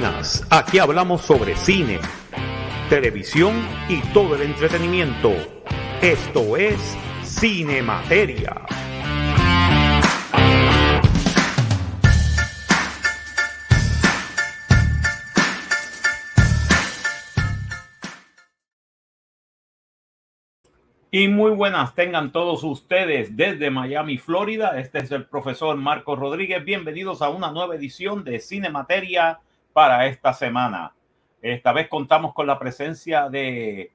buenas, aquí hablamos sobre cine, televisión y todo el entretenimiento. Esto es Cine Materia. Y muy buenas tengan todos ustedes desde Miami, Florida. Este es el profesor Marco Rodríguez. Bienvenidos a una nueva edición de Cine Materia para esta semana. Esta vez contamos con la presencia de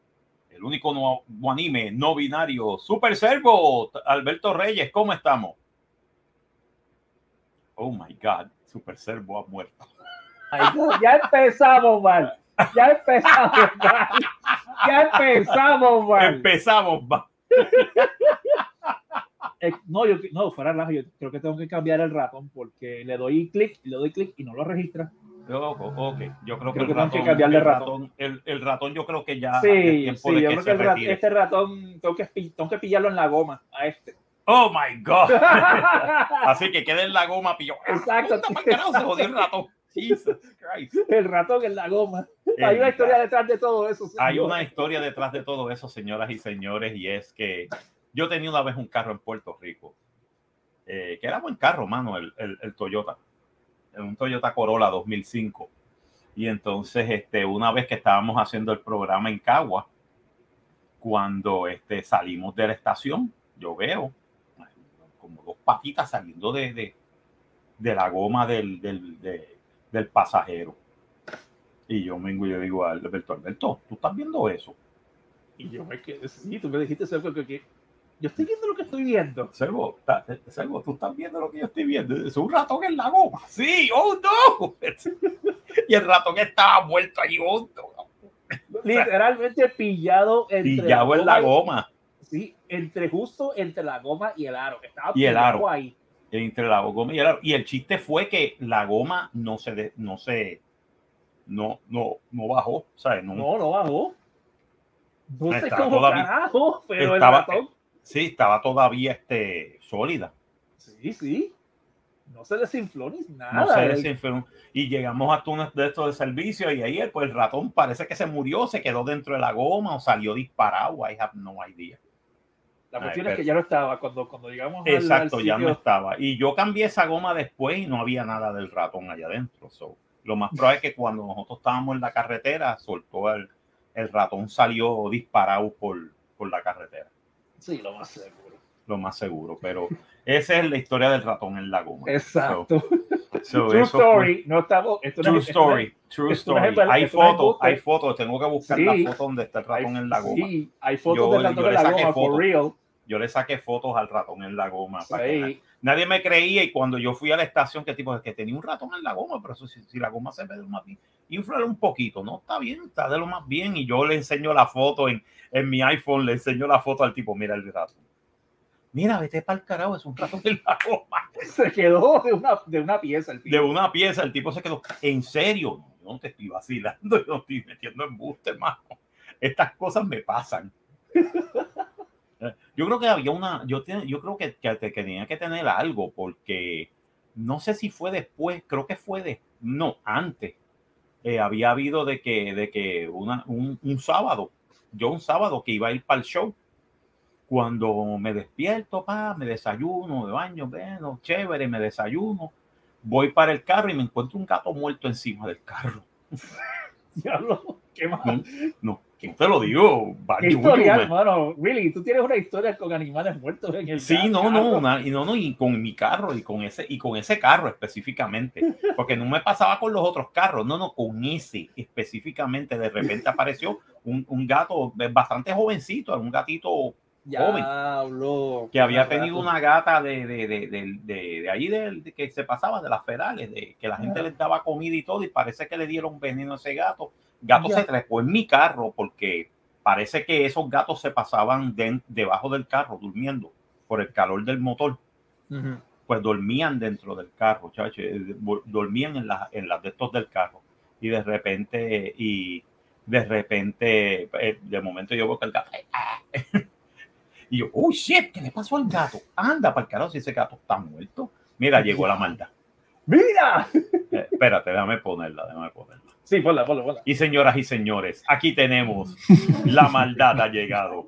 el único no, anime no binario, Super Servo, Alberto Reyes. ¿Cómo estamos? Oh my God, Super Servo ha muerto. ya empezamos mal. Ya empezamos mal. Ya empezamos mal. Empezamos mal. Eh, no, yo no, fuera la, yo creo que tengo que cambiar el ratón porque le doy clic, le doy clic y no lo registra. Ok, yo creo, que, el ratón, que cambiar de ratón. el, el, ratón yo creo que ya sí, sí, yo creo que, el ratón, este ratón tengo que, tengo que pillarlo en la goma a este. Oh my God. Así que quede en la goma, pillo. Exacto. se jodió el ratón. Jesus Christ. El ratón en la goma. Hay una historia detrás de todo eso. Hay una historia detrás de todo eso, señoras y señores, y es que yo tenía una vez un carro en Puerto Rico, eh, que era buen carro, mano, el, el, Toyota. Un Toyota Corolla 2005. Y entonces, este, una vez que estábamos haciendo el programa en Cagua, cuando este, salimos de la estación, yo veo como dos patitas saliendo de, de, de la goma del, del, del pasajero. Y yo y yo digo Alberto, Alberto, ¿tú estás viendo eso? Y yo me quedé, sí, tú me dijiste algo que, yo estoy viendo lo que estoy viendo. Servo, Servo, tú estás viendo lo que yo estoy viendo. Es un ratón en la goma. Sí, oh no. y el ratón estaba muerto allí, oh Literalmente pillado entre pillado en la goma. Sí, entre justo entre la goma y el aro. Estaba y el aro. ahí entre la goma y el aro. Y el chiste fue que la goma no se, no se, no, no, no bajó. No, no, no bajó. No sé cómo carajo, pero estaba, el ratón. Sí, estaba todavía este, sólida. Sí, sí. No se desinfló ni nada. No se desinfló. Y llegamos a uno de estos de servicio y ahí pues el ratón parece que se murió, se quedó dentro de la goma o salió disparado. I have no idea. La cuestión es que ya no estaba cuando, cuando llegamos Exacto, ya no estaba. Y yo cambié esa goma después y no había nada del ratón allá adentro. lo más probable es que cuando nosotros estábamos en la carretera, soltó el, el ratón salió disparado por, por la carretera. Sí, lo más seguro. Lo más seguro, pero esa es la historia del ratón en la goma. Exacto. true story, no estamos. true story, true story. hay fotos, hay fotos. Tengo que buscar la foto donde está el ratón en la goma. Sí, hay fotos del ratón en la goma, for real yo le saqué fotos al ratón en la goma. nadie me creía y cuando yo fui a la estación, que tipo es que tenía un ratón en la goma, pero eso si, la goma se ve de lo más bien, inflar un poquito, no está bien, está de lo más bien. Y yo le enseño la foto en, en mi iPhone, le enseño la foto al tipo, mira el ratón. Mira, vete para el carajo, es un ratón en la goma. Se quedó de una, de una pieza el tipo. De una pieza, el tipo se quedó. En serio, no, no te estoy vacilando, yo no estoy metiendo embuste, hermano. Estas cosas me pasan. Yo creo que había una, yo, yo creo que, que, tenía que tener algo, porque no sé si fue después, creo que fue de, no, antes. Eh, había habido de que, de que una, un, un, sábado, yo un sábado que iba a ir para el show, cuando me despierto, pa, me desayuno, de baño, bueno, chévere, me desayuno, voy para el carro y me encuentro un gato muerto encima del carro. Diablo, qué mal. no ¿Quién te lo digo? Historia, hermano. Really, tú tienes una historia con animales muertos en el Sí, no, no, y no, no, y con mi carro y con ese y con ese carro específicamente, porque no me pasaba con los otros carros, no, no, con ese específicamente de repente apareció un, un gato bastante jovencito, un gatito joven que había tenido una gata de, de, de, de, de ahí de, que se pasaba de las federales, de que la gente les daba comida y todo y parece que le dieron veneno a ese gato gato se trepó en mi carro porque parece que esos gatos se pasaban debajo del carro durmiendo por el calor del motor. Pues dormían dentro del carro, chacho, eh, dormían en, en las de estos del carro. Y de repente, y de repente, eh, de momento yo veo que el gato. y yo, oh shit, ¿qué le pasó al gato? Anda para el carajo si ese gato está muerto. Mira, llegó la maldad. ¡Mira! Eh, Espérate, déjame ponerla, déjame ponerla. Sí, ponla, ponla, ponla. Y señoras y señores, aquí tenemos La maldad ha llegado.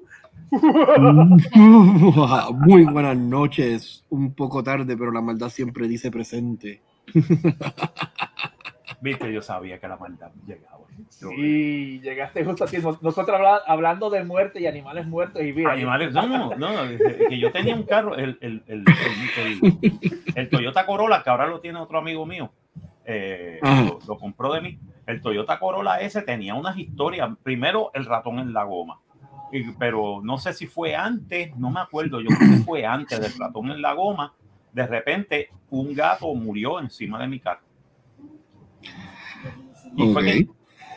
Muy buenas noches. Un poco tarde, pero la maldad siempre dice presente. Viste, yo sabía que la maldad llegaba. Sí, llegaste justo aquí. Nosotros habla- hablando de muerte y animales muertos y vida. Animales, no, no, no, que yo tenía un carro, el, el, el, el- el- el Toyota Corolla, que ahora lo tiene otro amigo mío, eh, lo, lo compró de mí. El Toyota Corolla ese tenía unas historias. Primero, el ratón en la goma. Y- pero no sé si fue antes, no me acuerdo, yo creo que fue antes del ratón en la goma. De repente, un gato murió encima de mi carro. Y fue que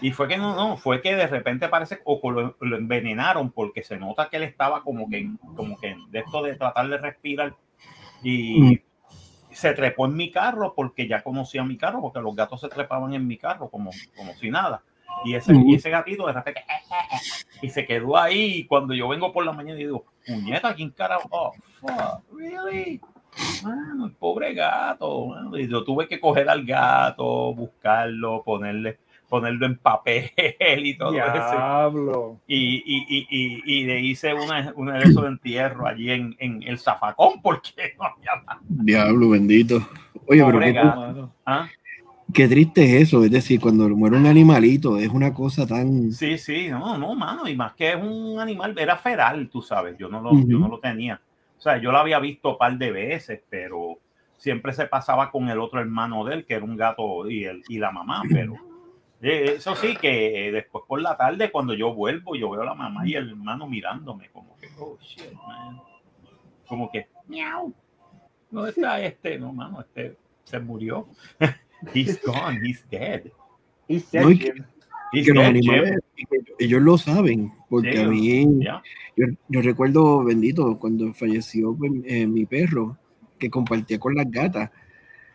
y fue que no, no, fue que de repente parece o lo envenenaron porque se nota que él estaba como que, como que de esto de tratar de respirar y Mm. Se trepó en mi carro porque ya conocía mi carro porque los gatos se trepaban en mi carro como, como si nada. Y ese, y ese gatito de repente y se quedó ahí y cuando yo vengo por la mañana y digo, puñeta, ¿quién carajo? Oh, fuck, really? Mano, el pobre gato. mano. Y yo tuve que coger al gato, buscarlo, ponerle, ponerlo en papel y todo eso. Diablo. Y, y, y, y, y le hice una, una de esos de entierro allí en, en el zafacón porque no había más. Diablo bendito. Oye, pero Pobre. ¿Ah? qué triste es eso. Es decir, cuando muere un animalito, es una cosa tan. Sí, sí, no, no, mano, y más que es un animal, era feral, tú sabes, yo no lo, Ujú. yo no lo tenía. O sea, yo lo había visto un par de veces, pero siempre se pasaba con el otro hermano de él, que era un gato y, el, y la mamá, pero eso sí, que después por la tarde, cuando yo vuelvo, yo veo a la mamá y el hermano mirándome, como que, oh, shit, man. Como que, miau, ¿dónde está este? No, mano, este se murió. he's gone, he's dead. Y No, y que-. He's que los dead, Jim. animales, ellos lo saben. Porque Sí, a mí, Ya. yo, yo recuerdo, bendito, cuando falleció pues, eh, mi perro, que compartía con las gatas.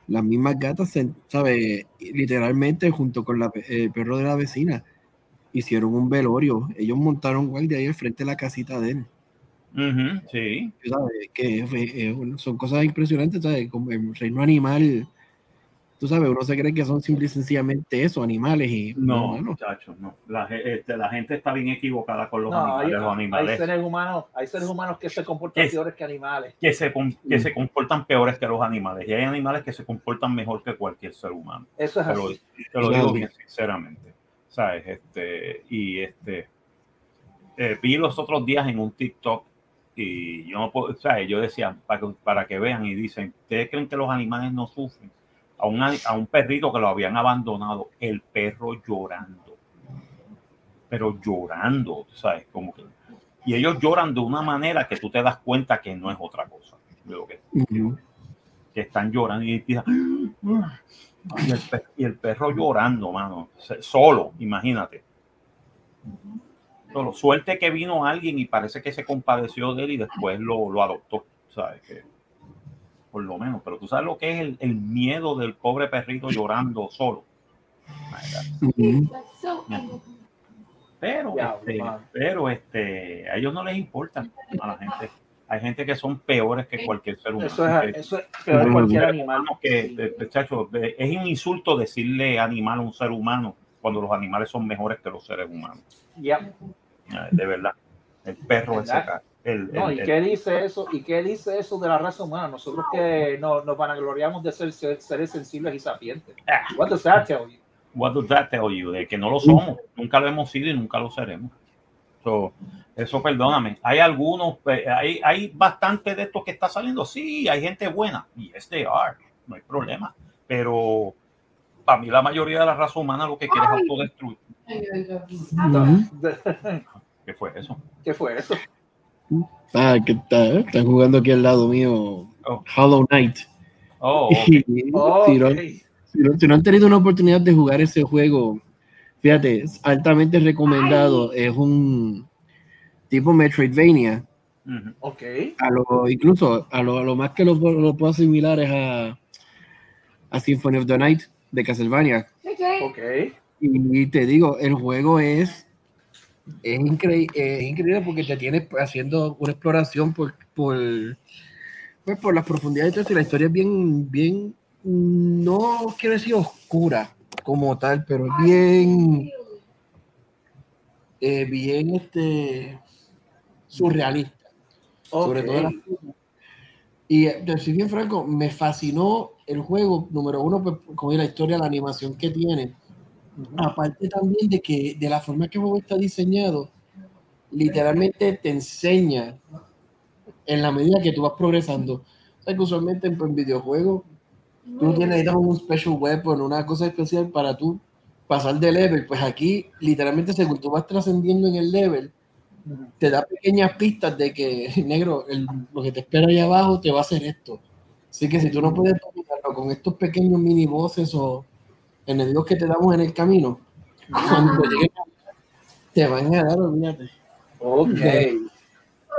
Las mismas gatas, se- ¿sabe? Literalmente, junto con la, pe- el perro de la vecina, hicieron un velorio. Ellos montaron guardia ahí al frente de la casita de él. Ujú, sí. ¿sabes? Que eh, son cosas impresionantes, ¿sabes? Como el reino animal, tú sabes, uno se cree que son simple y sencillamente eso, animales y No, mano. muchachos, no. La, este, la gente está bien equivocada con los No, hay, animales. hay seres humanos, hay seres humanos que se comportan Es- peores que animales. que, se, com- Mm. que se comportan peores que los animales. Y hay animales que se comportan mejor que cualquier ser humano. Eso es Te lo, así. te lo Claro. digo bien sinceramente. ¿Sabes? Este, y este. eh, vi los otros días en un TikTok y yo no puedo, ¿sabes? Yo decía, para que, para que vean y dicen, ¿ustedes creen que los animales no sufren? A un, a un perrito que lo habían abandonado, el perro llorando. Pero llorando, ¿sabes? Como que, y ellos lloran de una manera que tú te das cuenta que no es otra cosa. de lo que, que están llorando y el, pe- y el perro llorando, mano, solo, imagínate. Solo, suerte que vino alguien y parece que se compadeció de él y después lo, lo adoptó, ¿sabes? Que, por lo menos, pero tú sabes lo que es el, el miedo del pobre perrito llorando solo. Pero, este, pero este, a ellos no les importa a la gente. Hay gente que son peores que cualquier ser humano. Eso es, Que- eso es peor que cualquier animal. que, es un insulto decirle animal a un ser humano cuando los animales son mejores que los seres humanos. Ya. Eh, De verdad. El perro ca- el, No, el- ¿y el- qué dice eso? ¿Y qué dice eso de la raza humana? Nosotros que no, nos vanagloriamos de ser, ser- seres sensibles y sapientes. Ah. What does that tell you? What does that tell you? De que no lo somos, nunca lo hemos sido y nunca lo seremos. So, eso perdóname. Hay algunos, hay, hay bastante de esto que está saliendo. Sí, hay gente buena. Yes, they are. No hay problema. Pero para mí la mayoría de la raza humana lo que quiere es autodestruir. ¿Qué fue eso? ¿Qué fue eso? Ah, que está, están jugando aquí al lado mío Oh. Hollow Knight. Oh. Y Oh, si, no, si no- si no han tenido una oportunidad de jugar ese juego, fíjate, es altamente recomendado. Es un tipo Metroidvania. Ok. A lo, incluso a lo, a lo más que lo, puedo- lo puedo asimilar es a, a Symphony of the Night de Castlevania. Ok. Y te digo, el juego es, es, increí- es increíble porque te tienes haciendo una exploración por, por, pues, por las profundidades eso, y la historia es bien, bien, no quiero decir oscura como tal, pero es bien, eh, bien este, surrealista. Sobre todo las y de ser bien franco, me fascinó el juego, número uno, pues, como la historia, la animación que tiene. Aparte también de que de la forma que el juego está diseñado, literalmente te enseña en la medida que tú vas progresando. O sea, que usualmente en, videojuegos tú tienes un special weapon, una cosa especial para tú pasar de level. Pues aquí, literalmente, según tú vas trascendiendo en el level, te da pequeñas pistas de que, negro, lo que te espera ahí abajo te va a hacer esto. Así que si tú no puedes dominarlo con estos pequeños mini bosses o enemigos que te damos en el camino, cuando lleguen te van a dar, olvídate. Ok. De,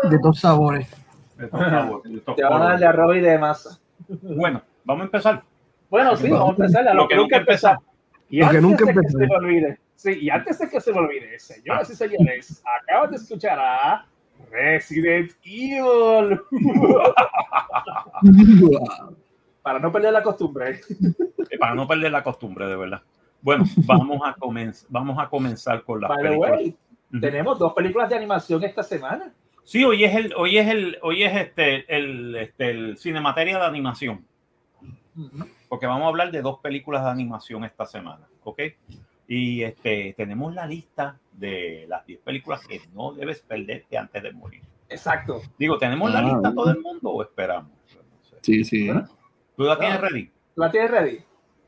de todos sabores. De todos sabores, de todos Te van a dar de arroz y de masa. Bueno, vamos a empezar. Bueno, sí, vamos a empezar a Lo que nunca empezó. Y Lo que antes nunca de que empezó. se me olvide, sí, y antes de que se me olvide, señoras y señores, acaban de escuchar a Resident Evil. Para no perder la costumbre. Eh, Para no perder la costumbre, de verdad. Bueno, vamos a, comenzar vamos a comenzar con la By the película. way, tenemos dos películas de animación esta semana. Sí, hoy es el, hoy es el, hoy es este, el, este, el Cinemateria de animación. porque vamos a hablar de dos películas de animación esta semana, ¿ok? Y este, tenemos la lista de las 10 películas que no debes perderte antes de morir. Exacto. Digo, ¿tenemos la Ah, lista bueno. todo el mundo o esperamos? No sé. Sí, sí. ¿Tú la tienes ready? ¿La tienes ready?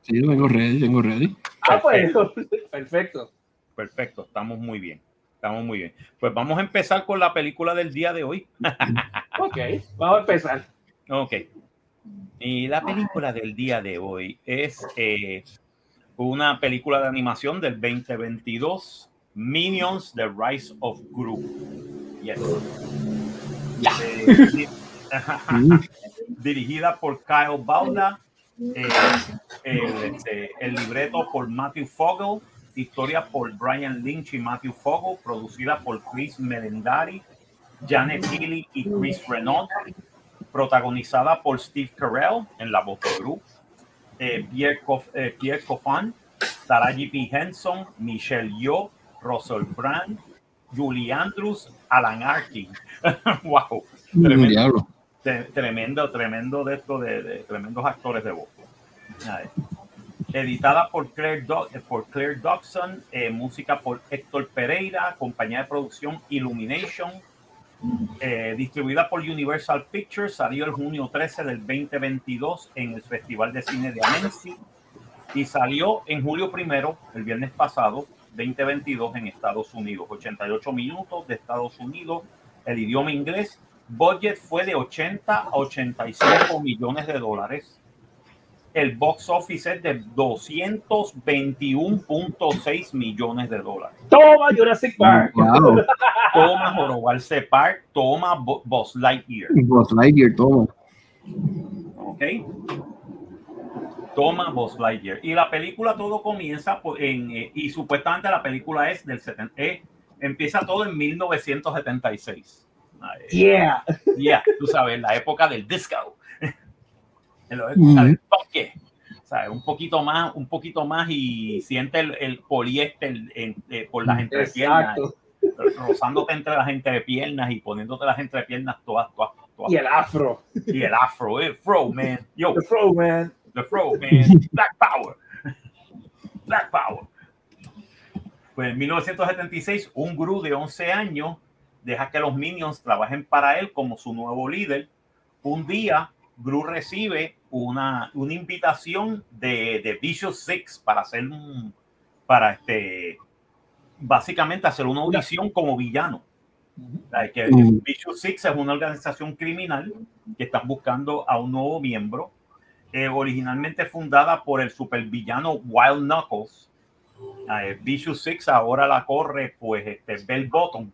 Sí, tengo ready, tengo ready. Ah, pues, perfecto. Perfecto, estamos muy bien. Estamos muy bien. Pues vamos a empezar con la película del día de hoy. Ok, vamos a empezar. Ok. Y la película del día de hoy es eh, una película de animación del 2022, Minions, The Rise of Gru. Yes. Mm. dirigida por Kyle Balda, eh, el, este, el libreto por Matthew Fogel, historia por Brian Lynch y Matthew Fogel, producida por Chris Melendari, Janet Healy y Chris Renaud, protagonizada por Steve Carell en la voz de Gru, eh, Pierre, Cof- eh, Pierre Coffin, Taraji P. Henson, Michelle Yeoh, Russell Brand, Julie Andrews, Alan Arkin. wow, tremendo. Te- tremendo, tremendo de esto de, de tremendos actores de voz. Editada por Claire, Do- eh, por Claire Dodson, eh, música por Héctor Pereira, compañía de producción Illumination, eh, distribuida por Universal Pictures, salió el junio 13 del 2022 en el Festival de Cine de Annecy y salió en julio primero, el viernes pasado, 2022 en Estados Unidos. 88 minutos de Estados Unidos, el idioma inglés. Budget fue de 80 a 85 millones de dólares. El box office es de 221.6 millones de dólares. Toma Jurassic Park. Wow. Toma Jorobarse Park, toma Buzz Lightyear. Buzz Lightyear, toma. ¿ok? Toma Buzz Lightyear. Y la película todo comienza en, eh, y supuestamente la película es del 70, eh, empieza todo en 1976. Yeah. yeah, tú sabes, la época del disco. en la época del toque. O sea, un poquito más, un poquito más y siente el, el poliéster eh, por las entrepiernas, Exacto. rozándote entre las entrepiernas y poniéndote las entrepiernas todas, todas, todas Y el afro. y el afro, el fro, man. Yo, The Fro Man. the fro, man. Black Power. Black Power. Pues en 1976, un Gru de 11 años deja que los Minions trabajen para él como su nuevo líder. Un día, Gru recibe una, una invitación de, de Vicious Six para hacer un, para este, básicamente hacer una audición como villano. Like, que Mm. Vicious Six es una organización criminal que están buscando a un nuevo miembro, eh, originalmente fundada por el supervillano Wild Knuckles. Eh, Vicious Six ahora la corre, pues, este, Bell Bottom.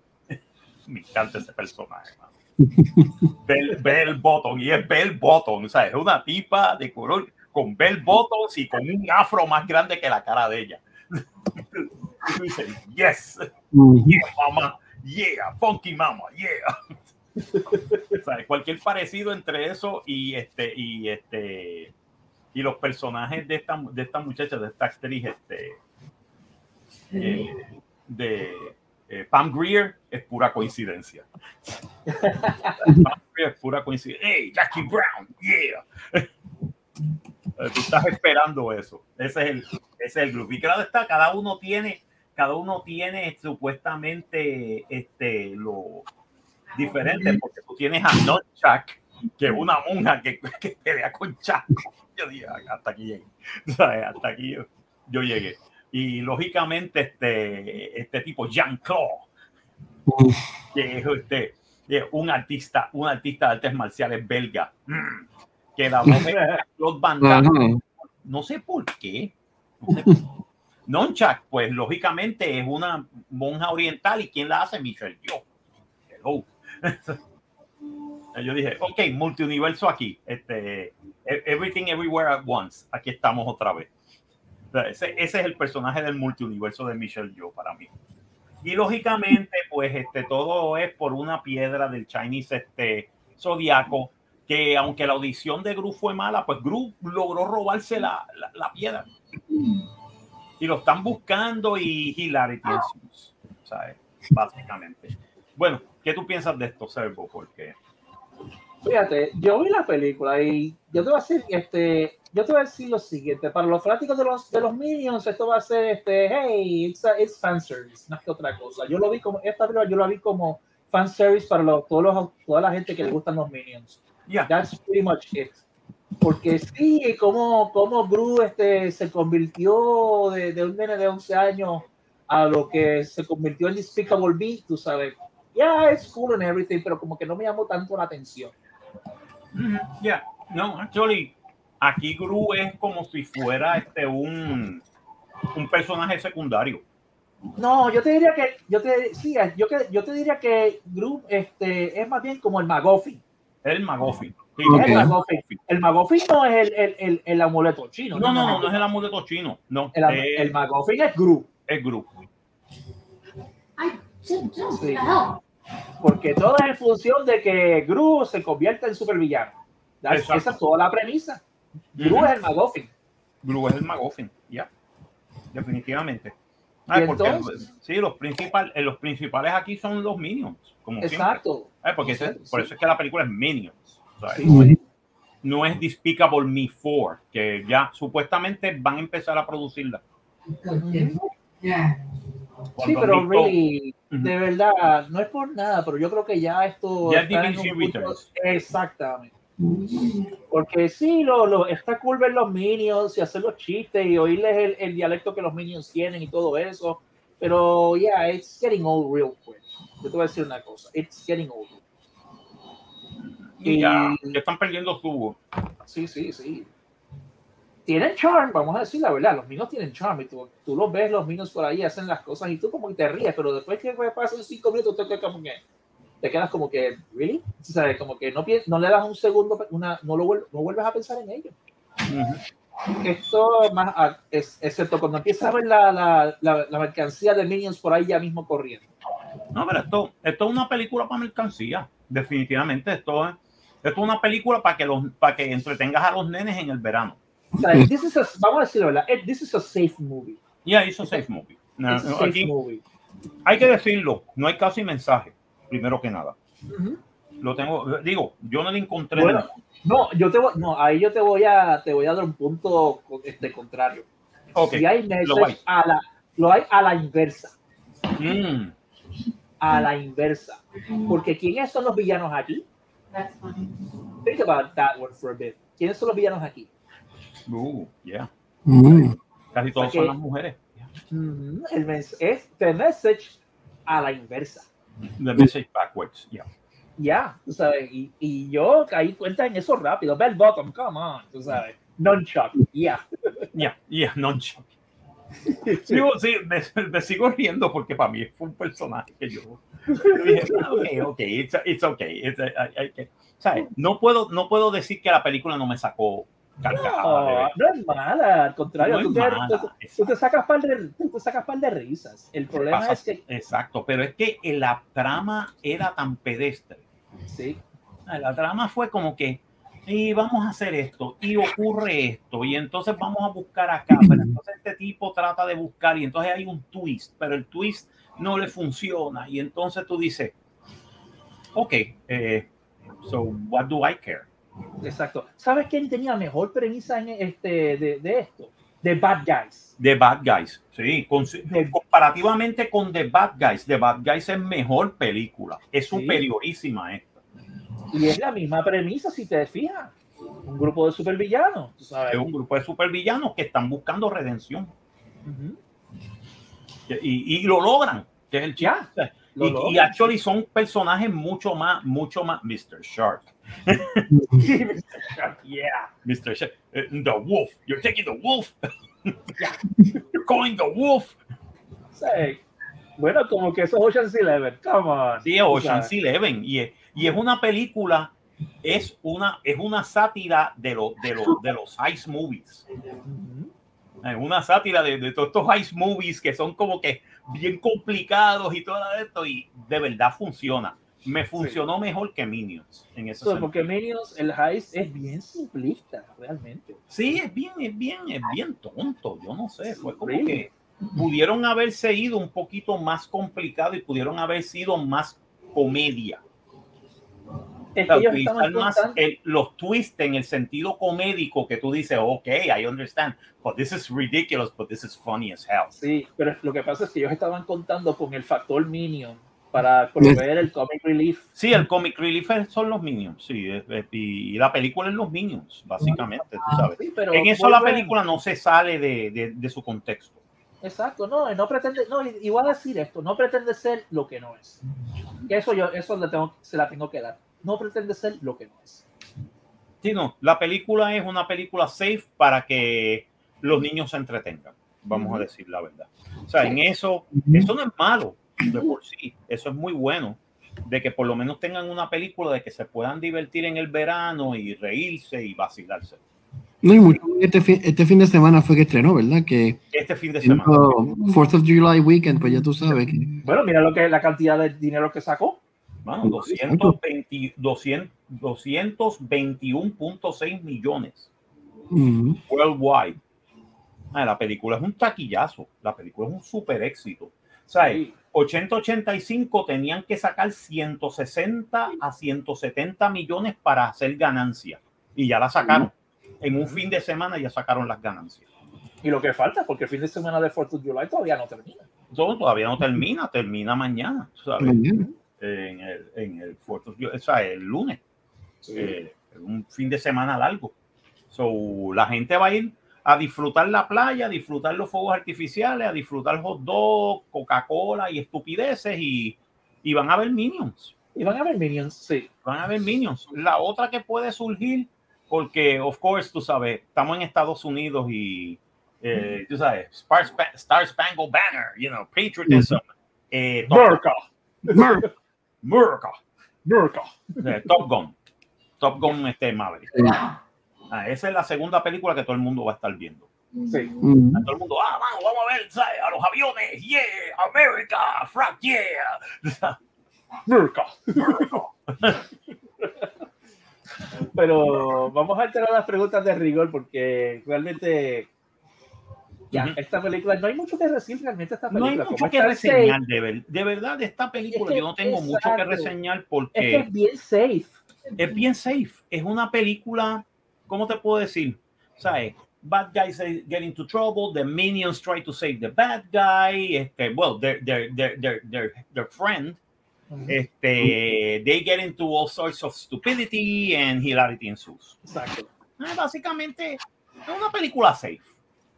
Me encanta ese personaje. mano. Bell, Bell Bottom, y es Bell Bottom, o sea, es una tipa de color con Bell Bottoms y con un afro más grande que la cara de ella. Y tú dices, yes, yeah, mamá, yeah, funky mama, yeah. O sea, cualquier parecido entre eso y este y este y los personajes de esta, de esta muchacha, de esta actriz, este, eh, de eh, Pam Greer, es pura coincidencia. Pam Greer es pura coincidencia. ¡Hey, Jackie Brown! ¡Yeah! Eh, Tú estás esperando eso. Ese es el, ese es el grupo. Y claro está, cada uno tiene, cada uno tiene supuestamente este, lo diferente, porque tú tienes a Nunchuck, que es una monja que, que pelea con Chaco. Yo dije, hasta aquí llegué. ¿Sabes? Hasta aquí yo, yo llegué. Y lógicamente, este, este tipo, Jean-Claude, que es este, es un artista, un artista de artes marciales belga, mm, que la Claude Van Damme, no sé por qué. No sé por qué. Nunchuck, pues lógicamente es una monja oriental y ¿quién la hace? Michelle Yo. Hello. Yo dije, ok, multiuniverso aquí. Este, e- everything Everywhere at Once. Aquí estamos otra vez. Ese, es el personaje del multiuniverso de Michelle Yo para mí. Y lógicamente, pues este, todo es por una piedra del Chinese este, Zodiaco, que aunque la audición de Gru fue mala, pues Gru logró robarse la, la, piedra. Y lo están buscando y ensues, ¿sabes? Básicamente. Bueno, ¿qué tú piensas de esto, Servo? Porque Fíjate, yo vi la película y yo te voy a decir, este, yo te voy a decir lo siguiente, para los fanáticos de los, de los Minions, esto va a ser, este, hey, it's, a, it's fanservice, más que otra cosa. Yo lo vi como, esta película yo la vi como fanservice para los, todos los, toda la gente que le gustan los Minions. ya, That's pretty much it. Porque sí, como, como Gru este, se convirtió de, de un nene de 11 años a lo que se convirtió en Despicable Me, tú sabes. Yeah, it's cool and everything, pero como que no me llamó tanto la atención. Ujú, ya, no, actually, aquí Gru es como si fuera este un, un personaje secundario. No, yo te diría que, yo te, sí, yo, que, yo te diría que Gru este, es más bien como el Magoffin. El Magoffin. Sí, Ok. Es el Magoffin. El Magoffin no es el, el, el, el amuleto chino. No, no, no, no es el amuleto chino. No, El, el Magoffin es Gru. es Gru. Sí. Porque todo es en función de que Gru se convierta en supervillano. Esa es toda la premisa. Gru Ujú. es el Magoffin. Gru es el Magoffin, ya. Definitivamente. Ay, porque, entonces- sí, los, principal, eh, los principales aquí son los Minions, como. Exacto. Ay, porque ese- Sí, por eso es que la película es Minions. Sí. No es Despicable Me 4, que ya supuestamente van a empezar a producirla. Yeah. Sí, pero han de verdad, no es por nada, pero yo creo que ya esto. Ya está en un punto-. Exactamente. Porque sí, lo, lo, está cool ver los minions y hacer los chistes y oírles el, el dialecto que los minions tienen y todo eso. Pero yeah, it's getting old real quick. Yo te voy a decir una cosa, it's getting old. Y ya, están perdiendo su. Sí, sí, sí. Tienen charm, vamos a decir la verdad, los minions tienen charm y tú, tú los ves, los minions por ahí hacen las cosas y tú como que te ríes, pero después que pasan cinco minutos te quedas como que, te quedas como que, ¿really? O sea, como que no, no le das un segundo, una, no, lo no vuelves a pensar en ello. Esto más, es, excepto cuando empiezas a ver la, la, la, la mercancía de minions por ahí ya mismo corriendo. No, pero esto, esto es una película para mercancía. Definitivamente, esto es, esto es una película para que, los, para que entretengas a los nenes en el verano. O sea, this is a- vamos a decir la verdad, eh, this is a safe movie. Ya hizo safe movie. No, It's a safe aquí movie. hay que decirlo, no hay casi mensaje, primero que nada. Ujú. Lo tengo, digo, yo no le encontré. Bueno, nada. No, yo te voy, no, ahí yo te voy a, te voy a dar un punto este contrario. Ok, Si hay lo message hay. a la, lo hay a la inversa, Mm, a la inversa. Porque ¿quiénes son los villanos aquí? That's funny. Think about that one for a bit. ¿Quiénes son los villanos aquí? Uh, yeah. Mm. Casi todos son las mujeres. Ujú, El mens- es the message a la inversa. The message backwards. Yeah. Ya, tú sabes, y, y yo caí cuenta en eso rápido. Bell bottom, come on, tú sabes. Nunchuck, ya. Yeah, yeah, no. Sigo, sí, me, me sigo riendo porque para mí fue un personaje que yo, yo dije, "Ah, ok, ok, it's, it's okay. it's- hay que-". ¿Sabes? No puedo, no puedo decir que la película no me sacó No, no es mala, al contrario, No tú, te, mala, tú- tú exacto. te sacas par de, tú te sacas par de risas. El problema Pasa- es que, Exacto, pero es que la trama era tan pedestre. sí, La trama fue como que y vamos a hacer esto, y ocurre esto, y entonces vamos a buscar acá, pero entonces este tipo trata de buscar, y entonces hay un twist, pero el twist no le funciona, y entonces tú dices, ok, eh, so what do I care? Exacto. ¿Sabes quién tenía mejor premisa en este, de, de esto? The Bad Guys. The Bad Guys, sí, con- comparativamente con The Bad Guys, The Bad Guys es mejor película, es Sí. superiorísima esta. Y es la misma premisa, si te fijas. Un grupo de supervillanos, tú sabes. Es un grupo de supervillanos que están buscando redención y, y lo logran, que es el Ya, Y, actually son personajes mucho más, mucho más, Mr. Shark, yeah. Mr. Shark, the wolf, you're taking the wolf, you're calling the wolf. Sí. Bueno, como que eso es Ocean's Eleven. Come on. Sí, Ocean's sabes. Eleven. Y es, y es una película, es una, es una sátira de, lo, de, lo- de los ice movies. Es una sátira de, de todos estos ice movies que son como que bien complicados y todo esto. Y de verdad funciona. Me funcionó mejor que Minions en ese So, porque Minions, el heist es bien simplista, realmente. Sí, es bien, es bien, es bien tonto. Yo no sé. Fue como Really? que pudieron haberse ido un poquito más complicado y pudieron haber sido más comedia. Es que sea, ellos estaban más el- los twists en el sentido comédico que tú dices, ok, I understand, but this is ridiculous, but this is funny as hell. sí, pero lo que pasa es que ellos estaban contando con el factor Minion para proveer el comic relief. Sí, el comic relief son los Minions, sí, es- es- y, y la película es los Minions, básicamente, tú sabes. Sí, pero En eso la película no se sale de, de- de su contexto. Exacto, no, no pretende, no, y, y voy a decir esto, no pretende ser lo que no es. Eso yo, eso le tengo, se la tengo que dar. No pretende ser lo que no es. Sí, no, la película es una película safe para que los niños se entretengan, vamos a Ujú. decir la verdad. O sea, en eso, eso no es malo de por sí, eso es muy bueno, de que por lo menos tengan una película de que se puedan divertir en el verano y reírse y vacilarse. No, y mucho este fin, este fin de semana fue que estrenó, ¿verdad? Que Este fin de semana. Fourth of July weekend, pues ya tú sabes que Bueno, mira lo que la cantidad de dinero que sacó. Bueno, 220, 200, 221.6 millones ujú, worldwide. Ah, la película es un taquillazo, la película es un super éxito. O sea, Sí. 80-85 tenían que sacar 160 a 170 millones para hacer ganancia y ya la sacaron. En un fin de semana ya sacaron las ganancias. Y lo que falta, porque el fin de semana de 4th of July todavía no termina. Todo todavía no termina, termina mañana, ¿sabes? mañana. En el, Fourth of July, o sea, el lunes. eh, un fin de semana largo. So, la gente va a ir a disfrutar la playa, a disfrutar los fuegos artificiales, a disfrutar hot dog, Coca-Cola y estupideces y, y van a ver Minions. Y van a ver Minions, sí. Van a ver Minions. La otra que puede surgir, porque, of course, tú sabes, estamos en Estados Unidos y, eh, tú sabes, Star, Spa- Star Spangled Banner, you know, patriotism. eh, Top, America, America, America. eh, Top Gun. Top Gun este Maverick. Sí. Ah, esa es la segunda película que todo el mundo va a estar viendo. Sí. A todo el mundo, ah, vamos, vamos a ver, ¿sabes? A los aviones, yeah, America, frack, yeah. America. Pero vamos a alterar las preguntas de rigor porque realmente ya, Ujú. esta película, no hay mucho que decir realmente esta No película. hay Como mucho que reseñar, de, ver- de verdad, de esta película. Es que- yo no tengo mucho que exacto. reseñar safe, es porque que es bien safe. es bien safe. Es una película, ¿cómo te puedo decir? ¿Sabes? Bad guys eh, get into trouble, the minions try to save the bad guy, este, well, their, their, their, their, their, their friend, este, they get into all sorts of stupidity and hilarity ensues. Exacto. Ah, Básicamente, es una película safe.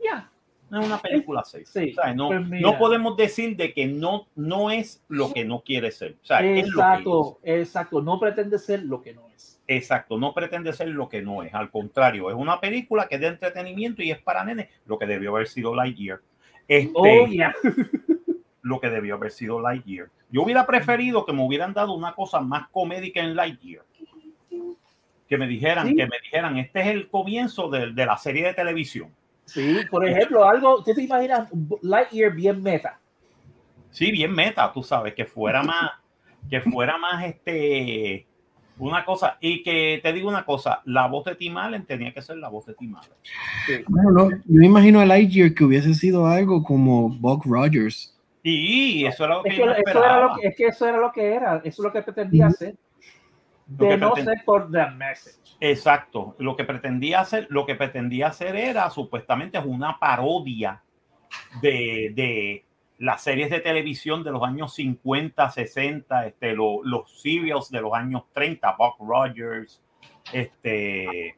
Ya. Es una película safe. Sí, O sea, no, pues no podemos decir de que no, no es lo que no quiere ser. O sea, es lo que. Exacto, exacto. No pretende ser lo que no es. Exacto, no pretende ser lo que no es. Al contrario, es una película que es de entretenimiento y es para nenes, lo que debió haber sido Lightyear. Este, Oh, yeah. Lo que debió haber sido Lightyear. Yo hubiera preferido que me hubieran dado una cosa más comédica en Lightyear. Que me dijeran, Sí. que me dijeran, este es el comienzo de, de la serie de televisión. Sí, por ejemplo, algo, ¿tú te imaginas Lightyear bien meta? Sí, bien meta, tú sabes, que fuera más, que fuera más este, Una cosa, y que te digo una cosa, la voz de Tim Allen tenía que ser la voz de Tim Allen. Sí. Bueno, no, yo me imagino a Lightyear que hubiese sido algo como Buck Rogers. Y eso era lo que Es yo que, eso era lo que, es que eso era lo que era, eso es lo que pretendía hacer. De no pretend- ser por the message. Exacto. Lo que pretendía hacer, lo que pretendía hacer era supuestamente una parodia de, de las series de televisión de los años 50, 60, este, lo- los serials de los años 30, Buck Rogers, este,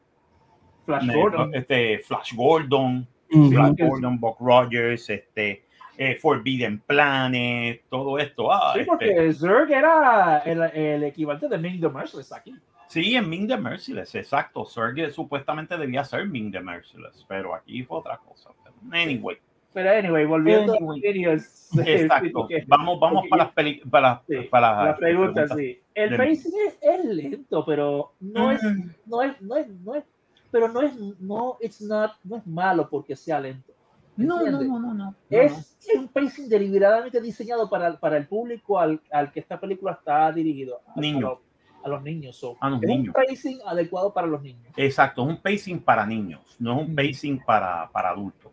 Flash me- Gordon. este Flash Gordon. Flash Gordon, Buck Rogers, este, eh, Forbidden Planet, todo esto. Ah, Sí, este, porque Zurg era el, el equivalente de Ming the Merciless aquí. Sí, en Ming the Merciless, exacto. Sergey supuestamente debía ser Ming the Merciless, pero aquí fue otra cosa. Anyway, Pero anyway, volviendo Anyway. a Minions, exacto. porque Vamos, vamos para las peli- para, Sí, para pregunta preguntas. sí. El pacing es, es lento, pero no es, Mm. no es, no es, no es, pero no es, no, it's not, no es malo porque sea lento. No, no, no, no, no. Es un pacing deliberadamente diseñado para, para el público al, al que esta película está dirigido. A, Niño. a los, a los niños. so, A los es niños. un pacing adecuado para los niños. Exacto, es un pacing para niños, no es un pacing para, para adultos.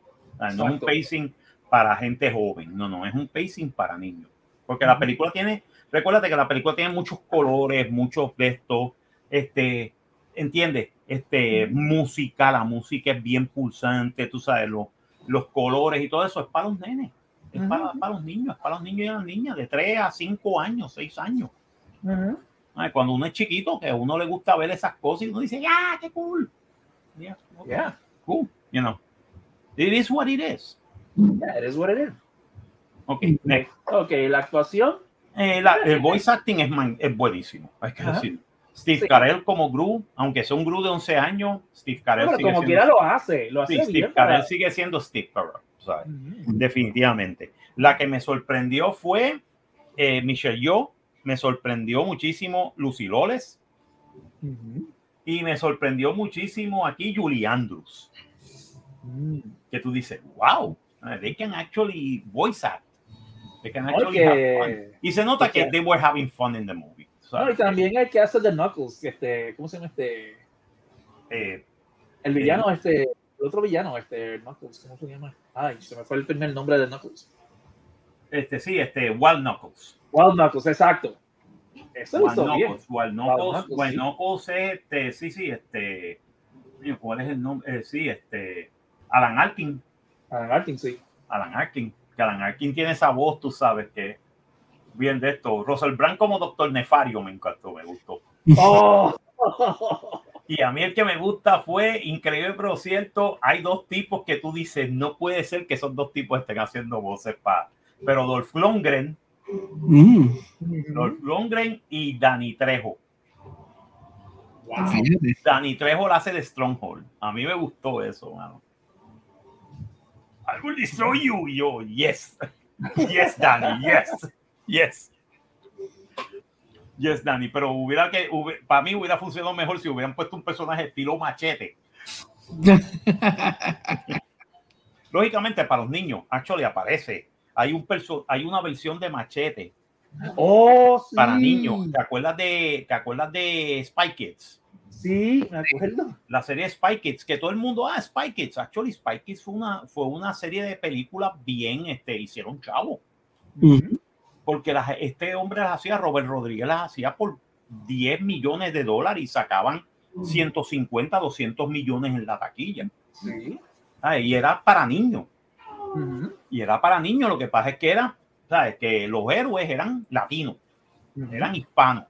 No es un pacing para gente joven, no, no, es un pacing para niños. Porque la película tiene, recuérdate que la película tiene muchos colores, muchos de estos, este, ¿entiendes? Este, música, la música es bien pulsante, tú sabes, los, los colores y todo eso es para los nenes, es para, para los niños, es para los niños y las niñas de 3 a 5 años, 6 años. Ay, Cuando uno es chiquito, que a uno le gusta ver esas cosas y uno dice, ¡ah, qué cool! Yeah, okay, Yeah, cool, you know. It is what it is. yeah, it is what it is. Ok, next. Ok, la actuación. Eh, la- el voice acting es, man- es buenísimo, hay que Ajá. decir. Steve Sí. Carell como Gru, aunque sea un Gru de 11 años, Steve Carell Pero sigue como siendo, quiera lo hace, lo hace sí, Steve. Carell sigue siendo Steve Carell, ¿sabes? Ujú. definitivamente. La que me sorprendió fue eh, Michelle Yeoh, me sorprendió muchísimo Lucy Loles y me sorprendió muchísimo aquí Julie Andrews. Mm. que tú dices, wow, they can actually voice act. They can actually have fun. Y se nota que que- they were having fun in the movie. Y también el que hace de Knuckles, este, ¿cómo se llama este? Eh, El villano, este, el otro villano, este, Knuckles, ¿cómo se llama? Ay, se me fue el primer nombre de Knuckles. este sí, este Wild Knuckles. Wild Knuckles, exacto. Eso lo Wild hizo. Knuckles, Wild Wild Knuckles, Wild sí. Knuckles, este, sí, sí, este, ¿cuál es el nombre? Eh, sí, este, Alan Arkin, Alan Arkin, sí. Alan Arkin, que Alan Arkin tiene esa voz, tú sabes que bien de esto. Russell Brand como Doctor Nefario me encantó, me gustó. Oh. Y a mí el que me gusta fue increíble, pero cierto. Hay dos tipos que tú dices, no puede ser que esos dos tipos estén haciendo voces para. Pero Dolph Lundgren, Mm, Dolph Lundgren y Danny Trejo. Wow. Danny Trejo la hace de Stronghold. A mí me gustó eso, mano. I will destroy you. Y yo, yes. Yes, Danny, yes. Yes. Yes, Danny. Pero hubiera que, hubi- para mí hubiera funcionado mejor si hubieran puesto un personaje estilo machete. Lógicamente, para los niños, actually aparece. Hay, un perso hay una versión de machete Oh, sí. para niños. ¿Te acuerdas de, ¿te acuerdas de Spy Kids? Sí, me acuerdo. La serie Spy Kids, que todo el mundo, ah, Spy Kids. Actually, Spy Kids fue una, fue una serie de películas bien, este, hicieron chavo. Porque las- este hombre las hacía, Robert Rodríguez las hacía por 10 millones de dólares y sacaban 150, 200 millones en la taquilla. Sí. Ah, Y era para niños. Y era para niños. Lo que pasa es que era, ¿sabes? Que los héroes eran latinos, eran hispanos.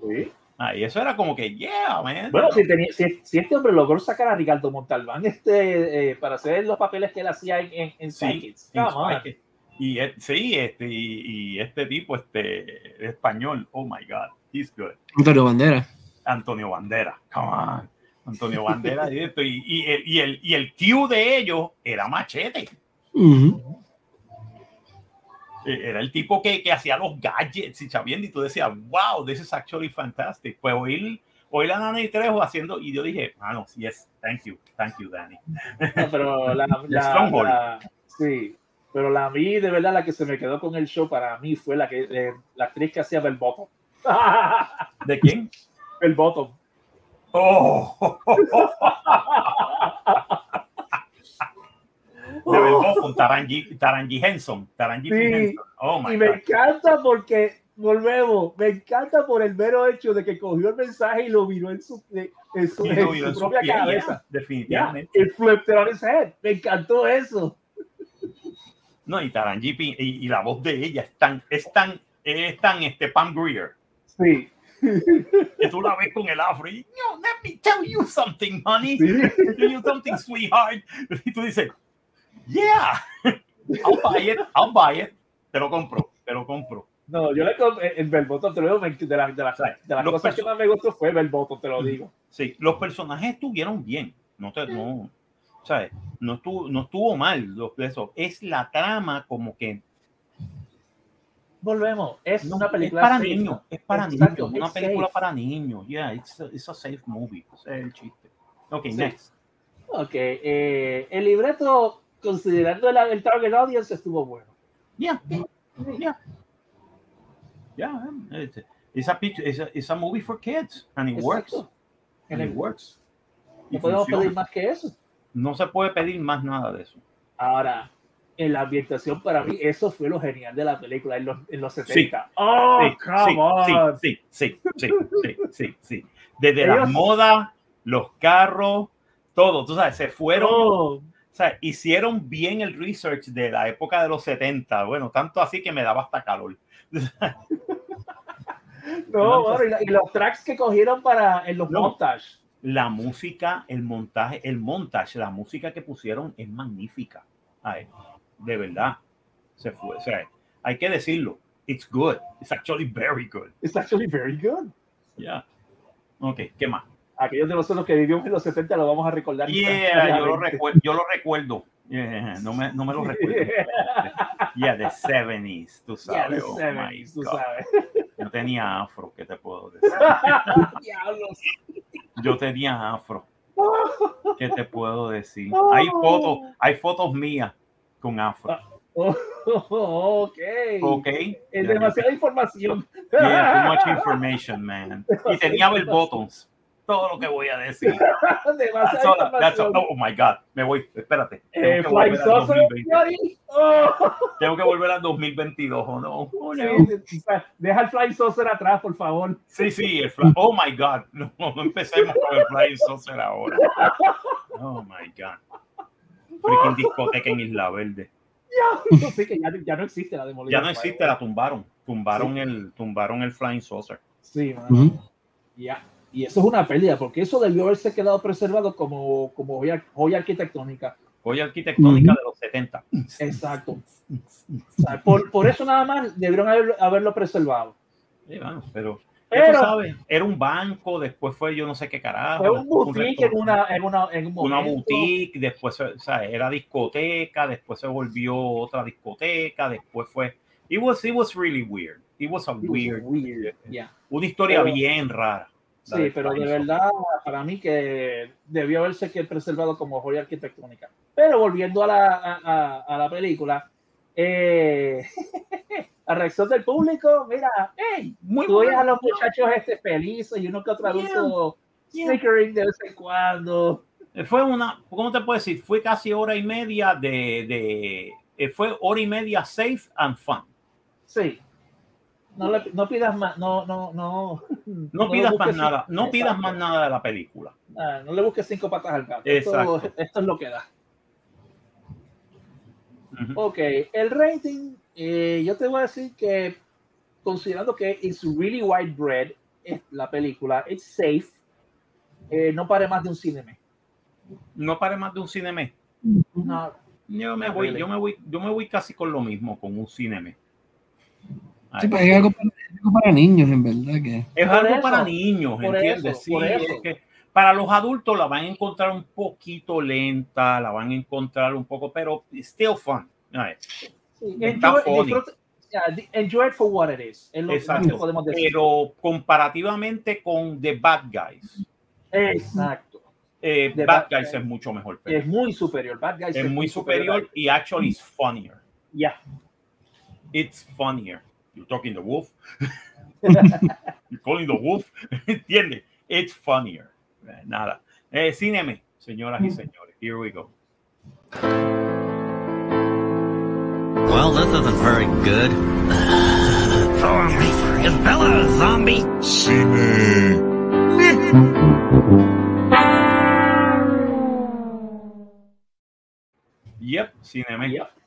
Sí. Ah, y eso era como que, yeah, man. Bueno, si, tenía- si- si este hombre logró sacar a Ricardo Montalbán este, eh, para hacer los papeles que él hacía en, en, en Sí, Spy Kids. en Come on. Spy Kids. Y eh, sí, este, y, y este tipo, este español, oh my God, he's good. Antonio Bandera. Antonio Bandera, come on. Antonio Bandera y esto, y, y el, y, el, y el Q de ellos era machete. Ujú. Eh, Era el tipo que, que hacía los gadgets y sabiendo, y tú decías, wow, this is actually fantastic. Pues oír, oír a Nani Trejo haciendo, y yo dije, ah, no, yes, thank you, thank you, Danny. No, pero la, la- Stronghold. la- sí, pero la mí de verdad la que se me quedó con el show para mí fue la que eh, la actriz que hacía Bell Bottom. ¿De quién? El bottom. Oh. De verdad, con Taranji, Taranji Henson. Taranji Sí. Henson. Oh my Y me God. encanta porque, volvemos, me encanta por el mero hecho de que cogió el mensaje y lo viró en su, en su, en su en su propia pie, cabeza. Definitivamente. it flipped it on his head. Me encantó eso. No, y Taranji y, y la voz de ella es tan, es tan, es tan este Pam Grier. Sí. Que tú la ves con el afro y, no, let me tell you something, honey. sí. Let me tell you something, sweetheart. Y tú dices, yeah, I'll buy it, I'll buy it. Te lo compro, te lo compro. No, yo le el Bell Bottom, te lo digo, de, la- de, la- de las Los cosas que más me gustó fue Bell Bottom, te lo digo. Sí, los personajes estuvieron bien. No te, no, ¿sabes? No estuvo, no estuvo mal los eso. Es la trama como que Volvemos, es no, una película es para safe. niños, es para Exacto, niños, una película safe. para niños. Yeah, it's a, it's a safe movie. Ese es el chiste. Ok, Sí. next. Ok, eh, el libreto, considerando el, el target audience, estuvo bueno. Yeah, yeah, yeah. It's, it's a picture, it's a, it's a movie for kids, and it works, Exacto. and it works. Y No podemos pedir más que eso. No se puede pedir más nada de eso. Ahora, en la ambientación, para mí, eso fue lo genial de la película en los, en los Sí. 70. ¡Oh, sí, come sí, on! sí, sí, sí, sí, sí, sí. Desde Ellos- las modas, los carros, todo, tú sabes, se fueron, Oh, o sea, hicieron bien el research de la época de los 70, bueno, tanto así que me daba hasta calor. no, bueno, y, los tracks que cogieron para en los No. montajes. La música, el montaje, el montaje, la música que pusieron es magnífica. Ay, de verdad. Se fue, o sea, hay que decirlo. It's good. It's actually very good. It's actually very good. Yeah. Ok, ¿qué más? Aquellos de nosotros que vivimos en los 70 lo vamos a recordar. Yeah, yo lo recuerdo. Yo lo recuerdo. Yeah, no, me, no me lo recuerdo. Yeah, the 70s, tú Yeah, sabes. the oh 70s, my tú God. sabes. Yo tenía afro, ¿qué te puedo decir? Diablos. Yo tenía afro. ¿Qué te puedo decir? Hay fotos, hay fotos mías con afro. Oh, ok. Ok. Es Yeah, demasiada información. yeah, too much information, man. Y tenía bell bottoms. Todo lo que voy a decir. demasiada That's all- that's all- información. oh my God. Me voy. Espérate. Tengo Eh, que Flying volver al Saucer 2020. Theory. Oh. Tengo que volver al 2022, ¿o no? Oh, no. Sí, Deja el Flying Saucer atrás, por favor. Sí, sí, el fly- Oh my God. No, no empecemos con el Flying Saucer ahora. Oh my God. Freaking discoteca en Isla Verde. Ya, sí, que ya, ya no existe la demolición. Ya no existe, la tumbaron. Tumbaron el, tumbaron el Flying Saucer. Sí. Ya. Y eso es una pérdida, porque eso debió haberse quedado preservado como, como joya, joya arquitectónica. Joya arquitectónica Ujú. de los 70. Exacto. O sea, por, por eso nada más debieron haberlo, haberlo preservado. Sí, bueno, pero, Pero sabes, era un banco, después fue yo no sé qué carajo. fue un boutique en, una, en, una, en un una momento. boutique, después o sea, era discoteca, después se volvió otra discoteca, después fue. It was, it was really weird. It was a It was weird, weird, yeah. una historia Pero- bien rara. Sí, pero de verdad, para mí que debió haberse que preservado como joya arquitectónica. Pero volviendo a la, a, a- a la película, eh, la reacción del público, mira, hey, Muy tú ves a los muchachos este felices y uno que otro adulto Yeah. snickering de vez en cuando. Fue una, ¿cómo te puedo decir? Fue casi hora y media de, de eh, fue hora y media safe and fun. Sí. No, le, no pidas más, no, no, no. No, pidas más nada, no pidas Exacto. más nada de la película. Ah, no le busques cinco patas al gato. Esto, Exacto. esto es lo que da. Ujú. Ok, el rating, eh, yo te voy a decir que considerando que it's really widespread es la película, it's safe, eh, no pare más de un cine. No pare más de un cine. No, Yo me voy, yo me voy, yo me voy casi con lo mismo, con un cine. Sí, pues es algo para, es algo para niños, en verdad. que Es algo eso, para niños, ¿entiendes? eso, sí, es que para los adultos la van a encontrar un poquito lenta, la van a encontrar un poco, pero still fun. Sí, Está enjoy, funny. disfruta- yeah, di- enjoy it for what it is. Es lo Exacto. que podemos decir. Pero comparativamente con The Bad Guys, Exacto. eh, The Bad Bad Guys es mucho mejor. Es pero muy superior. Bad Guys es muy superior y actually is funnier. Ya. It's funnier. You're talking the wolf. You're calling the wolf. ¿Entiendes? It's funnier. Eh, Nada. Eh, cíneme, señoras y señores. Here we go. Well, this isn't very good. Oh, is Bella a zombie? Cine. Yep, cíneme. Yep.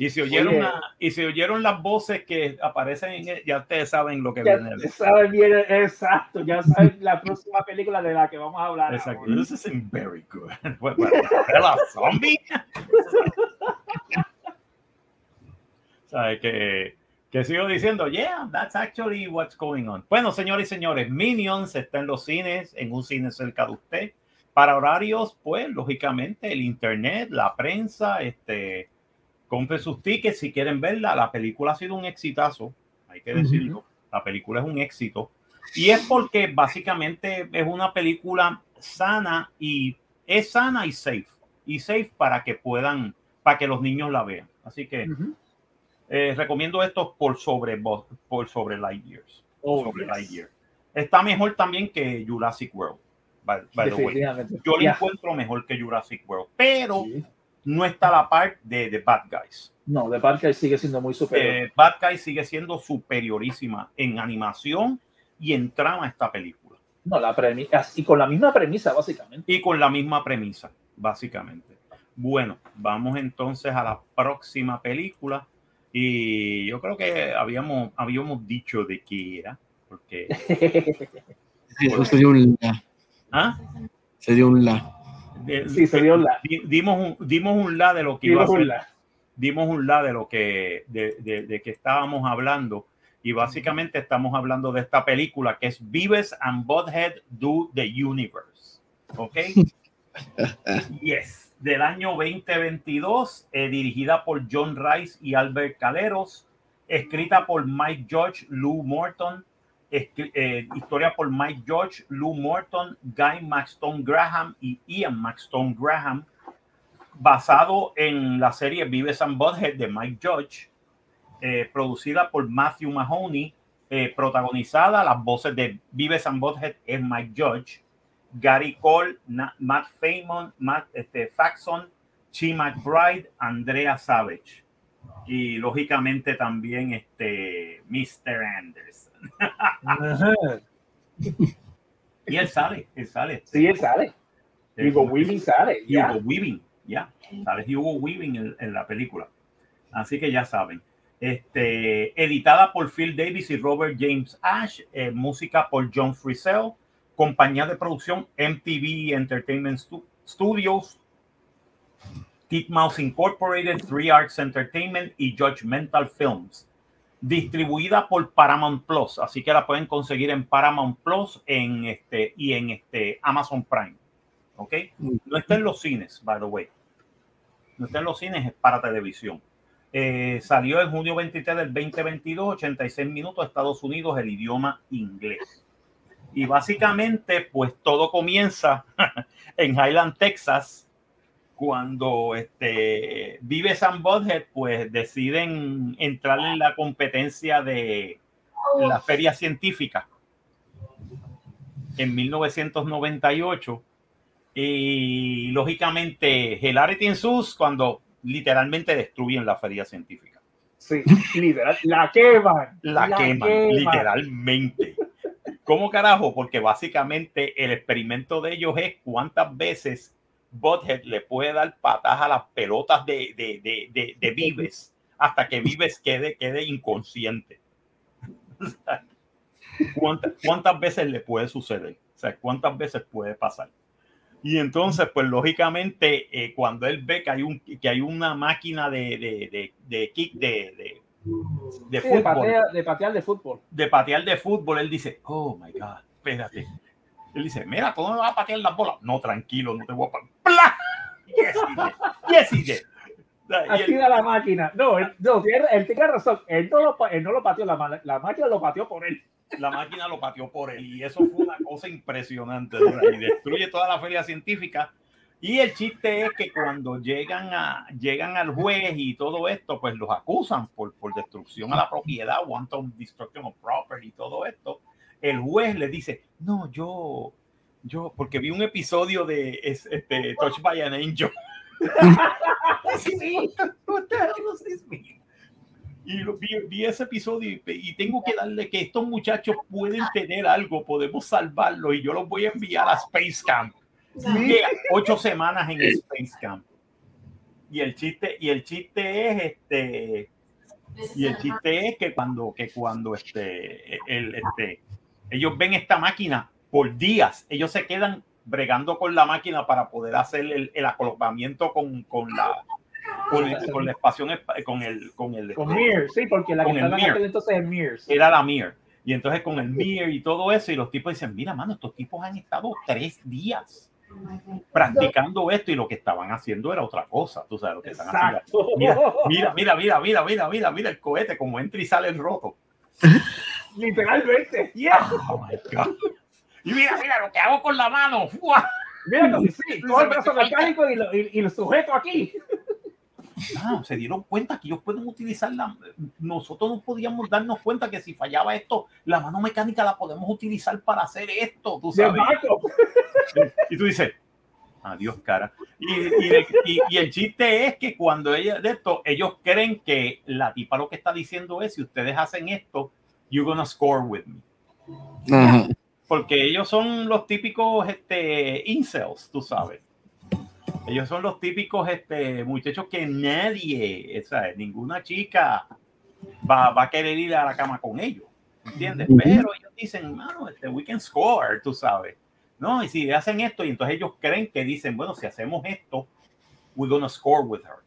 Y si oyeron Oye. la- y si oyeron las voces que aparecen en ya ustedes saben lo que Ya viene. saben bien, exacto, ya saben la próxima película de la que vamos a hablar. Exacto. ahora. This isn't very good. What, what, Bella zombie? ¿Sabe? Que, que sigo diciendo, yeah, that's actually what's going on. Bueno, señores y señores, Minions está en los cines, en un cine cerca de usted. Para horarios, pues, lógicamente, el internet, la prensa, este, compre sus tickets si quieren verla. La película ha sido un exitazo, hay que decirlo. La película es un éxito. Y es porque básicamente es una película sana y es sana y safe. Y safe para que puedan, para que los niños la vean. Así que Ujú. eh, recomiendo esto por sobre, por sobre Lightyears. Oh, sobre yes. Lightyear. Está mejor también que Jurassic World. By, by the way. Yo Ya. encuentro mejor que Jurassic World, pero Sí. No está a la par de, de Bad Guys. No, de Parker sigue siendo muy superior. Eh, Bad Guys sigue siendo superiorísima en animación y en trama esta película. no, la premisa, y con la misma premisa, básicamente. Y con la misma premisa, básicamente. Bueno, vamos entonces a la próxima película. Y yo creo que habíamos, habíamos dicho de qué era, porque... Eso sería un la. ¿Ah? Sería un la. De- Sí, se dio la- di- dimos, un, dimos un la de lo que iba a ser. la- dimos un la de lo que de, de- de que estábamos hablando. Y básicamente estamos hablando de esta película que es Vives and Butthead Do the Universe, ¿ok? yes, del año 2022, eh, dirigida por John Rice y Albert Caleros, escrita por Mike George, Lou Morton, eh, historia por Mike George, Lou Morton, Guy Maxton Graham y Ian Maxton Graham, basado en la serie Vives and Butthead de Mike Judge, eh, producida por Matthew Mahoney, eh, protagonizada, las voces de Vives and Butthead es Mike Judge, Gary Cole, Matt Famon, Matt este, Faxon, Chi McBride, Andrea Savage y lógicamente también este Mr. Anderson. Ajá. Y él sale, él sale. Sí, él sale. Hugo Weaving sale. Hugo Weaving, ya, sale Hugo Weaving en, en la película. Así que ya saben. Este, editada por Phil Davis y Robert James Ash, eh, música por John Frisell, compañía de producción MTV Entertainment Stu- Studios, Titmouse Incorporated, Three Arts Entertainment y Judgmental Films. Distribuida por Paramount Plus, así que la pueden conseguir en Paramount Plus en este, y en este, Amazon Prime. ¿Ok? No está en los cines, by the way. No está en los cines, es para televisión. Eh, salió en junio 23 del 2022, 86 minutos, Estados Unidos, el idioma inglés. Y básicamente, pues todo comienza en Highland, Texas, cuando este, Vive San Butthead, pues deciden entrar en la competencia de la feria científica en 1998 y lógicamente Hilarity ensues cuando literalmente destruyen la feria científica. Sí, literal. La queman. La, queman, literalmente. ¿Cómo carajo? Porque básicamente el experimento de ellos es cuántas veces Butthead le puede dar patas a las pelotas de, de, de, de, Vives hasta que Vives quede, quede inconsciente. ¿Cuántas, ¿Cuántas veces le puede suceder? O sea, ¿cuántas veces puede pasar? Y entonces, pues lógicamente, eh, cuando él ve que hay, un, que hay una máquina de, de, de, de kick de, de, de Sí, de, fútbol, patea- de patear de fútbol. de patear de fútbol, él dice, oh my God, espérate. Él dice, mira, tú no me vas a patear las bolas. No, tranquilo, no te voy a patear. ¡Pla! Yes. Yes, he did. Y él- Activa la máquina. No, él, no él tiene razón. Él no, lo, él no lo pateó, la, la máquina lo pateó por él. la máquina lo pateó por él y eso fue una cosa impresionante ¿verdad? y destruye toda la feria científica y el chiste es que cuando llegan a llegan al juez y todo esto pues los acusan por, por destrucción a la propiedad wanton destruction of property y todo esto el juez le dice, no, yo, yo, porque vi un episodio de es- este, Touch by an Angel. Y vi, vi ese episodio y, y tengo que darle que estos muchachos pueden tener algo, podemos salvarlo y yo los voy a enviar a Space Camp. Ocho semanas en Space Camp. Y el chiste, y el chiste es este, y el chiste es que cuando, que cuando este, el, este, ellos ven esta máquina por días, ellos se quedan bregando con la máquina para poder hacer el, el acoplamiento con, con la con, el- con la espación con el con el Con Mir, sí, porque la que estaba en entonces es Mir. sí. era la Mir. Y entonces con el Mir y todo eso, y los tipos dicen, mira, mano, estos tipos han estado tres días practicando esto y lo que estaban haciendo era otra cosa. Tú sabes lo que están haciendo. Mira, mira, mira, mira, mira, mira, mira el cohete como entra y sale el roto. Literalmente. Yeah. Oh my God. Y mira, mira lo que hago con la mano. ¡Fua! Mira, como sí, cojo el brazo mecánico y lo, y, y lo sujeto aquí. Ah, se dieron cuenta que ellos pueden utilizar la. Nosotros no podíamos darnos cuenta que si fallaba esto, la mano mecánica la podemos utilizar para hacer esto. Tú sabes. Y tú dices, adiós, cara. Y, y el, y- y el chiste es que cuando ella de esto, ellos creen que la tipa lo que está diciendo es: si ustedes hacen esto, you're gonna score with me. Ajá. Porque ellos son los típicos este, incels, tú sabes. Ellos son los típicos este, muchachos que nadie, sea, ninguna chica va, va a querer ir a la cama con ellos. ¿Entiendes? Pero ellos dicen, mano, este, we can score, tú sabes. No, y si hacen esto, y entonces ellos creen que dicen, bueno, si hacemos esto, we're gonna score with her.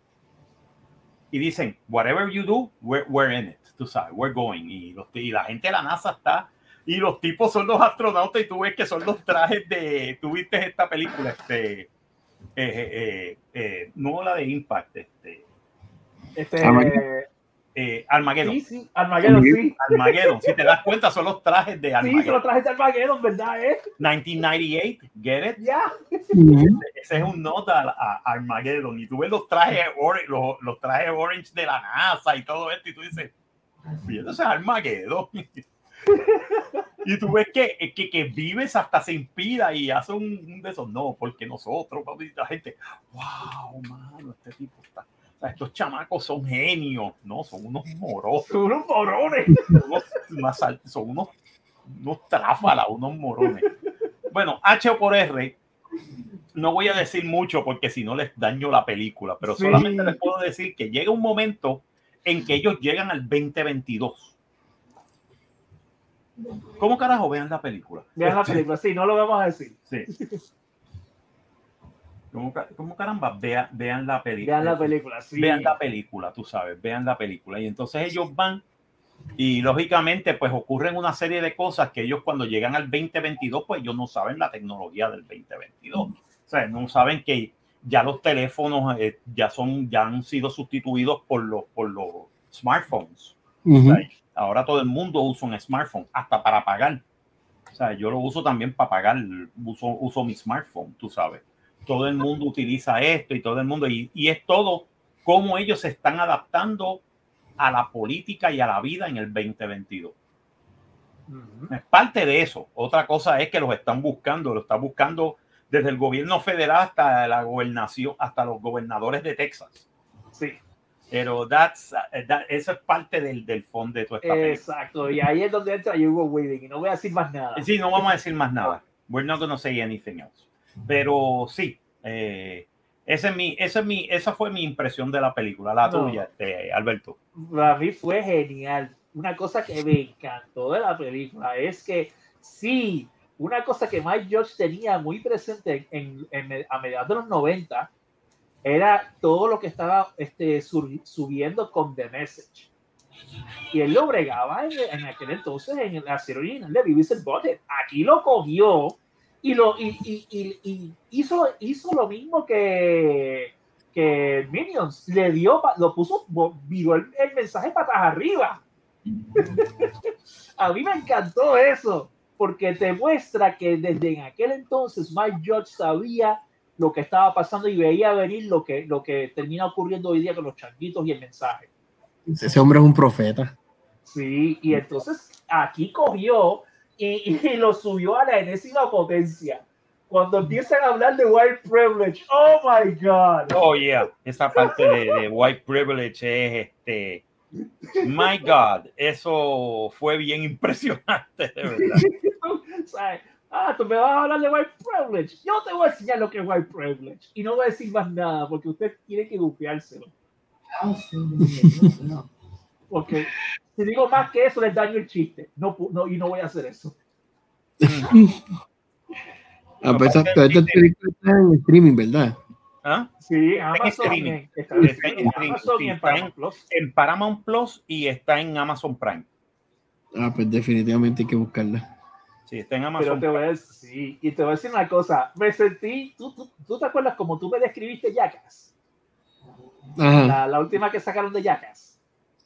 Y dicen, whatever you do, we're, we're in it, tú sabes, we're going. Y, los, y la gente de la NASA está y los tipos son los astronautas y tú ves que son los trajes de, tú viste esta película, este, eh, eh, eh, no la de Impact, este, Este. Eh, Armageddon. sí, sí, Armageddon, sí. Armageddon, si te das cuenta, son los trajes de Sí, se lo Armageddon. traje de Armageddon, ¿verdad? Eh? 1998, get it? Ya. Ujú. Ese es un nota a, a Armageddon. Y tú ves los trajes, los, los trajes orange de la NASA y todo esto, y tú dices, "Oye, eso es Armageddon. y tú ves que, que, que vives hasta se inspira y hace un, un de esos. No, porque nosotros, papi, la gente, wow, mano, este tipo está. Sea, estos chamacos son genios, no, son unos morosos, Son unos morones. son unos, al- son unos, unos tráfalas, unos morones. Bueno, H o por R, no voy a decir mucho porque si no les daño la película, pero Sí. solamente les puedo decir que llega un momento en que ellos llegan al 2022. ¿Cómo carajo vean la película? Vean la película, sí, no lo vamos a decir. Sí. ¿Cómo, ca- cómo caramba? Vean, vean la película. Vean la película, sí. Vean la película, tú sabes, vean la película. Y entonces ellos van y lógicamente pues ocurren una serie de cosas que ellos cuando llegan al 2022 pues ellos no saben la tecnología del 2022. O sea, no saben que ya los teléfonos eh, ya son ya han sido sustituidos por los por los smartphones. O Ujú. sea, ahora todo el mundo usa un smartphone, hasta para pagar. O sea, yo lo uso también para pagar, uso, uso mi smartphone, tú sabes. Todo el mundo utiliza esto y todo el mundo, y, y es todo cómo ellos se están adaptando a la política y a la vida en el 2022. Ujú. Es parte de eso. Otra cosa es que los están buscando, lo están buscando desde el gobierno federal hasta la gobernación, hasta los gobernadores de Texas. Sí, Pero that's, uh, that- eso es parte del, del fondo de toda esta película. exacto. Y ahí es donde entra Hugo Weaving. Y no voy a decir más nada. Sí, no vamos a decir más nada. We're not gonna say anything else. Pero sí, eh, ese es mi, ese es mi, esa fue mi impresión de la película, la No. tuya, este, Alberto. Para mí fue genial. Una cosa que me encantó de la película es que sí, una cosa que Mike George tenía muy presente en, en- a mediados de los 90 era todo lo que estaba este, subiendo con The Message. Y él lo bregaba en, en aquel entonces en la serie original de and Butthead. Aquí lo cogió y, lo, y, y- y- y hizo, hizo lo mismo que, que Minions. Le dio, lo puso, viró el, el mensaje patas arriba. A mí me encantó eso, porque te muestra que desde en aquel entonces Mike George sabía lo que estaba pasando y veía venir lo que, lo que termina ocurriendo hoy día con los changuitos y el mensaje. Ese hombre es un profeta. Sí, y entonces aquí cogió y, y lo subió a la enésima potencia. Cuando empiezan a hablar de white privilege, oh my god. Oh, yeah. Esa parte de, de white privilege es este. My God, eso fue bien impresionante, de verdad. O sea, ah, tú me vas a hablar de white privilege. Yo te voy a enseñar lo que es white privilege. Y no voy a decir más nada porque usted tiene que no. Porque si digo más que eso, les daño el chiste. No, no, y no voy a hacer eso. Esa- pero esta película está en streaming, ¿verdad? ¿Ah? Sí, Amazon. streaming. en- Está Está en en streaming, streaming, Amazon sí, y en está en- Paramount Plus. En Paramount Plus y está en Amazon Prime. Ah, pues definitivamente hay que buscarla. Sí, está en Pero Amazon te voy a decir, sí, y te voy a decir una cosa. Me sentí, ¿tú, tú, tú te acuerdas como tú me describiste Jackass? Ajá, La, la última que sacaron de Jackass.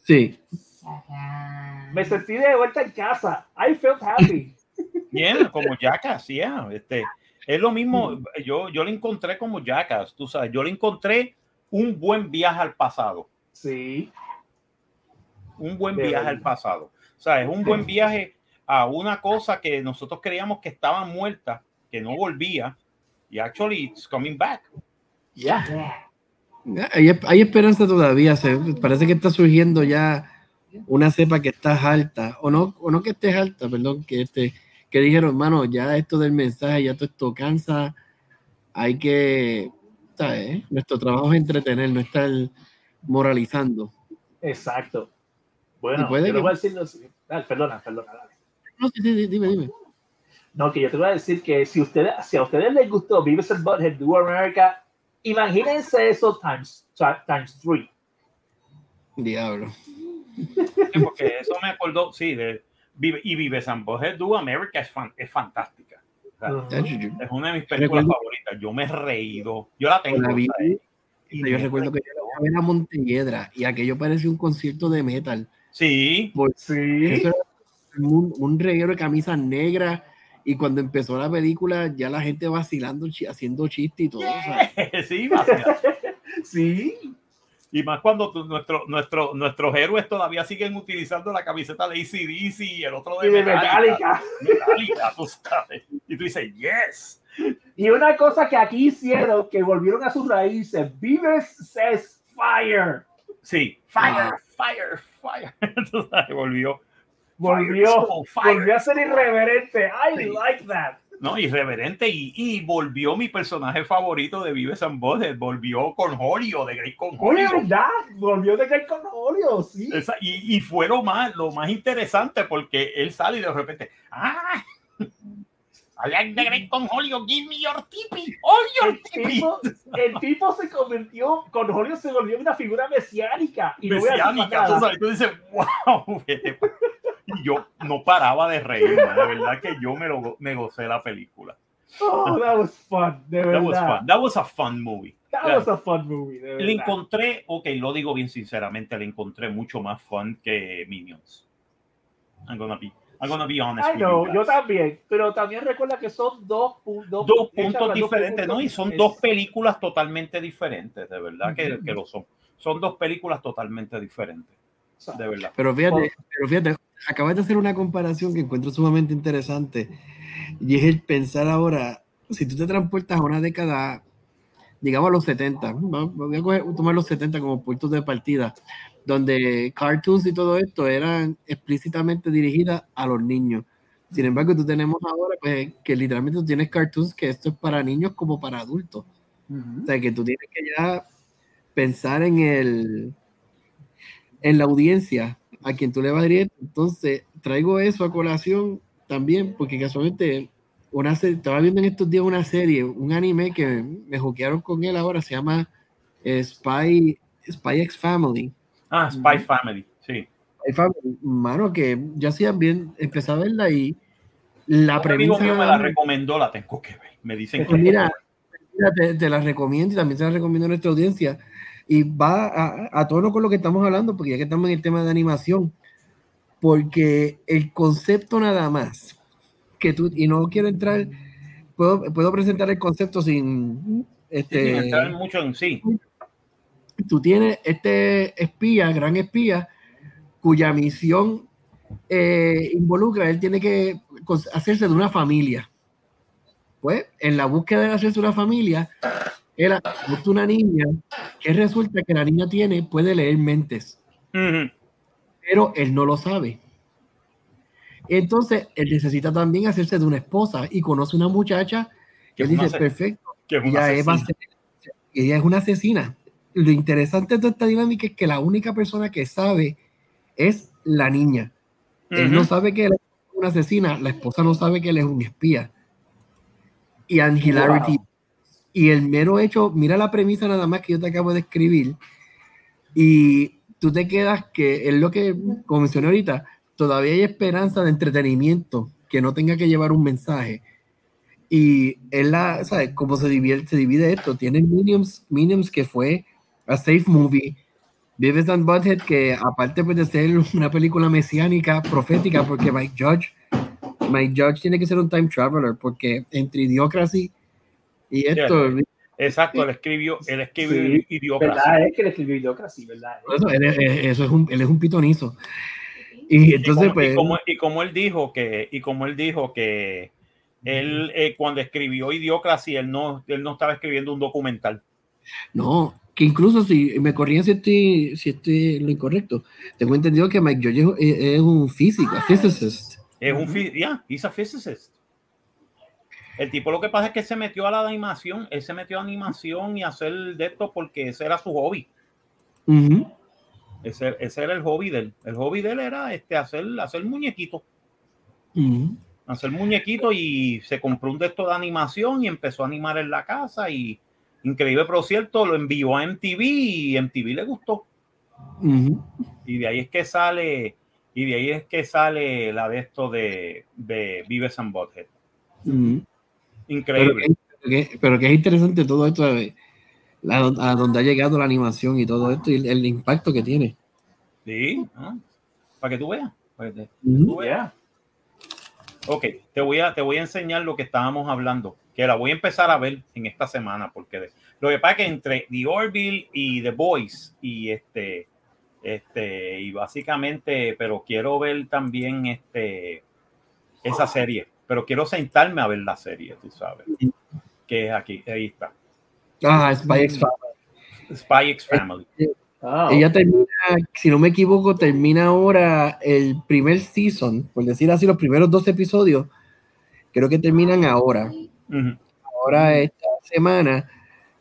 sí. Me sentí de vuelta en casa. I felt happy. Bien, como Jackass, yeah. Este, es lo mismo, yo, yo le encontré como Jackass, tú sabes, yo le encontré un buen viaje al pasado, Sí, un buen De viaje verdad. al pasado. O sea, es un buen viaje a una cosa que nosotros creíamos que estaba muerta, que no volvía, y actually it's coming back. ya. Yeah. Hay, hay esperanza todavía. Se, parece que está surgiendo ya una cepa que está alta. O no, o no que esté alta, perdón, que este, que dijeron, hermano, ya esto del mensaje, ya todo esto cansa. Hay que, ¿sabes? Nuestro trabajo es entretener, no estar moralizando. Exacto. Bueno, puede yo que- voy a decir lo siguiente. Dale, perdona, perdona, dale. No, sí, sí, dime, dime. No, que yo te voy a decir que si, ustedes, si a ustedes les gustó Vives and Butthead Do America, imagínense eso times, times three. Diablo. Sí, Porque eso me acordó, sí, de Vive, y Vive San Bojet Do America es, fan- es fantástica. O sea. Tacho, yo- Es una de mis películas Recuerdo- favoritas. Yo me he reído. Yo la tengo. la vi. Y yo recuerdo que yo la vi a ver a Montelledra y aquello parecía un concierto de metal. Sí, Sí. Eso era un, un reguero de camisas negras y cuando empezó la película ya la gente vacilando, haciendo chistes y todo. o sea, sí, vacila. Sí. Y más cuando nuestro, nuestro, nuestros héroes todavía siguen utilizando la camiseta de ACDC y el otro de Y de Metallica. Metallica. Metallica, tú sabes. Y tú dices, yes. Y una cosa que aquí hicieron, que volvieron a sus raíces, Vives says fire. Sí, fire, fire, fire. Tú sabes, volvió. Volvió, Fire, fire. volvió a ser irreverente. I Sí. like that. No, irreverente y, y volvió mi personaje favorito de Vives and Butthead, volvió con Julio, de Great con Oye, Julio. ¿verdad? Volvió de caer con Julio, sí. Esa- y, y fue lo más, lo más interesante porque él sale y de repente, ah, I like the Great con Julio, give me your tipi, all your tipi. el tipo se convirtió, con Julio se volvió una figura mesiánica. Y no Mesiánica, sabes, tú dices, wow, vete pa-". y yo no paraba de reírme, de verdad que yo me, lo, me gocé la película. Oh, that was fun, de That was verdad. fun, that was a fun movie. That was a fun movie, de Le verdad. encontré, ok, lo digo bien sinceramente, le encontré mucho más fun que Minions. I'm gonna be, I'm gonna be honest I with know, you yo también, pero también recuerda que son dos, dos, Dos puntos las dos diferentes, ¿no? Y son Es- dos películas totalmente diferentes, de verdad que, Ujú. que lo son. Son dos películas totalmente diferentes, de verdad. pero fíjate, pero fíjate, acabas de hacer una comparación que encuentro sumamente interesante y es el pensar ahora, si tú te transportas a una década, digamos a los 70, va- voy a coger- tomar los 70 como puntos de partida, donde cartoons y todo esto eran explícitamente dirigidas a los niños. Sin embargo, tú tenemos ahora pues, que literalmente tú tienes cartoons que esto es para niños como para adultos. O sea, que tú tienes que ya pensar en el en la audiencia a quien tú le vas a dirigir. Entonces, traigo eso a colación también, porque casualmente una serie, estaba viendo en estos días una serie, un anime que me juquearon con él ahora, se llama eh, Spy, Spy X Family. Ah, Spy Family, sí. Spy Family, mano, que yo hacía bien, empecé a verla y la Un amigo premisa... mío me la recomendó, la tengo que ver. Me dicen que mira, mira, te, te la recomiendo y también se la recomiendo a nuestra audiencia. Y va a, a tono con lo que estamos hablando, porque ya que estamos en el tema de animación, porque el concepto nada más, que tú, y no quiero entrar, puedo, puedo presentar el concepto sin, Sí, sin este, entrar mucho en sí. Tú tienes este espía, gran espía, cuya misión eh, involucra, él tiene que, hacerse de una familia. Pues, en la búsqueda de hacerse una familia, él busca una niña que resulta que la niña tiene, puede leer mentes, pero él no lo sabe. Entonces, él necesita también hacerse de una esposa y conoce una muchacha Que él dice, perfecto, ella, es- ella es una asesina. Lo interesante de esta dinámica es que la única persona que sabe es la niña. Él no sabe que él es una asesina, la esposa no sabe que él es un espía. Y Angularity. Y el mero hecho, mira la premisa nada más que yo te acabo de escribir. Y tú te quedas que es lo que, como mencioné ahorita, todavía hay esperanza de entretenimiento que no tenga que llevar un mensaje. Y es la, ¿sabes? Cómo se divide, se divide esto. Tiene Minions, Minions que fue a safe movie. Beavis and Butthead que aparte pues, de ser una película mesiánica, profética, porque Mike Judge, Mike Judge tiene que ser un time traveler, porque entre Idiocracy y esto, Exacto, él escribió, él escribió Sí, Idiocracy. ¿Verdad? Es que le escribió Idiocracy, ¿verdad? eso, él, es- eso es un, él es un pitonizo. Y Y entonces, como, pues, y, como, y como él dijo que, y como él dijo que él eh, cuando escribió Idiocracy, él no, él no estaba escribiendo un documental. no, que incluso si me corrían si estoy, si estoy en lo incorrecto, tengo entendido que Mike Judge es, es un físico, physicist. Es un, fi- yeah, he's a physicist. El tipo lo que pasa es que se metió a la animación, él se metió a animación y a hacer de esto porque ese era su hobby. Ese, ese era el hobby de él. El hobby de él era este, hacer, hacer muñequitos. Hacer muñequitos y se compró un de estos de animación y empezó a animar en la casa y increíble, pero cierto, lo envió a MTV y MTV le gustó. Y de ahí es que sale, y de ahí es que sale la de esto de, de Vives and. Pero Increíble. que- pero que es interesante todo esto, la- a donde ha llegado la animación y todo esto y el, el impacto que tiene. Sí, ¿no? para que tú veas. para que te- Ujú. tú veas. Ok, te voy, a, te voy a enseñar lo que estábamos hablando, que la voy a empezar a ver en esta semana, porque de- lo que pasa es que entre The Orville y The Boys, y este, este, y básicamente, pero quiero ver también este, esa serie, pero quiero sentarme a ver la serie, tú sabes, que es aquí, ahí está, Ah, Spy X Family. Spy X Family. Ah, Ella termina, si no me equivoco, termina ahora el primer season, por decir así, los primeros dos episodios, creo que terminan ahora, Ahora esta semana,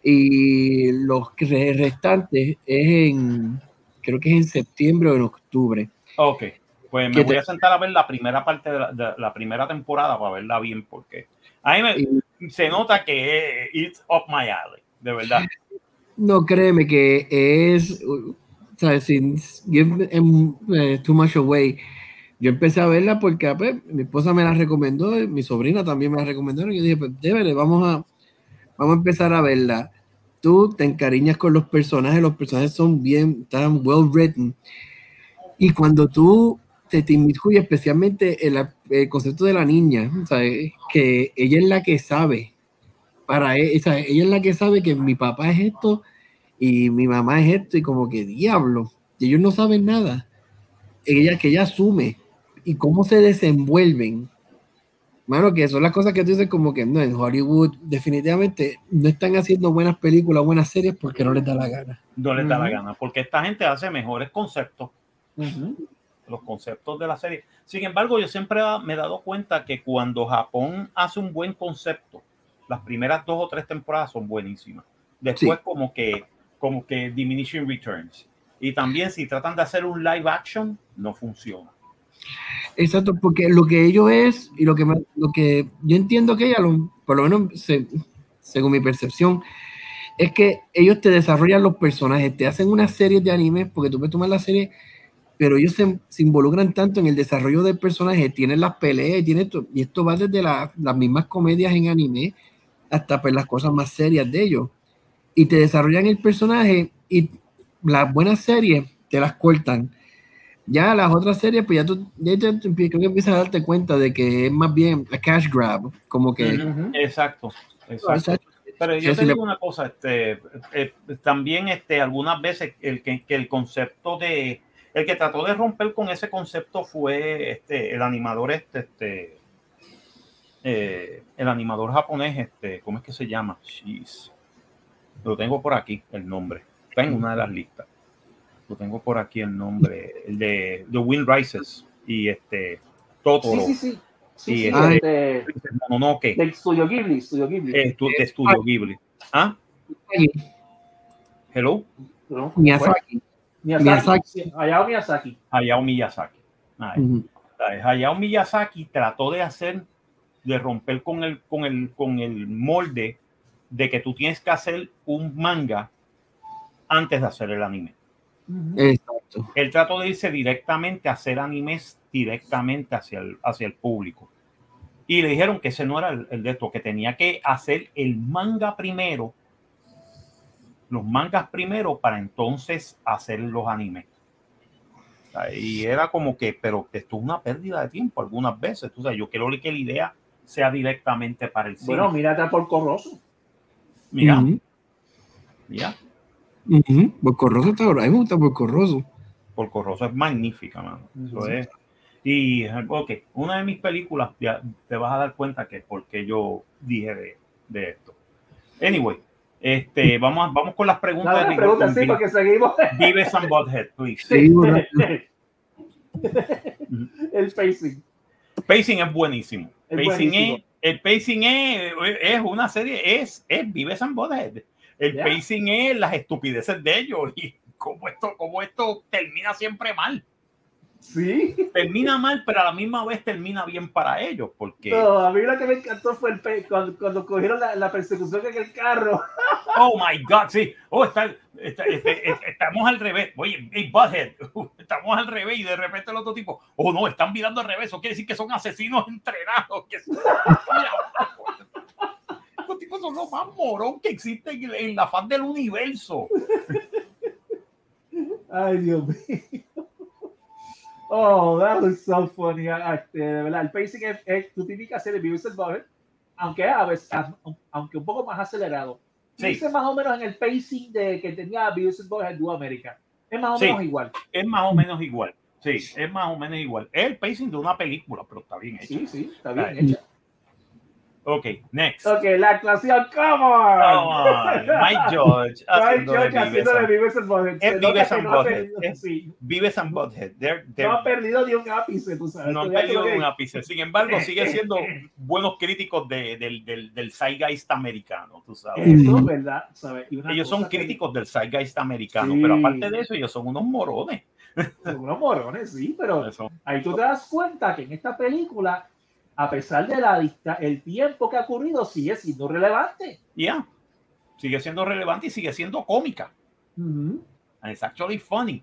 y los re- restantes es en, creo que es en septiembre o en octubre. Ok, pues me ¿Qué voy te- a sentar a ver la primera parte de la, de la primera temporada para verla bien, porque a mí me, se nota que it's up my alley, de verdad. No, créeme que es, uh, ¿sabes? Sin give em, eh, too much away. Yo empecé a verla porque pues, mi esposa me la recomendó, mi sobrina también me la recomendó. Y yo dije, pues débele, vamos a, vamos a empezar a verla. Tú te encariñas con los personajes, los personajes son bien, están well written. Y cuando tú te, te inmiscuyes, especialmente el, concepto de la niña, ¿sabes? que ella es la que sabe para e- ella, ella es la que sabe que mi papá es esto y mi mamá es esto y como que diablo, y ellos no saben nada. Ella que ella asume y cómo se desenvuelven. Mano, que son las cosas que tú dices como que no, en Hollywood definitivamente no están haciendo buenas películas, buenas series porque no les da la gana. No les da la gana, porque esta gente hace mejores conceptos, los conceptos de la serie. Sin embargo, yo siempre me he dado cuenta que cuando Japón hace un buen concepto, las primeras dos o tres temporadas son buenísimas. Después como que como que diminishing returns. Y también si tratan de hacer un live action, no funciona. Exacto, porque lo que ellos es y lo que, lo que yo entiendo que ella, por lo menos se- según mi percepción, es que ellos te desarrollan los personajes, te hacen una serie de animes, porque tú puedes tomar la serie, pero ellos se, involucran tanto en el desarrollo del personaje, tienen las peleas, y, tiene esto, y esto va desde la- las mismas comedias en anime hasta pues, las cosas más serias de ellos. Y te desarrollan el personaje y las buenas series te las cortan. Ya las otras series, pues ya tú, ya te- creo que empiezas a darte cuenta de que es más bien a cash grab, como que... Exacto, exacto. Pero yo Yo te le- digo una cosa, este, eh, también este, algunas veces el que, que el concepto de, el que trató de romper con ese concepto fue este, el animador este, este eh, el animador japonés, este, ¿cómo es que se llama? Jeez. Lo tengo por aquí, el nombre. Está en una de las listas. Lo tengo por aquí el nombre, el de The Wind Rises y este Totoro, Sí, sí, sí. Sí, Sí, sí, este- este, Mononoke, del Studio Ghibli, Studio Ghibli. eh, tu- de Studio Ghibli. ¿Ah? Hello, ¿no? Miyazaki. Miyazaki. Hayao Miyazaki. Hayao Miyazaki. Ay, Ujú. Hayao Miyazaki trató de hacer, de romper con el, con el, con el molde de que tú tienes que hacer un manga antes de hacer el anime. Exacto. Él trató de irse directamente a hacer animes directamente hacia el, hacia el público. Y le dijeron que ese no era el, el de esto, que tenía que hacer el manga primero, los mangas primero para entonces hacer los animes. Y era como que, pero esto es una pérdida de tiempo algunas veces. Tú sabes, yo quiero que la idea sea directamente para el cine. Bueno, mírate a Porco Rosso. mira, mira, Ujú. Porco Rosso está ahora. A mí me gusta. Porco Rosso es magnífica, mano. Eso es. Y, ok, una de mis películas, ya te vas a dar cuenta que por qué yo dije de, de esto. Anyway, este, vamos, a- vamos con las preguntas. De pregunta, sí, porque seguimos. Vives and Butthead, please. Sí, bueno. el pacing. Pacing es buenísimo. Es pacing buenísimo. es, el pacing es, es una serie, es, es Vives and Butthead. El pacing es las estupideces de ellos y cómo esto, cómo esto termina siempre mal. Sí. Termina mal, pero a la misma vez termina bien para ellos, porque No, a mí lo que me encantó fue el cuando, cuando cogieron la, la persecución en el carro. Oh my God, sí. Oh, está, está- este, este, estamos al revés. Oye, hey, Butthead, estamos al revés y de repente el otro tipo, oh no, están mirando al revés. Eso quiere decir que son asesinos entrenados. Que son- Estos tipos son los más morón que existen en, en la faz del universo. Ay, Dios mío. Oh, that was so funny. Ah, Este, de verdad, el pacing es, es tu típica serie Beavis and Butthead, aunque a veces, aunque un poco más acelerado. Sí. Dice más o menos en el pacing de que tenía Beavis and Butthead Do America. Es más o Sí. menos igual. Es más o menos igual. Sí, es más o menos igual. Es el pacing de una película, pero está bien hecho. Sí, sí, está bien hecha. Ok, next. Ok, la actuación, come on. Come on, Mike George. Mike George haciendo de Beavis and Butthead. Es que and no ha Butthead. perdido- Es- sí, Beavis and Butthead. No ha perdido ni un ápice, tú sabes. no Todavía perdido que- un ápice. Sin embargo, sigue siendo buenos críticos de- del, del, del zeitgeist americano, tú sabes. Eso es verdad, ¿sabes? Ellos son críticos del zeitgeist americano, pero aparte de eso, ellos son unos morones. Son unos morones, sí, pero ahí tú te das cuenta que en esta película, a pesar de la dista, el tiempo que ha ocurrido sigue siendo relevante. Yeah. Sigue siendo relevante y sigue siendo cómica. And it's actually funny.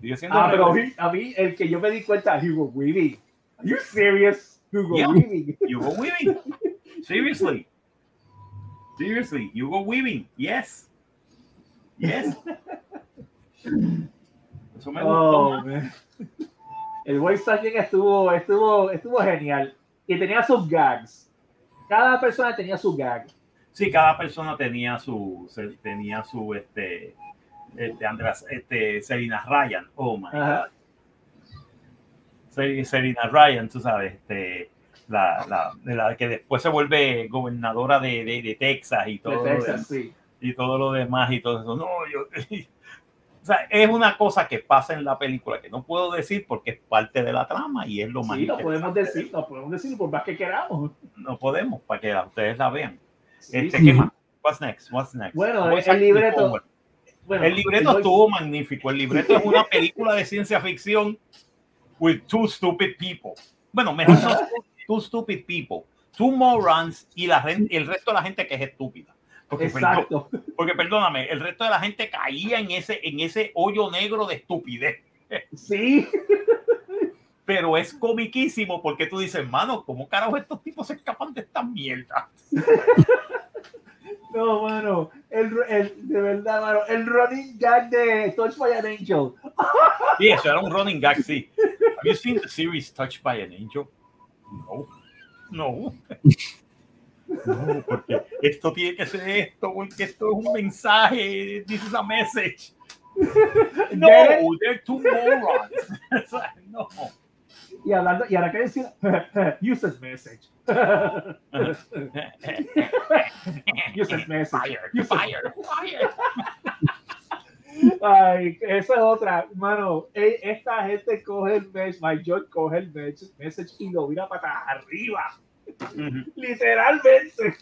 Sigue siendo Ah, pero a relevante. mí, a mí, el que yo me di cuenta, Hugo Weaving. Are you serious? Hugo Yeah. Weaving. Hugo Weaving. Seriously. Seriously. Hugo Weaving. Yes. Yes. Eso me gustó. Oh, man. El voice acting estuvo, estuvo, estuvo genial. Y tenía sus gags. Cada persona tenía su gag. Sí, cada persona tenía su, tenía su, este, este, Andrés, este, Serena Ryan. Oh my Ajá. God. Se- Serena Ryan, tú sabes, este, la, la, de la que después se vuelve gobernadora de, de, de Texas y De todo, lo Texas, sí. y todo lo demás y todo eso. No, yo, o sea, es una cosa que pasa en la película que no puedo decir porque es parte de la trama y es lo más Sí, lo podemos decir, lo podemos decir por más que queramos. No podemos para que ustedes la vean. Sí, Este, sí. ¿Qué más? What's next? What's next? Bueno, What's el libreto-? Bueno, El libreto voice- estuvo magnífico. El libreto es una película de ciencia ficción with two stupid people. Bueno, mejor no two stupid people, two morons y la el resto de la gente que es estúpida. Porque, perdón- Exacto. porque perdóname, el resto de la gente caía en ese, en ese hoyo negro de estupidez. Sí. Pero es comiquísimo porque tú dices, mano, ¿cómo carajo estos tipos se escapan de esta mierda? No, mano. El, el, de verdad, mano. El running gag de Touch by an Angel. Y eso era un running gag, sí. Have you seen the series Touched by an Angel? No. No. No, porque esto tiene que ser esto, porque esto es un mensaje. This is a message. No, they're two morons. No. Y hablando, y ahora que decir, user message. user message. User- Ay, esa es otra, mano. e- Esta gente coge el message, my George coge el message, message y lo mira para arriba, Literalmente.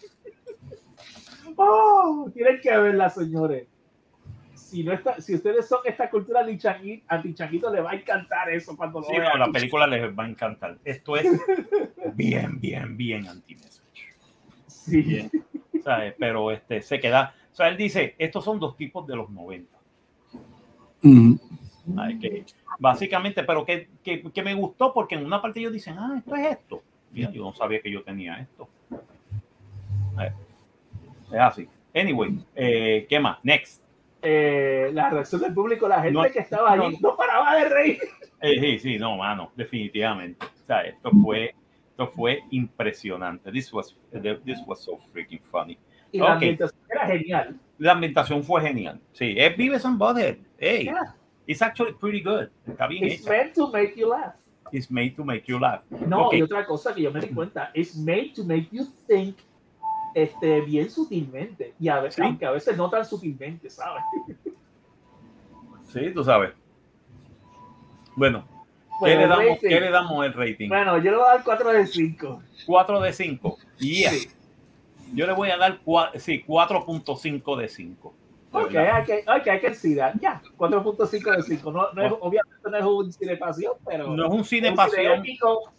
Oh, tienen que verla, señores. Si, no está, si ustedes son esta cultura anti-changuito, anti-changuito, le va a encantar eso cuando lo Sí, no, vean. la película les va a encantar. Esto es bien, bien, bien anti-message. Sí. Bien. ¿sabes? Pero este, se queda. O sea, él dice: estos son dos tipos de los 90. Ujú. ¿sabes? Que, básicamente, pero que, que, que me gustó porque en una parte ellos dicen: ah, esto es esto. Mira, yo no sabía que yo tenía esto. ¿Sabes? Es así. Anyway, eh, ¿qué más? Next. Eh, la reacción del público, la gente No, que estaba allí no. paraba de reír. Eh, sí, sí, no, mano, definitivamente. O sea, esto fue, esto fue impresionante. This was, this was so freaking funny. Y la ambientación era genial. La ambientación fue genial. Sí, es Vives and Butthead. Hey, Yeah. it's actually pretty good. Está bien It's hecha. meant to make you laugh. It's made to make you laugh. No, Ok. y otra cosa que yo me di cuenta, it's made to make you think este, bien sutilmente. Y a veces, Sí. aunque a veces no tan sutilmente, ¿sabes? Sí, tú sabes. Bueno, ¿qué, Bueno, le damos. ¿qué le damos el rating? Bueno, yo le voy a dar 4 de 5. 4 de 5. Yeah. Sí. Yo le voy a dar cua- sí, 4.5 de 5. Ok, verdad. hay que, ok, hay que see that. Ya, 4.5 de 5. No, no es, obviamente no es un cine pasión, pero No es un cine pasión. épico.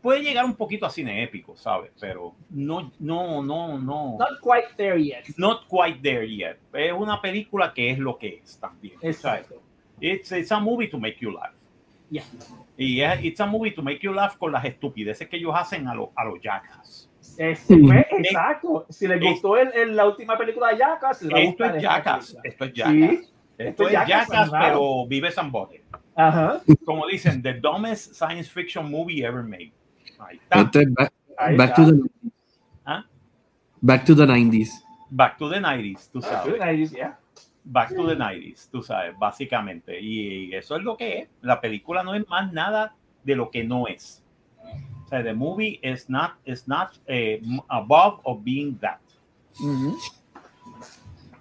Puede llegar un poquito a cine épico, ¿sabes? Pero no, no, no, no. Not quite there yet. Not quite there yet. Es una película que es lo que es también. Exacto. It's, it's a movie to make you laugh. Yeah. Y es it's a movie to make you laugh con las estupideces que ellos hacen a, lo- a los jackas. Este, Mm. exacto. Si les Es- gustó el, el- la última película de Jackass, les va a Esto es esta jackas. película. Esto es jackas. Sí. Esto es es Jackass pero and butthead. Ajá. Como dicen, the dumbest science fiction movie ever made. Ahí está. Esto es back, Ahí back está. to the ¿Ah? back to the 90s. Back to the 90s, tú sabes. Good night, yeah. Back to the 90s, tú sabes, básicamente. Y eso es lo que es. La película no es más nada de lo que no es. O sea, the movie is not, is not eh, above of being that.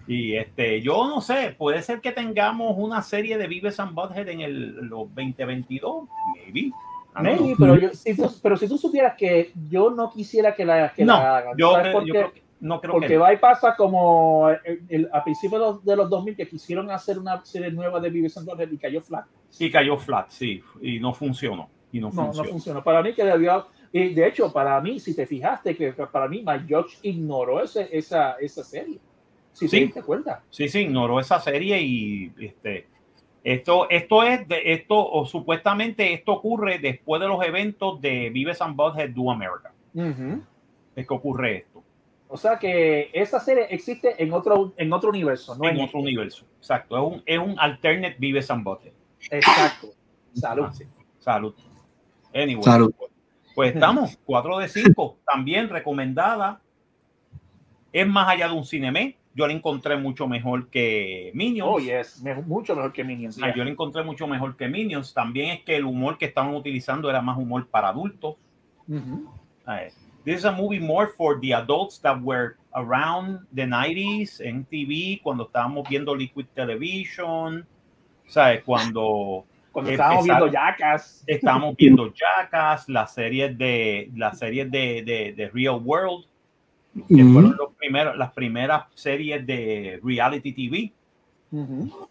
Y este, yo no sé, puede ser que tengamos una serie de Vives and Butthead en el los 2022, maybe. Maybe, know. pero, yo, si tú, pero si tú supieras que yo no quisiera que la, que No, la hagan, yo, ¿sabes yo creo que, no creo Porque que va y pasa como el- el- a principios de los, de los 2000 que quisieron hacer una serie nueva de Vives and Butthead y cayó flat. y cayó flat, sí, y no funcionó. Y no, No, no funcionó. Para mí que debió... Y de hecho, para mí, si te fijaste, que para mí, Mike Judge ignoró ese, esa, esa serie. Si Sí. te diste cuenta. Sí, sí, ignoró esa serie y este, esto, esto es de esto, o supuestamente esto ocurre después de los eventos de Vives and Butthead Do America. Es que ocurre esto O sea que esa serie existe en otro, en otro universo, no en en otro universo. Exacto, es un, es un alternate Vives and Butthead. Exacto. Salud. Así. Salud. Anyway, Salud. pues estamos 4 de 5, también recomendada. Es más allá de un cinema. Yo la encontré mucho mejor que Minions. Oh, yes. Me- mucho mejor que Minions. Ah, yeah. yo la encontré mucho mejor que Minions. También es que el humor que estaban utilizando era más humor para adultos. Ujú. Eh, This is a movie more for the adults that were around the 90s en TV, cuando estábamos viendo Liquid Television, ¿sabes? Cuando Cuando Empezaron- estábamos viendo Jackass. estábamos viendo Jackass, las series de las series de, de, de Real World, que fueron los primeros, las primeras series de reality TV.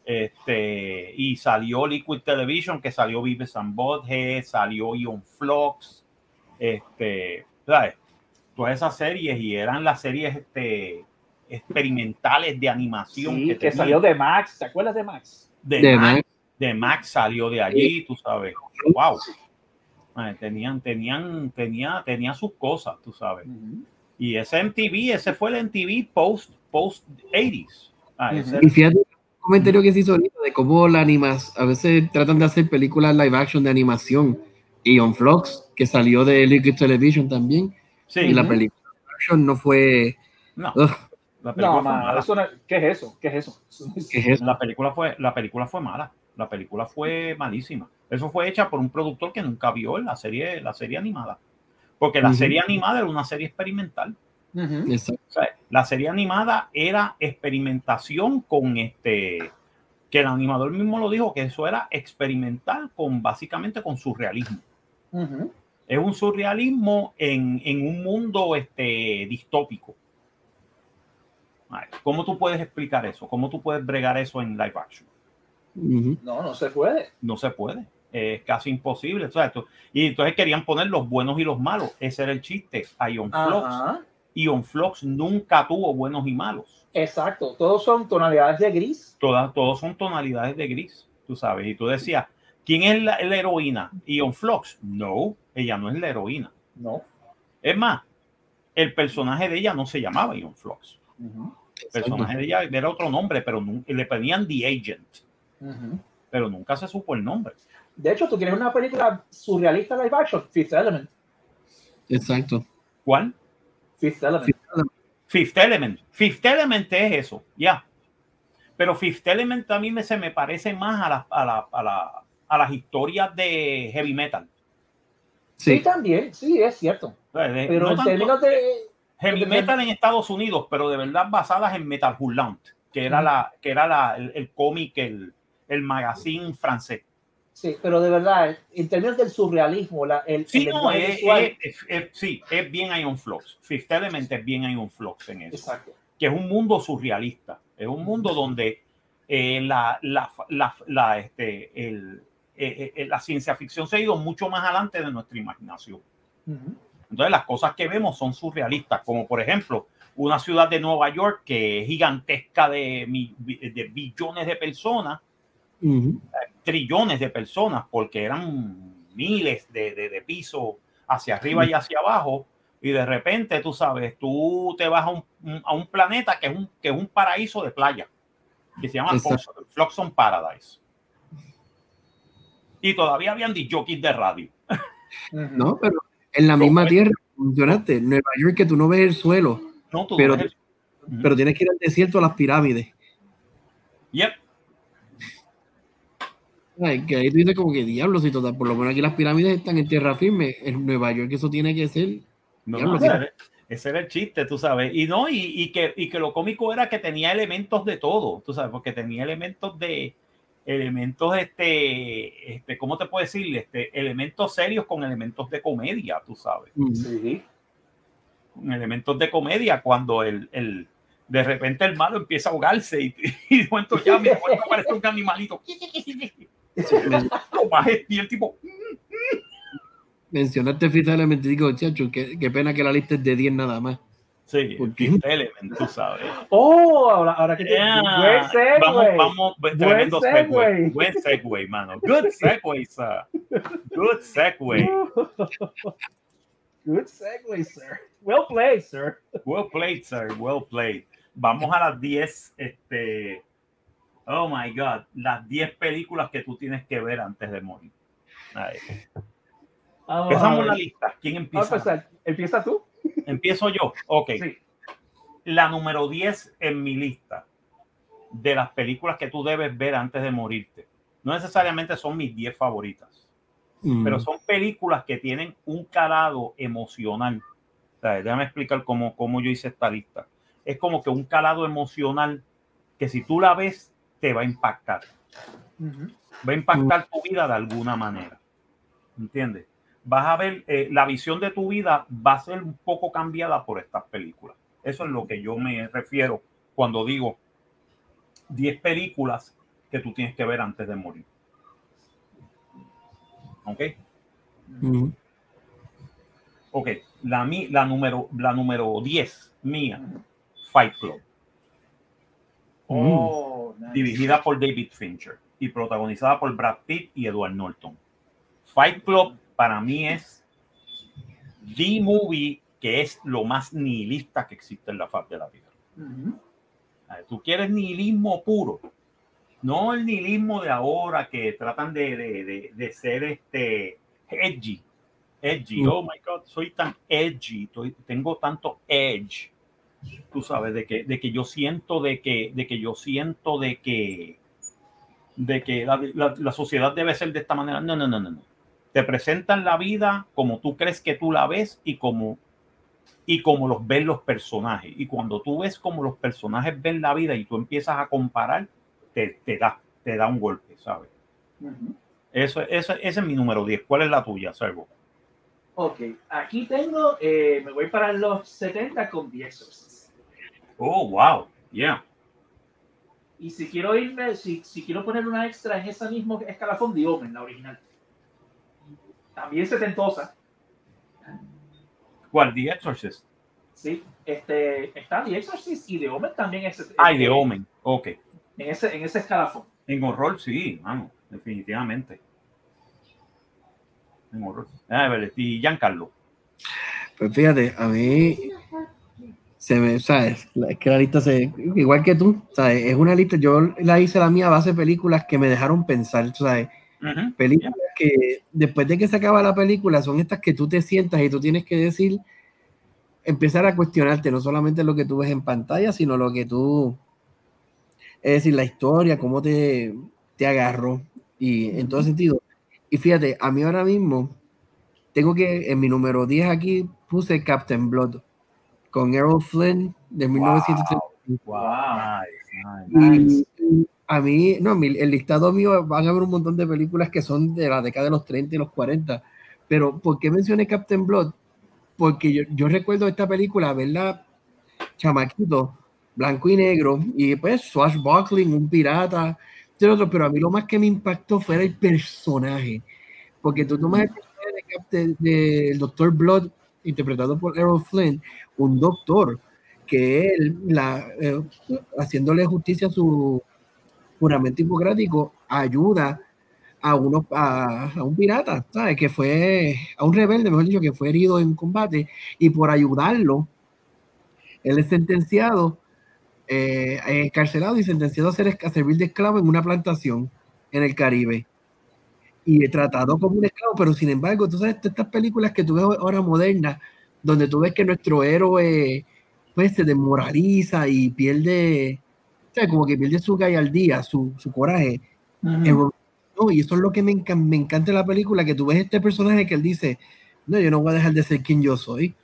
Este, y salió Liquid Television, que salió Vives and Butthead, salió Ion Flux, este, ¿sabes? Todas esas series y eran las series este, experimentales de animación Sí, que, salió de Max. ¿Te acuerdas de Max? de, De Max, Max. De Max salió de allí, tú sabes. Wow. Tenían, tenían, tenía, tenía sus cosas, tú sabes. Y ese MTV, ese fue el MTV post, post 80s. Ah, ese- Y fíjate, un comentario que se hizo ahorita de cómo la animas, a veces tratan de hacer películas live action de animación. Y On Flux, que salió de Liquid Television también. sí, Y la película action no fue. no, Ugh, la película No, fue man, mala. eso no- ¿qué es eso? ¿Qué es eso? ¿qué es eso? La película fue, la película fue mala. La película fue malísima. Eso fue hecha por un productor que nunca vio la serie, la serie animada. Porque la serie animada era una serie experimental. O sea, la serie animada era experimentación con este, que el animador mismo lo dijo, que eso era experimental con básicamente con surrealismo. Ujú. Es un surrealismo en, en un mundo este, distópico. ¿Cómo tú puedes explicar eso? ¿Cómo tú puedes bregar eso en live action? No, no se puede. No se puede. Es casi imposible. O sea, esto- y entonces querían poner los buenos y los malos. Ese era el chiste. A Ion Flux. Ajá. Ion Flux nunca tuvo buenos y malos. Exacto. Todos son tonalidades de gris. Todas, todos son tonalidades de gris, tú sabes. Y tú decías, ¿quién es la, la heroína? Ion Flux. No, ella no es la heroína. No. Es más, el personaje de ella no se llamaba Ion Flux. Ujú. El personaje de ella era otro nombre, pero le ponían The Agent, Pero nunca se supo el nombre. De hecho, tú quieres una película surrealista live action, Fifth Element. Exacto. ¿Cuál? Fifth Element. Fifth Element. Fifth Element es eso, ya. Pero Fifth Element a mí me, se me parece más a, la- a, la- a, la- a las historias de heavy metal. Sí. Sí. también, sí, es cierto. O sea, de- Pero no en tanto términos de. heavy de- metal en Estados Unidos, pero de verdad basadas en Metal Hurlant, que era, la, que era la, el, el cómic, el, el magazine francés. Sí, pero de verdad, en términos del surrealismo, la, el, Sí, el no, es, visual- es- es- es- sí, es bien Ion Flux. Fifth Element es bien Ion Flux en eso. Exacto. que es un mundo surrealista, es un mundo donde eh, la, la, la, este, el, eh, eh, la ciencia ficción se ha ido mucho más adelante de nuestra imaginación. Ujú. Entonces las cosas que vemos son surrealistas, como por ejemplo una ciudad de Nueva York que es gigantesca de, de billones de personas, Trillones de personas, porque eran miles de, de, de pisos hacia arriba y hacia abajo, y de repente, tú sabes, tú te vas a un, un- a un planeta que es un, que es un paraíso de playa, que se llama Floxon Paradise. Y todavía habían jockeys de radio. No, pero en la misma tierra, mencionaste, Nueva York, que tú no ves el suelo, No, tú Pero- ves el- pero tienes que ir al desierto a las pirámides. Yep. Ay, que ahí tú dices como que diablos y total, por lo menos aquí las pirámides están en tierra firme. En Nueva York eso tiene que ser. No, Diablo, no, que- ese, era, ese era el chiste, tú sabes. Y no, y, y que, y que lo cómico era que tenía elementos de todo, tú sabes, porque tenía elementos de elementos, este, este, ¿cómo te puedo decir? Este, elementos serios con elementos de comedia, tú sabes. Mm. Sí. Con elementos de comedia cuando el, el de repente el malo empieza a ahogarse y, y de momento ya me aparece un animalito. Más y el tipo, Mencionaste Fifth Element y digo, chacho, qué, qué pena que la lista es de 10 nada más. sí. Fifth Element, tú sabes. Oh, ahora, ahora que te. Yeah. Buen segue. Vamos, vamos, tremendo segue. segue. Buen segue, mano. Good segue, sir. Good segue. Good segue, sir. Well played, sir. Well played, sir. Well played. Vamos a las 10, este, oh my God, las 10 películas que tú tienes que ver antes de morir. Ahí. Vamos a Empezamos la lista. ¿Quién Vamos empieza? a empezar. ¿Empieza tú? Empiezo yo. Ok. Sí. La número 10 en mi lista de las películas que tú debes ver antes de morirte. No necesariamente son mis 10 favoritas. Mm. pero son películas que tienen un calado emocional. O sea, déjame explicar cómo, cómo yo hice esta lista. Es como que un calado emocional que si tú la ves, te va a impactar. Va a impactar tu vida de alguna manera. ¿Entiendes? Vas a ver, eh, la visión de tu vida va a ser un poco cambiada por estas películas. Eso es lo que yo me refiero cuando digo 10 películas que tú tienes que ver antes de morir. ¿Ok? Mm. Ok, la, mi- la, número, la número 10 mía, Fight Club, Oh, nice. dirigida por David Fincher y protagonizada por Brad Pitt y Edward Norton. Fight Club para mí es the movie que es lo más nihilista que existe en la faz de la vida. A ver, Tú quieres nihilismo puro, no el nihilismo de ahora que tratan de, de, de- de ser este edgy. Edgy, Mm. oh my god, soy tan edgy, tengo tanto edge. Tú sabes, de que, de que yo siento, de que, de que yo siento de que, de que la, la- la sociedad debe ser de esta manera. No, no, no, no, no. Te presentan la vida como tú crees que tú la ves y como, y como los ven los personajes. Y cuando tú ves como los personajes ven la vida y tú empiezas a comparar, te, te da, te da un golpe, ¿sabes? Ujú. Eso, eso, ese es mi número 10. ¿Cuál es la tuya, Servo? Ok, aquí tengo, eh, me voy para los 70 con The Exorcist. Oh, wow. Yeah. Y si quiero irme, si, si quiero poner una extra en ese mismo escalafón, The Omen, la original. También setentosa, ¿Cuál? The Exorcist. ¿sí? Este, está The Exorcist y The Omen también es Ay, The Omen. Ok. En ese, en ese escalafón. En horror, sí, mano. Definitivamente. En horror. Ah, vale. Y Giancarlo. Pues fíjate, a mí se me, ¿sabes? Es que la lista se, igual que tú, ¿sabes? Es una lista, yo la hice la mía a base de películas que me dejaron pensar, ¿sabes? Ujú. Películas que después de que se acaba la película son estas que tú te sientas y tú tienes que decir, empezar a cuestionarte no solamente lo que tú ves en pantalla, sino lo que tú, es decir, la historia, cómo te, te agarró y en todo sentido. Y fíjate, a mí ahora mismo tengo que, en mi número 10 aquí puse Captain Blood con Errol Flynn de 1930. Wow. Y, nice. y a mí, no, mi- el listado mío van a haber un montón de películas que son de la década de los 30 y los 40. Pero, ¿por qué mencioné Captain Blood? Porque yo, yo recuerdo esta película, verla chamaquito, blanco y negro, y pues swashbuckling, un pirata, otros, pero a mí lo más que me impactó fue el personaje. Porque tú tomas el personaje del Dr. Blood, interpretado por Errol Flynn, un doctor que él, la, eh, haciéndole justicia a su juramento hipocrático, ayuda a, uno, a un pirata, ¿sabes? Que fue, a un rebelde, mejor dicho, que fue herido en combate, y por ayudarlo, él es sentenciado, eh, encarcelado y sentenciado a, ser, a servir de esclavo en una plantación en el Caribe. Y tratado como un esclavo, pero sin embargo, tú sabes, estas películas que tú ves ahora modernas, donde tú ves que nuestro héroe pues se desmoraliza y pierde, o sea, como que pierde su gallardía, su, su coraje. No, y eso es lo que me, encan- me encanta de la película, que tú ves este personaje que él dice, no, yo no voy a dejar de ser quien yo soy.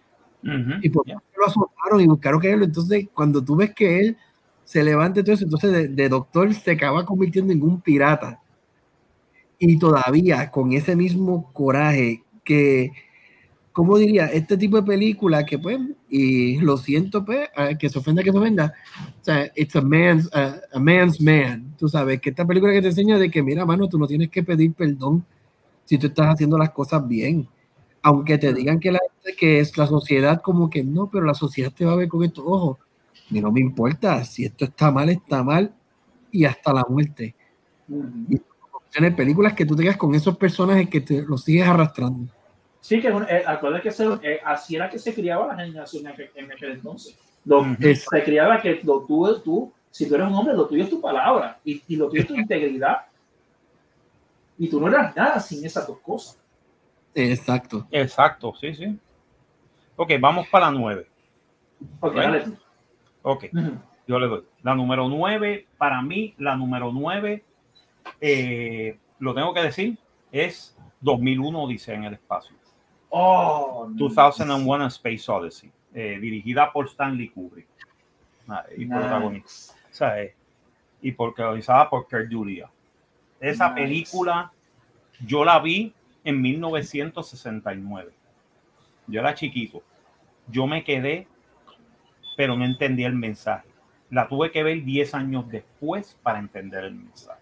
Ujú. Y por Yeah. lo azotaron y buscaron que él, entonces cuando tú ves que él se levanta y todo eso, entonces de, de doctor se acaba convirtiendo en un pirata. Y todavía con ese mismo coraje que, ¿cómo diría? Este tipo de película que pues, y lo siento pues, ah, que se ofenda, que se ofenda, o sea, it's a man's, a, a man's man, tú sabes, que esta película que te enseña de que, mira, mano, tú no tienes que pedir perdón si tú estás haciendo las cosas bien. Aunque te digan que, la, que es la sociedad como que no, pero la sociedad te va a ver con estos ojos. Y no me importa, si esto está mal, está mal y hasta la muerte. Tener películas que tú tengas con esos personajes que te los sigues arrastrando. Sí, que es un- eh, acuérdate que se- eh, así era que se criaba la generación en aquel, en aquel entonces. Lo-. Es- se criaba que lo tuyo, tú, si tú eres un hombre, lo tuyo es tu palabra y, y lo tuyo es tu integridad. Y tú no eras nada sin esas dos cosas. Exacto. Exacto, sí, sí. Ok, vamos para la 9. Ok, Bueno. dale tú. Ok, Ujú. yo le doy. La número 9, para mí, la número 9, eh, lo tengo que decir, es 2001 Odisea en el espacio. Oh, no. 2001 A Space Odyssey, eh, dirigida por Stanley Kubrick. Y Nice. protagonista. O sea, eh, y protagonizada por Kurt Julia. Esa Nice. película yo la vi en 1969. Yo era chiquito. Yo me quedé, pero no entendí el mensaje. La tuve que ver 10 años después para entender el mensaje.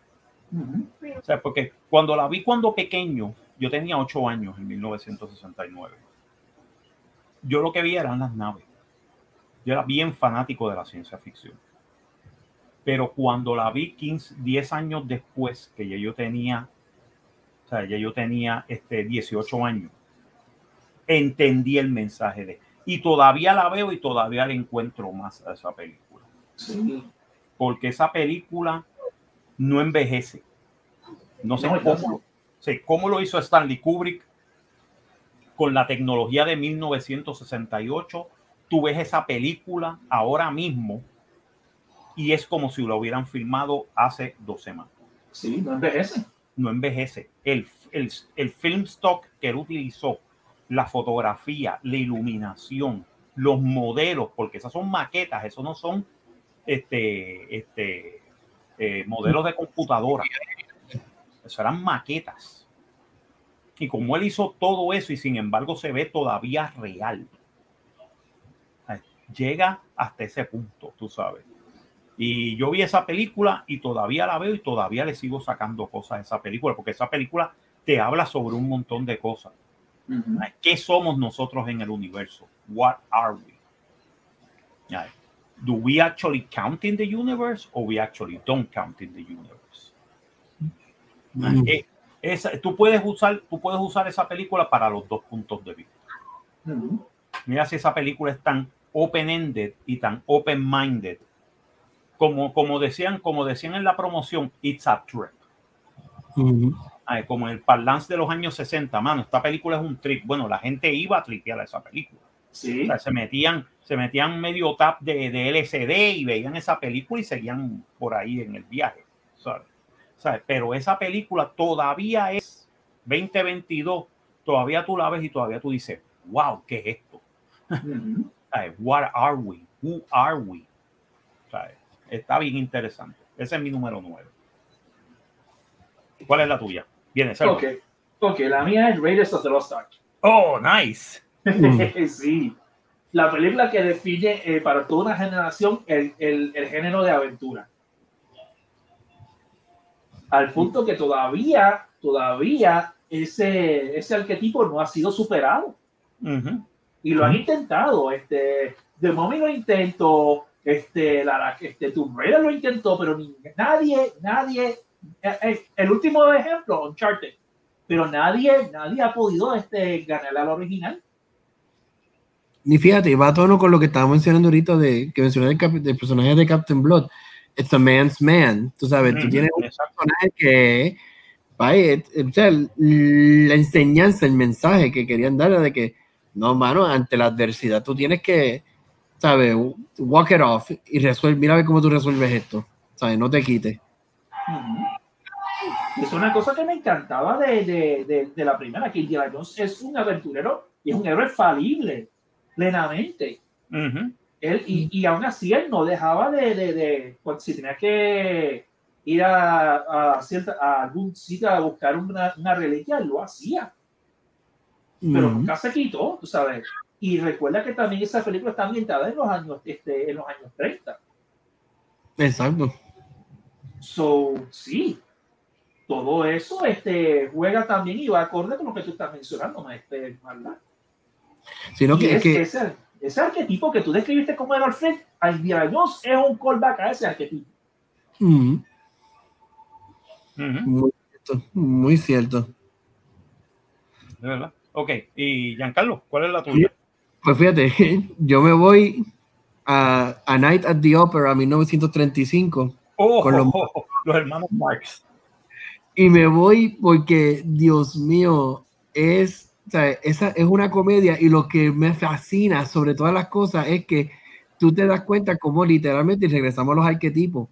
Ujú. O sea, porque cuando la vi cuando pequeño, yo tenía 8 años en 1969. Yo lo que vi eran las naves. Yo era bien fanático de la ciencia ficción. Pero cuando la vi 15, 10 años después, que ya yo tenía, o sea, ya yo tenía este, 18 años, entendí el mensaje de... Y todavía la veo y todavía le encuentro más a esa película. Sí. Porque esa película no envejece. No sé No, cómo, sí, cómo lo hizo Stanley Kubrick con la tecnología de 1968. Tú ves esa película ahora mismo y es como si lo hubieran filmado hace dos semanas. Sí, no envejece. No envejece. El, el, el film stock que él utilizó, la fotografía, la iluminación, los modelos, porque esas son maquetas, eso no son este, este, eh, modelos de computadora. Eso eran maquetas. Y como él hizo todo eso y sin embargo se ve todavía real, llega hasta ese punto, tú sabes. Y yo vi esa película y todavía la veo y todavía le sigo sacando cosas a esa película, porque esa película te habla sobre un montón de cosas. ¿Qué somos nosotros en el universo? What are we? Do we actually count in the universe or we actually don't count in the universe? Mm. Eh, esa- tú, puedes usar, tú puedes usar esa película para los dos puntos de vista. Mira si esa película es tan open-ended y tan open-minded. Como, como, decían, como decían en la promoción, it's a trip. Ujú. Ay, como el parlance de los años 60, mano, esta película es un trip. Bueno, la gente iba a tripear a esa película. Sí. O sea, se metían, se metían medio tap de, de LCD y veían esa película y seguían por ahí en el viaje. ¿sabes? ¿Sabes? Pero esa película todavía es 2022, todavía tú la ves y todavía tú dices, wow, ¿qué es esto? Ujú. ¿Sabes? What are we? Who are we? ¿Sabes? Está bien interesante. Ese es mi número 9. ¿Cuál es la tuya? Viene. Ok. Ok, la mía es Raiders of the Lost Ark. Oh, nice. Mm. sí. La película que define eh, para toda una generación el, el- el género de aventura. Al punto que todavía, todavía ese, ese arquetipo no ha sido superado. Y lo han intentado. Este, The Mummy lo intentó, este, la, este, Tomb Raider lo intentó, pero ni- nadie, nadie, eh, eh, el último ejemplo, Uncharted, pero nadie, nadie ha podido este, ganarle al original. Y fíjate, va a tono con lo que estaba mencionando ahorita de que mencioné del, del personaje de Captain Blood. It's a man's man. Tú sabes, tú Ujú, tienes un personaje que, vaya, eh, o sea, la enseñanza, el mensaje que querían dar era de que, no, mano, ante la adversidad tú tienes que, ¿sabes? Walk it off y resuelve, mira a ver cómo tú resuelves esto, ¿sabes? No te quites. Es una cosa que me encantaba de, de, de, de la primera, que Indiana Jones es un aventurero y es un héroe falible, plenamente. Ujú. Él, y, y aún así él no dejaba de, de, de pues, si tenía que ir a, a, cierta, a algún sitio a buscar una, una reliquia, él lo hacía, pero Ujú. nunca se quitó, tú sabes. Y recuerda que también esa película está ambientada en los años, este, en los años 30. Exacto. So, sí, todo eso este, juega también y va acorde con lo que tú estás mencionando, este, ¿verdad? Sino que, es- que ese, ese arquetipo que tú describiste como era Alfred, Indiana Jones es un callback a ese arquetipo. Ujú. muy cierto, muy cierto. De verdad. Ok, y Giancarlo, ¿cuál es la tuya? Pues fíjate, yo me voy a, a Night at the Opera 1935 Oh, Con los- los hermanos Marx. y me voy porque, Dios mío, es, o sea, esa es una comedia y lo que me fascina sobre todas las cosas es que tú te das cuenta cómo literalmente, y regresamos a los arquetipos,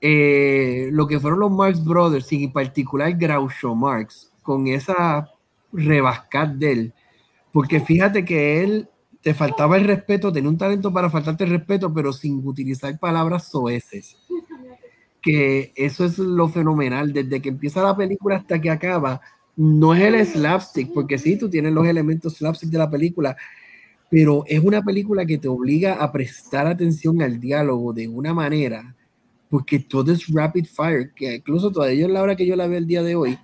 eh, lo que fueron los Marx Brothers, y en particular Groucho Marx, con esa rebascat de él, porque fíjate que él te faltaba el respeto, tenía un talento para faltarte el respeto, pero sin utilizar palabras soeces. Que eso es lo fenomenal, desde que empieza la película hasta que acaba, no es el slapstick, porque sí, tú tienes los elementos slapstick de la película, pero es una película que te obliga a prestar atención al diálogo de una manera, porque todo es rapid fire, que incluso todavía es la hora que yo la veo el día de hoy,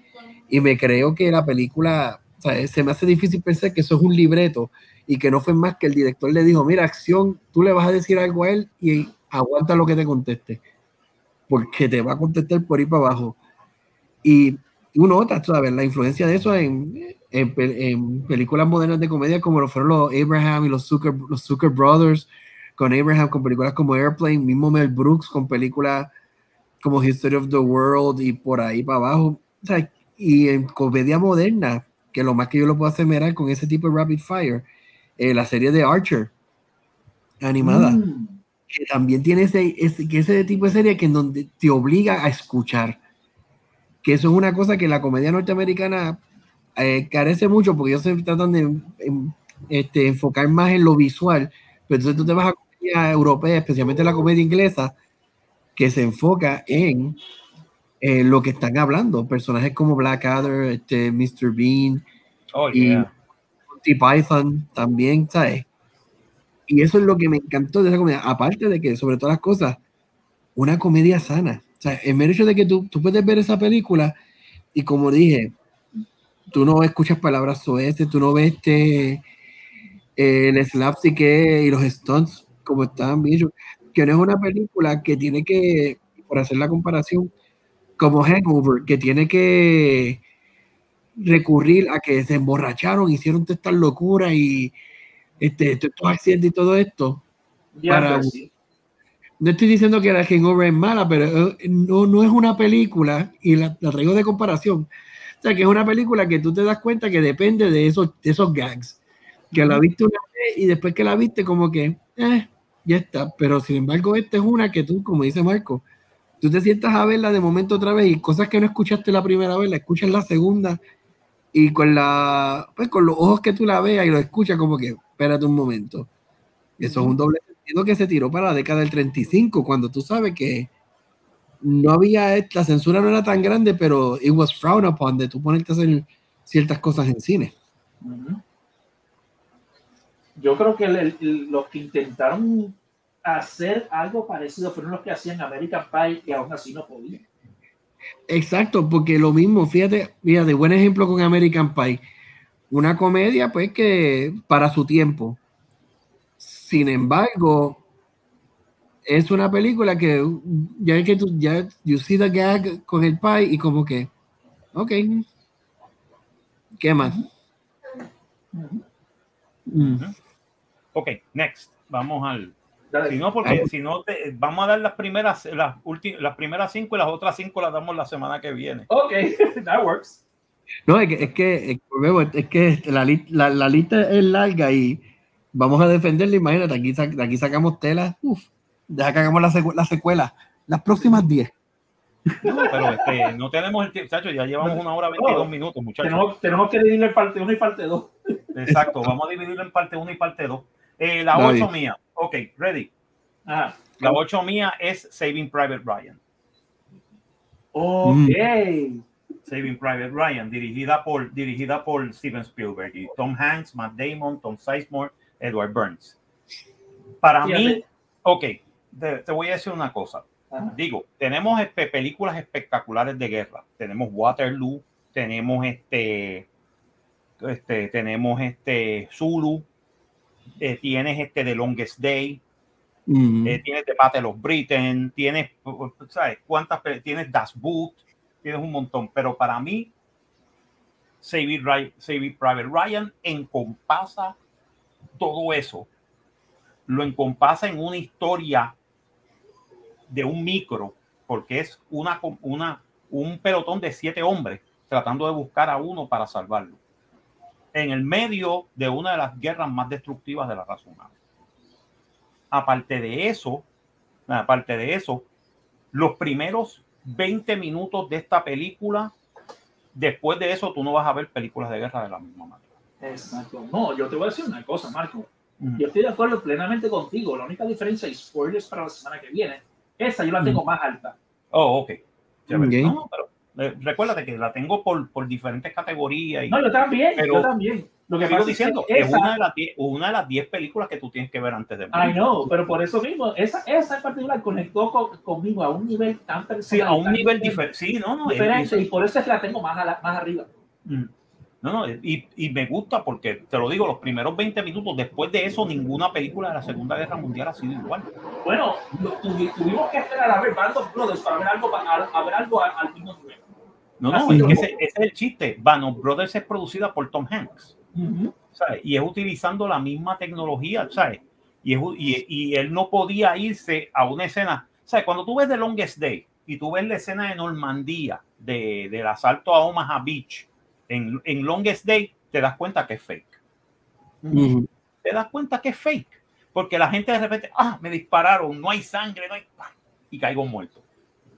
y me creo que la película, sea, se me hace difícil pensar que eso es un libreto y que no fue más que el director le dijo, mira, acción, tú le vas a decir algo a él y aguanta lo que te conteste, porque te va a contestar por ahí para abajo. Y notas, tú sabes, la influencia de eso en, en, en películas modernas de comedia como lo fueron los Abraham y los Zucker, los Zucker Brothers, con Abraham, con películas como Airplane, mismo Mel Brooks, con películas como History of the World y por ahí para abajo. O sea, y en comedia moderna, que lo más que yo lo puedo asemerar con ese tipo de rapid fire, eh, la serie de Archer, animada, Mm. que también tiene ese, ese, que ese tipo de serie que en donde te obliga a escuchar. que eso es una cosa que la comedia norteamericana eh, carece mucho porque ellos se tratan de em, este, enfocar más en lo visual, pero entonces tú te vas a comedia europea, especialmente la comedia inglesa, que se enfoca en eh, lo que están hablando, personajes como Blackadder, este, Mr. Bean, Oh, y yeah. Python también, ¿sabes? Y eso es lo que me encantó de esa comedia. Aparte de que, sobre todas las cosas, una comedia sana. O sea, el mero hecho de que tú, tú puedes ver esa película y como dije, tú no escuchas palabras soeces, tú no ves este, eh, el slapstick que- y los stunts como estaban bien hechos. Que no es una película que tiene que, por hacer la comparación, como Hangover, que tiene que recurrir a que se emborracharon, hicieron todas estas locuras y este, estos accidentes y todo esto. Para- sí. No estoy diciendo que la Hangover es mala, pero no, no es una película, y la, la traigo de comparación. O sea, que es una película que tú te das cuenta que depende de esos, de esos gags. Que la viste una vez y después que la viste, como que, eh, ya está. Pero sin embargo, esta es una que tú, como dice Marco, tú te sientas a verla de momento otra vez y cosas que no escuchaste la primera vez, la escuchas la segunda y con la pues con los ojos que tú la veas y lo escuchas como que espérate un momento. Eso es un doble sentido que se tiró para la década del 35 cuando tú sabes que no había la censura no era tan grande pero it was frowned upon de tú ponerte a hacer ciertas cosas en cine. Yo creo que el- el- los que intentaron hacer algo parecido fueron los que hacían American Pie y aún así no podían. exacto porque lo mismo fíjate fíjate buen ejemplo con American Pie una comedia pues que para su tiempo sin embargo es una película que ya que tú ya you see the gag con el pie y como que ok qué más Mm. Ok, next. Vamos al. Dale. Si no, porque si no, te- vamos a dar las primeras, las últimas, las primeras cinco y las otras cinco las damos la semana que viene. Ok, that works. no es que es que, es, que la, la, la lista es larga y vamos a defenderla imagínate aquí, de aquí sacamos tela uf, deja que hagamos la, secu- la secuela las próximas 10 No, pero este, no tenemos el tiempo, Chacho, ya llevamos una hora 22 Oh, minutos, muchachos. Tenemos, tenemos que dividirlo en parte 1 y parte 2. Exacto, vamos a dividirlo en parte 1 y parte 2. Eh, la Dale. 8 mía, ok, ready. Ajá. La 8 mía es Saving Private Ryan. Ok. Saving Private Ryan, dirigida por, dirigida por Steven Spielberg y Tom Hanks, Matt Damon, Tom Sizemore, Edward Burns. Para mí, ok, te, te voy a decir una cosa. Ajá. Digo, tenemos este, películas espectaculares de guerra. Tenemos Waterloo, tenemos este, este tenemos este Zulu, eh, tienes este The Longest Day, eh, tienes The Battle of Britain, tienes, ¿sabes? ¿Cuántas? Tienes Das Boot, tienes un montón, pero para mí, Saving, Private Ryan encompasa todo eso, lo encompasa en una historia de un micro, porque es una, una, un pelotón de siete hombres tratando de buscar a uno para salvarlo, en el medio de una de las guerras más destructivas de la raza humana aparte de eso, aparte de eso, los primeros 20 minutos de esta película, después de eso tú no vas a ver películas de guerra de la misma manera. Exacto. No, yo te voy a decir una cosa, Marco. Yo estoy de acuerdo plenamente contigo. La única diferencia, y spoilers para la semana que viene, esa yo la tengo más alta. Oh, ok. Chévere. Ok. No, pero eh, recuérdate que la tengo por, por diferentes categorías y No, yo también, Pero- yo también. Lo que sigo pasa es que diciendo, es una de, las 10, una de las 10 películas que tú tienes que ver antes de I morir. know, pero por eso mismo, esa, esa en particular conectó con- conmigo a un nivel tan personal. Sí, a un nivel diferente. Sí, no, no. es- diferente, y por eso es que la tengo más, a la- más arriba. Mm. No, no, y, y me gusta porque, te lo digo, los primeros 20 minutos, después de eso, ninguna película de la Segunda Guerra Mundial ha sido igual. Bueno, tuvimos que esperar a ver Band of Brothers para ver algo, a, a ver algo al, al mismo nivel. No, no, es que ese, ese es el chiste. Band of Brothers es producida por Tom Hanks, ¿sabes? Y es utilizando la misma tecnología, ¿sabes? Y, es, y, y él no podía irse a una escena, ¿sabes? Cuando tú ves The Longest Day y tú ves la escena de Normandía, de, del asalto a Omaha Beach, en, en Longest Day, te das cuenta que es fake. Te das cuenta que es fake. Porque la gente de repente, ah, me dispararon, no hay sangre, no hay. Y caigo muerto.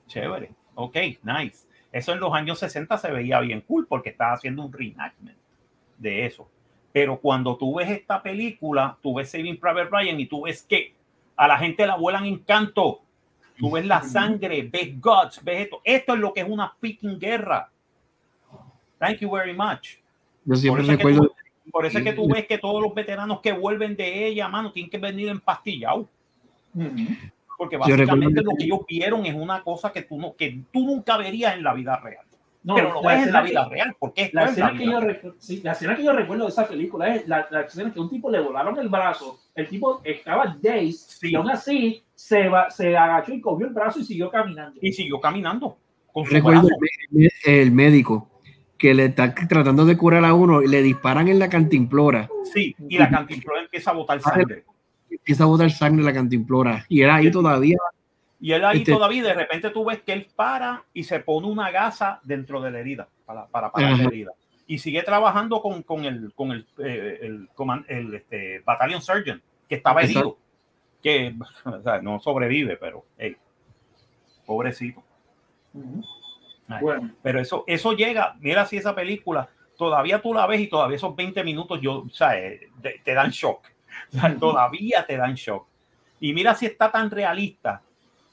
Chévere. Ok, nice. Eso en los años 60 se veía bien cool porque estaba haciendo un reenactment de eso. Pero cuando tú ves esta película, tú ves Saving Private Ryan y tú ves que a la gente la vuelan en canto. Tú ves la sangre, ves guts, ves esto. Esto es lo que es una freaking guerra. Thank you very much. Yo siempre eso es que recuerdo. tú- Por eso es que tú ves que todos los veteranos que vuelven de ella, mano, tienen que venir empastillados. Recuerdo básicamente lo que ellos vieron es una cosa que tú, no, que tú nunca verías en la vida real. No, pero lo ves en la escena vida que- real, porque La es la escena, que yo real. recu- sí, la escena que yo recuerdo de esa película es la, la escena que un tipo le volaron el brazo, el tipo estaba dazed Sí. y aún así se, va, se agachó y cogió el brazo y siguió caminando. Y siguió caminando. Con su Recuerdo brazo. el, médico que le está tratando de curar a uno y le disparan en la cantimplora. Sí, y la cantimplora empieza a botar sangre. Empieza a botar sangre en la cantimplora. Y era ahí todavía. Y él ahí Este- todavía, de repente tú ves que él para y se pone una gasa dentro de la herida, para, para parar la herida. Y sigue trabajando con, con el, con el, eh, el, coman- el, este, Battalion Surgeon, que estaba Exacto. herido. Que o sea, no sobrevive, pero hey, pobrecito. Ay. Bueno, Pero eso, eso llega, mira si esa película, todavía tú la ves y todavía esos 20 minutos yo, o sea, eh, te, te dan shock. Todavía te dan shock. Y mira si está tan realista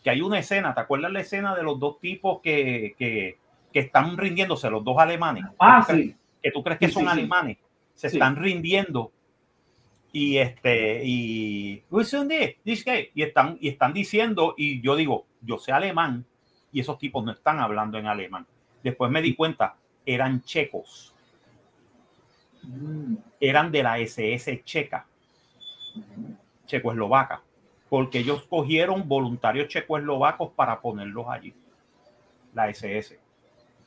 que hay una escena, ¿te acuerdas la escena de los dos tipos que, que, que están rindiéndose, los dos alemanes? ah, que, tú crees, sí. que tú crees que Sí, son sí, alemanes, se Sí. están rindiendo y este y y están y están diciendo y yo digo yo sé alemán y esos tipos no están hablando en alemán después me di cuenta eran checos Mm. eran de la SS checa checoslovaca porque ellos cogieron voluntarios checoslovacos para ponerlos allí la SS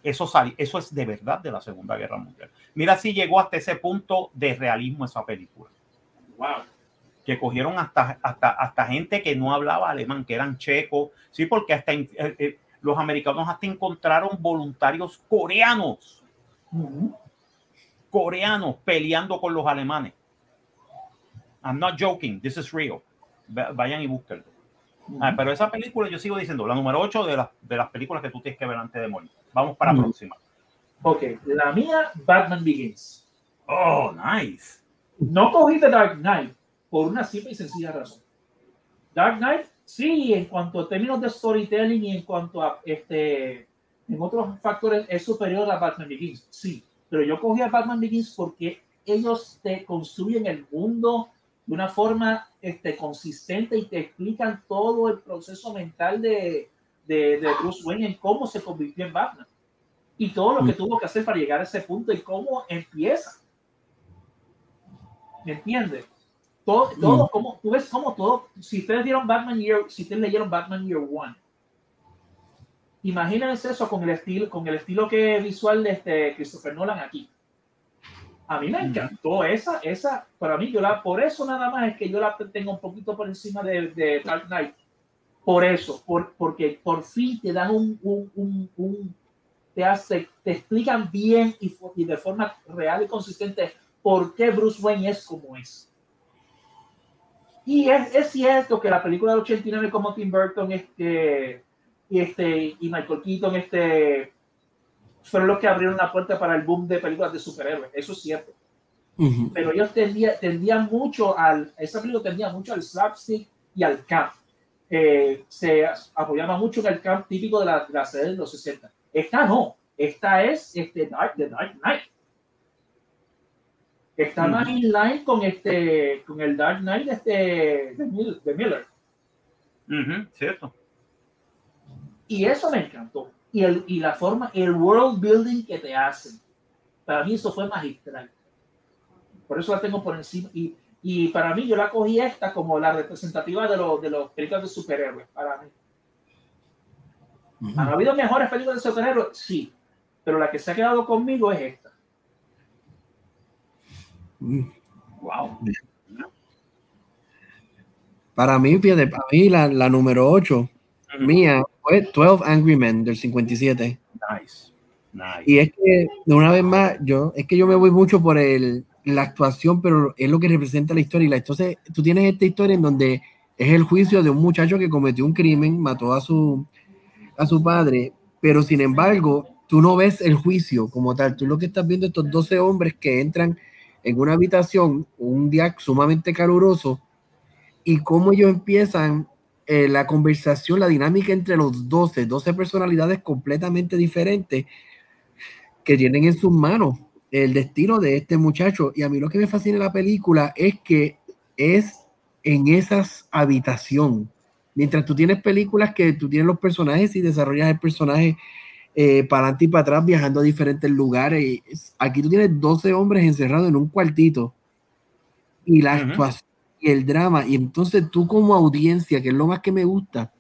eso sali- eso es de verdad de la Segunda Guerra Mundial. Mira si llegó hasta ese punto de realismo esa película. Wow. que cogieron hasta, hasta, hasta gente que no hablaba alemán, que eran checos, sí, porque hasta eh, eh, los americanos hasta encontraron voluntarios coreanos, coreanos peleando con los alemanes. I'm not joking, this is real. Va- Vayan y búsquenlo. Ah, pero esa película yo sigo diciendo, la número 8 de, las de las películas que tú tienes que ver antes de morir. Vamos para la Mm. próxima. Ok, la mía, Batman Begins. Oh, nice. No cogí The Dark Knight por una simple y sencilla razón. Dark Knight, sí, en cuanto a términos de storytelling y en cuanto a este, en otros factores, es superior a Batman Begins, sí. Pero yo cogí a Batman Begins porque ellos te construyen el mundo de una forma este, consistente y te explican todo el proceso mental de, de, de Bruce Wayne en cómo se convirtió en Batman y todo lo que tuvo que hacer para llegar a ese punto y cómo empieza. ¿Me entiendes? Todo, todo Mm. como, tú ves como todo, si ustedes vieron Batman Year, si ustedes leyeron Batman Year One, imagínense eso con el estilo, con el estilo que visual de este Christopher Nolan aquí. A mí me encantó esa, esa, para mí, yo la, por eso nada más es que yo la tengo un poquito por encima de, de Dark Knight. Por eso, por, porque por fin te dan un, un, un, un- te, hace, te explican bien y de forma real y consistente por qué Bruce Wayne es como es. Y es, es cierto que la película del 89 como Tim Burton este, y, este, y Michael Keaton este, fueron los que abrieron la puerta para el boom de películas de superhéroes. Eso es cierto. Ujú. Pero ellos tendían, tendían mucho al, esa película tendía mucho al slapstick y al camp. Eh, se apoyaba mucho en el camp típico de la, de la serie de los 60. Esta no. Esta es este Dark, The Dark Knight. Está Ujú. más in line con, este, con el Dark Knight de, este, de, Mil- de Miller. Ujú, cierto. Y eso me encantó. Y, el, y la forma, el world building que te hacen. Para mí eso fue magistral. Por eso la tengo por encima. Y, y para mí yo la cogí esta como la representativa de los de los películas de superhéroes. Para mí. ¿Han habido mejores películas de superhéroes? Sí. Pero la que se ha quedado conmigo es esta. Ujú. Wow. Para mí, para mí la, la número 8 mía fue 12 Angry Men del 57. Nice. Nice. Y es que, de una vez más, yo, es que yo me voy mucho por el, la actuación, pero es lo que representa la historia. Y la, entonces, tú tienes esta historia en donde es el juicio de un muchacho que cometió un crimen, mató a su, a su padre, pero sin embargo, tú no ves el juicio como tal, tú lo que estás viendo estos 12 hombres que entran en una habitación un día sumamente caluroso y cómo ellos empiezan eh, la conversación, la dinámica entre los 12, 12 personalidades completamente diferentes que tienen en sus manos el destino de este muchacho. Y a mí lo que me fascina de la película es que es en esas habitación. Mientras tú tienes películas que tú tienes los personajes y desarrollas el personaje eh, para adelante y para atrás viajando a diferentes lugares. Aquí tú tienes 12 hombres encerrados en un cuartito y la actuación y el drama. Y entonces tú como audiencia, que es lo más que me gusta,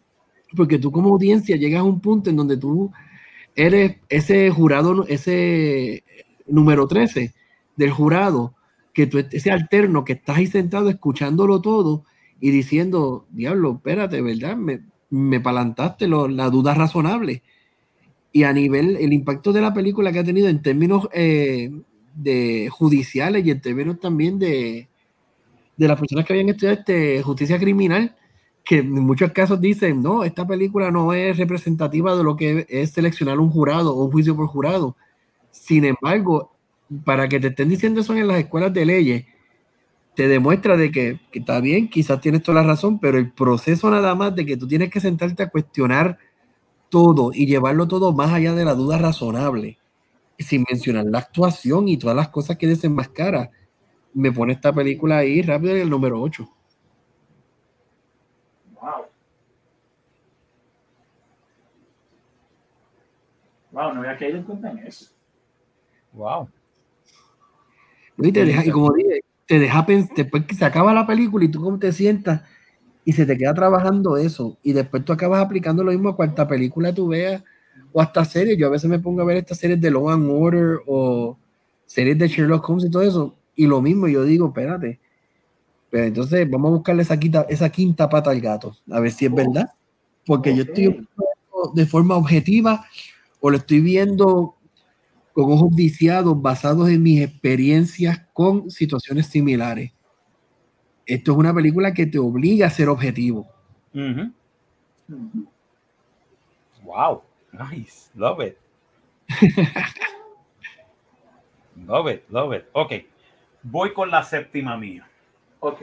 porque tú como audiencia llegas a un punto en donde tú eres ese jurado, ese número 13 del jurado, que tú, ese alterno que estás ahí sentado escuchándolo todo y diciendo, diablo, espérate, ¿verdad? Me, me palantaste lo- la duda razonable. Y a nivel, el impacto de la película que ha tenido en términos eh, de judiciales y en términos también de, de las personas que habían estudiado este, justicia criminal, que en muchos casos dicen, no, esta película no es representativa de lo que es seleccionar un jurado o un juicio por jurado. Sin embargo, para que te estén diciendo eso en las escuelas de leyes, te demuestra de que, que está bien, quizás tienes toda la razón, pero el proceso nada más de que tú tienes que sentarte a cuestionar todo y llevarlo todo más allá de la duda razonable, sin mencionar la actuación y todas las cosas que desenmascara, me pone esta película ahí rápido en el número 8. Wow. Wow, no había caído en cuenta en eso. Wow. Y, te deja, y como dije, te deja pensar, después que se acaba la película y tú como te sientas y se te queda trabajando eso y después tú acabas aplicando lo mismo a cuanta película tú veas o hasta series. Yo a veces me pongo a ver estas series de Law and Order o series de Sherlock Holmes y todo eso y lo mismo yo digo, espérate. Pero entonces vamos a buscarle esa quinta, esa quinta pata al gato, a ver si es verdad. Porque yo estoy viendo de forma objetiva o lo estoy viendo con ojos viciados basados en mis experiencias con situaciones similares. Esto es una película que te obliga a ser objetivo. Wow. Nice. Love it. love it. Love it. Ok. Voy con la séptima mía. Ok.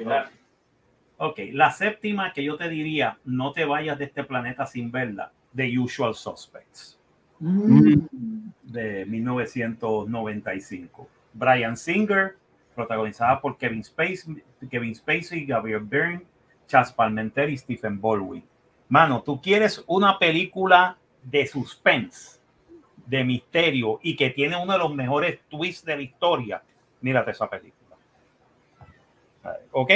Ok. La séptima que yo te diría, no te vayas de este planeta sin verla. The Usual Suspects. Mm. de 1995. Brian Singer, protagonizada por Kevin Spacey, Kevin Spacey, Gabriel Byrne, Chas Palmenter y Stephen Baldwin. Mano, tú quieres una película de suspense, de misterio y que tiene uno de los mejores twists de la historia. Mírate esa película. ¿Ok?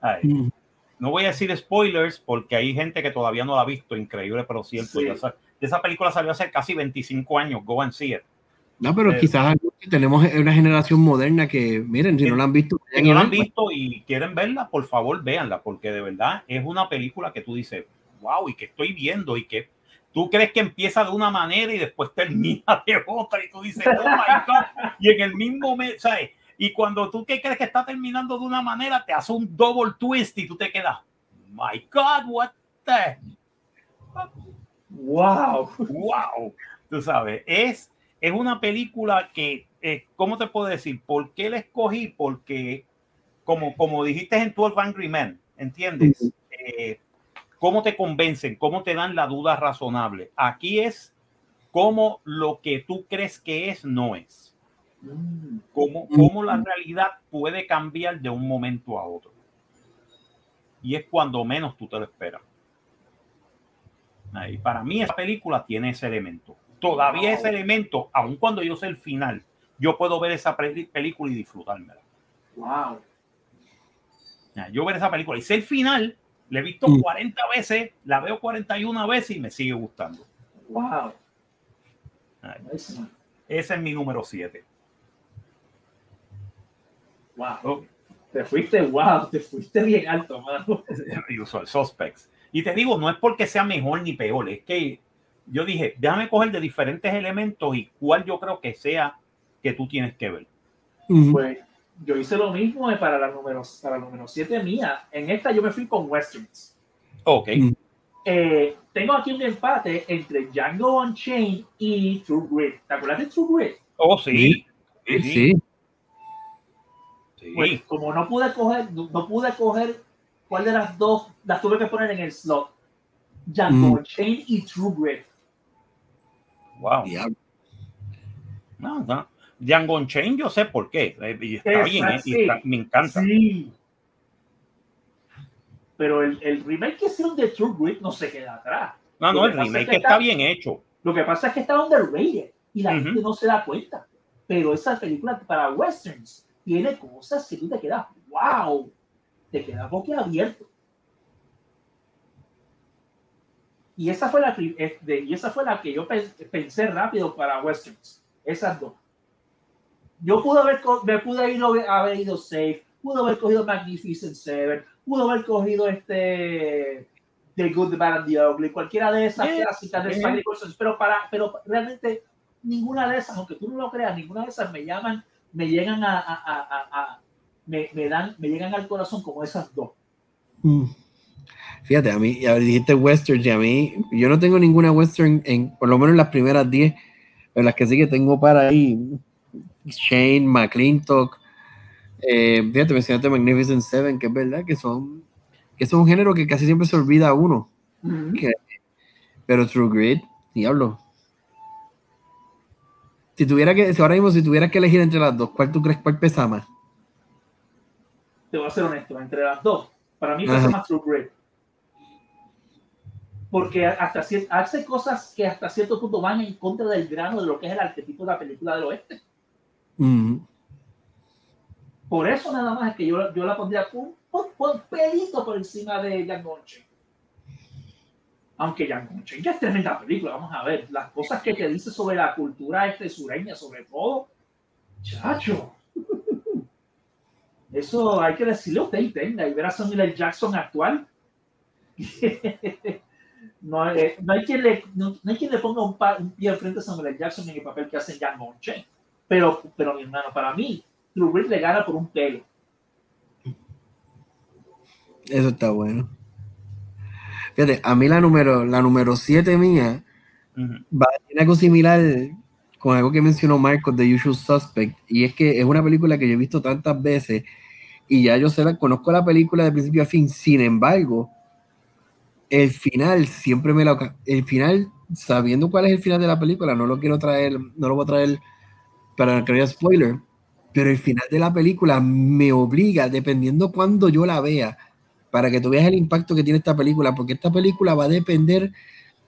Ahí. Mm. No voy a decir spoilers porque hay gente que todavía no la ha visto, increíble pero cierto. Sí. Esa película salió hace casi 25 años, Go and See It. No, pero Eh, quizás tenemos una generación moderna que, miren, si no la han visto, Si no la han visto y quieren verla, por favor véanla, porque de verdad es una película que tú dices, wow, y que estoy viendo y que tú crees que empieza de una manera y después termina de otra y tú dices, oh my God, y en el mismo mes, ¿sabes? Y cuando tú que crees que está terminando de una manera, te hace un double twist y tú te quedas, my God, what the Wow. wow, tú sabes, es, es una película que, eh, ¿cómo te puedo decir? ¿Por qué la escogí? Porque, como, como dijiste en 12 Angry Men, ¿entiendes? Eh, ¿Cómo te convencen? ¿Cómo te dan la duda razonable? Aquí es cómo lo que tú crees que es, no es. Mm. Cómo, cómo la realidad puede cambiar de un momento a otro. Y es cuando menos tú te lo esperas. Ahí, para mí esa película tiene ese elemento. Todavía ese elemento, aun cuando yo sé el final, yo puedo ver esa película y disfrutármela. Wow. Yo ver esa película y sé el final, la he visto Mm. 40 veces, la veo 41 veces y me sigue gustando. Wow. Ese es mi número 7. Wow. Te fuiste, wow, te fuiste bien alto, mano. Usual Suspects. Y te digo, no es porque sea mejor ni peor, es que yo dije, déjame coger de diferentes elementos y cuál yo creo que sea que tú tienes que ver. Pues yo hice lo mismo para la número para la número 7 mía. En esta yo me fui con westerns. Ok. Mm. eh, tengo aquí un empate entre Django Unchained y True Grit. ¿Te acuerdas de True Grit? Oh, sí. Sí, sí. Sí, sí. Pues como no pude coger, no, no pude coger cuál de las dos, las tuve que poner en el slot. Django Mm. Unchained y True Grit. Wow. No, no. Django Unchained, yo sé por qué. eh, Y está Exacto, bien, eh, y sí. está- me encanta. Sí. Pero el, el remake que hicieron de True Grit no se queda atrás. No, no, el es remake que está está- bien hecho. Lo que pasa es que está underrated y la gente no se da cuenta. Pero esa película para westerns tiene cosas que tú te quedas, wow, te quedas boquiabierto. Y esa fue la, de- y esa fue la que yo pen- pensé rápido para westerns. Esas dos. Yo pude haber, me pude ir, haber ido Safe, pude haber cogido Magnificent Seven, pude haber cogido este The Good, The Bad and The Ugly, cualquiera de esas Sí, clásicas de Westerns, pero para, pero realmente ninguna de esas, aunque tú no lo creas, ninguna de esas me llaman, me llegan a, a- a- a- a- me, me dan, me llegan al corazón como esas dos. Mm. Fíjate, a mí, ya dijiste western, y a mí, yo no tengo ninguna western, en, por lo menos en las primeras 10, pero las que sí que tengo para ahí, Shane, McClintock, eh, fíjate, mencionaste Magnificent Seven, que es verdad que son, que es un género que casi siempre se olvida a uno, pero True Grit, diablo. Si tuviera que, si ahora mismo, si tuvieras que elegir entre las dos, ¿cuál tú crees cuál pesa más? Te voy a ser honesto, entre las dos, para mí Ajá. pasa más True Grit. Porque hasta hace cosas que hasta cierto punto van en contra del grano de lo que es el arquetipo de la película del oeste. Mm. Por eso nada más es que yo, yo la pondría un, un, un pelito por encima de Django Unchained. Aunque Django Unchained ya es tremenda película, vamos a ver. Las cosas que te dice sobre la cultura este sureña, sobre todo. Chacho. Eso hay que decirle a usted y tenga. Y ver a Samuel L. Jackson actual. no, hay- no hay quien le, no, no hay quien le ponga un, pa- un pie al frente a Samuel L. Jackson en el papel que hace Django Unchained. Pero, pero mi hermano, para mí, Grit le gana por un pelo. Eso está bueno. Fíjate, a mí la número, la número 7 mía va tiene algo similar con algo que mencionó Marcos de Usual Suspect, y es que es una película que yo he visto tantas veces y ya yo sé, la, conozco la película de principio a fin, sin embargo, el final siempre me la... El final, sabiendo cuál es el final de la película, no lo quiero traer, no lo voy a traer para no haya spoiler, pero el final de la película me obliga, dependiendo cuándo yo la vea, para que tú veas el impacto que tiene esta película, porque esta película va a depender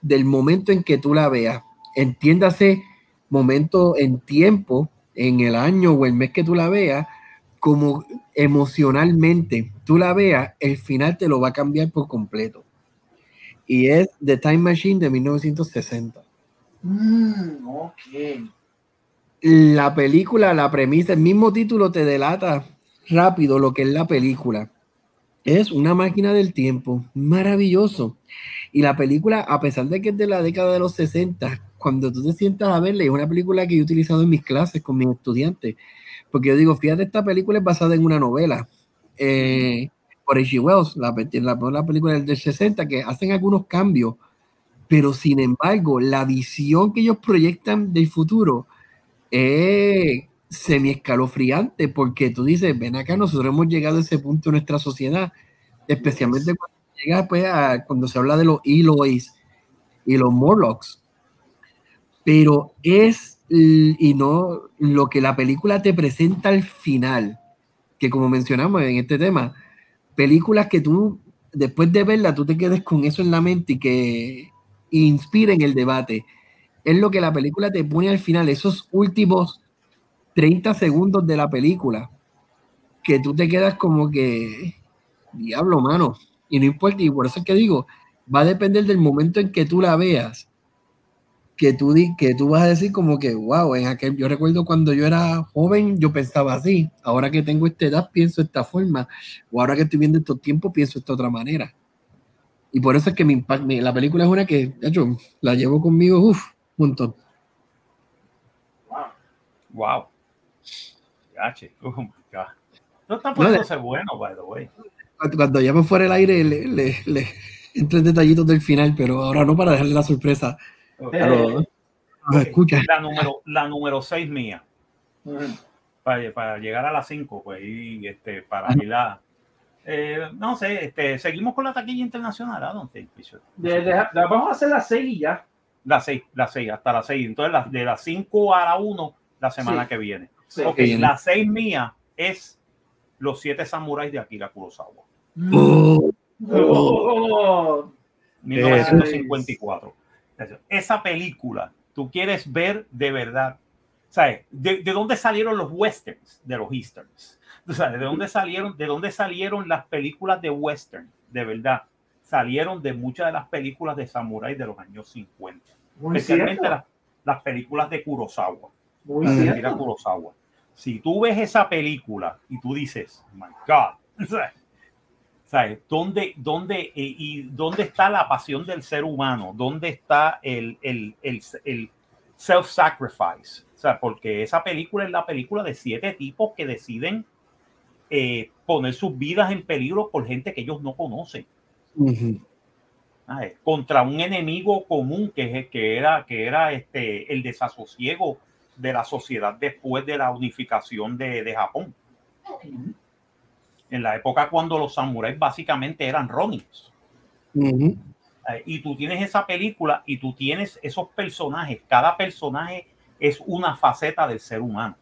del momento en que tú la veas. Entiéndase momento en tiempo, en el año o el mes que tú la veas, como emocionalmente tú la veas, el final te lo va a cambiar por completo. Y es The Time Machine de 1960. Mm, ok. La película, la premisa, el mismo título te delata rápido lo que es la película. Es una máquina del tiempo, maravilloso. Y la película, a pesar de que es de la década de los 60, cuando tú te sientas a verla, es una película que yo he utilizado en mis clases con mis estudiantes. Porque yo digo, fíjate, esta película es basada en una novela eh, por H.G. Wells, la, la película del, del 60, que hacen algunos cambios, pero sin embargo, la visión que ellos proyectan del futuro es semi escalofriante porque tú dices, ven acá, nosotros hemos llegado a ese punto en nuestra sociedad, especialmente cuando llega pues, a- cuando se habla de los Eloys y los Morlocks. Pero es, y no lo que la película te presenta al final, que como mencionamos en este tema, películas que tú, después de verla, tú te quedes con eso en la mente y que inspiren el debate es lo que la película te pone al final, esos últimos 30 segundos de la película, que tú te quedas como que, diablo, mano, y no importa, y por eso es que digo, va a depender del momento en que tú la veas, que tú, que tú vas a decir como que, wow, en aquel, yo recuerdo cuando yo era joven, yo pensaba así, ahora que tengo esta edad, pienso de esta forma, o ahora que estoy viendo estos tiempos, pienso de esta otra manera. Y por eso es que mi- la película es una que, de hecho, la llevo conmigo, uff, un montón. Wow. Wow. Yache. Oh my God. No están No, de- poniéndose bueno, by the way. cuando, ya me fuera el aire, le, le, le, entre detallitos del final, pero ahora no para dejarle la sorpresa Ok. a los, a los escuchas. La número, la número 6 mía. Para, para llegar a las 5, pues, y este, para ir a. eh, no sé, este, seguimos con la taquilla internacional, ¿a dónde? De- de- la- vamos a hacer la 6 y ya. La 6, la 6, hasta la 6. Entonces, la- de las 5 a la 1, la semana Sí. que viene. Sí. Ok, la 6 mía es Los Siete Samuráis de Akira Kurosawa, Oh, Oh. 1954. Esa película, tú quieres ver de verdad, ¿sabes? ¿De, de dónde salieron los westerns? De los easterns. ¿Tú sabes? ¿De dónde salieron, de dónde salieron las películas de western? De verdad, salieron de muchas de las películas de samurái de los años 50, Muy especialmente las, las películas de Kurosawa. Muy cierto. Kurosawa. Si tú ves esa película y tú dices, my God, ¿sabes? ¿Dónde, dónde, eh, y dónde está la pasión del ser humano? ¿Dónde está el, el, el, el self-sacrifice? O sea, porque esa película es la película de siete tipos que deciden eh, poner sus vidas en peligro por gente que ellos no conocen. ujú. ¿Sabes? Contra un enemigo común que, es- que era, que era este, el desasosiego de la sociedad después de la unificación de, de Japón. En la época cuando los samuráis básicamente eran ronins. Ujú. Eh, Y tú tienes esa película y tú tienes esos personajes. Cada personaje es una faceta del ser humano.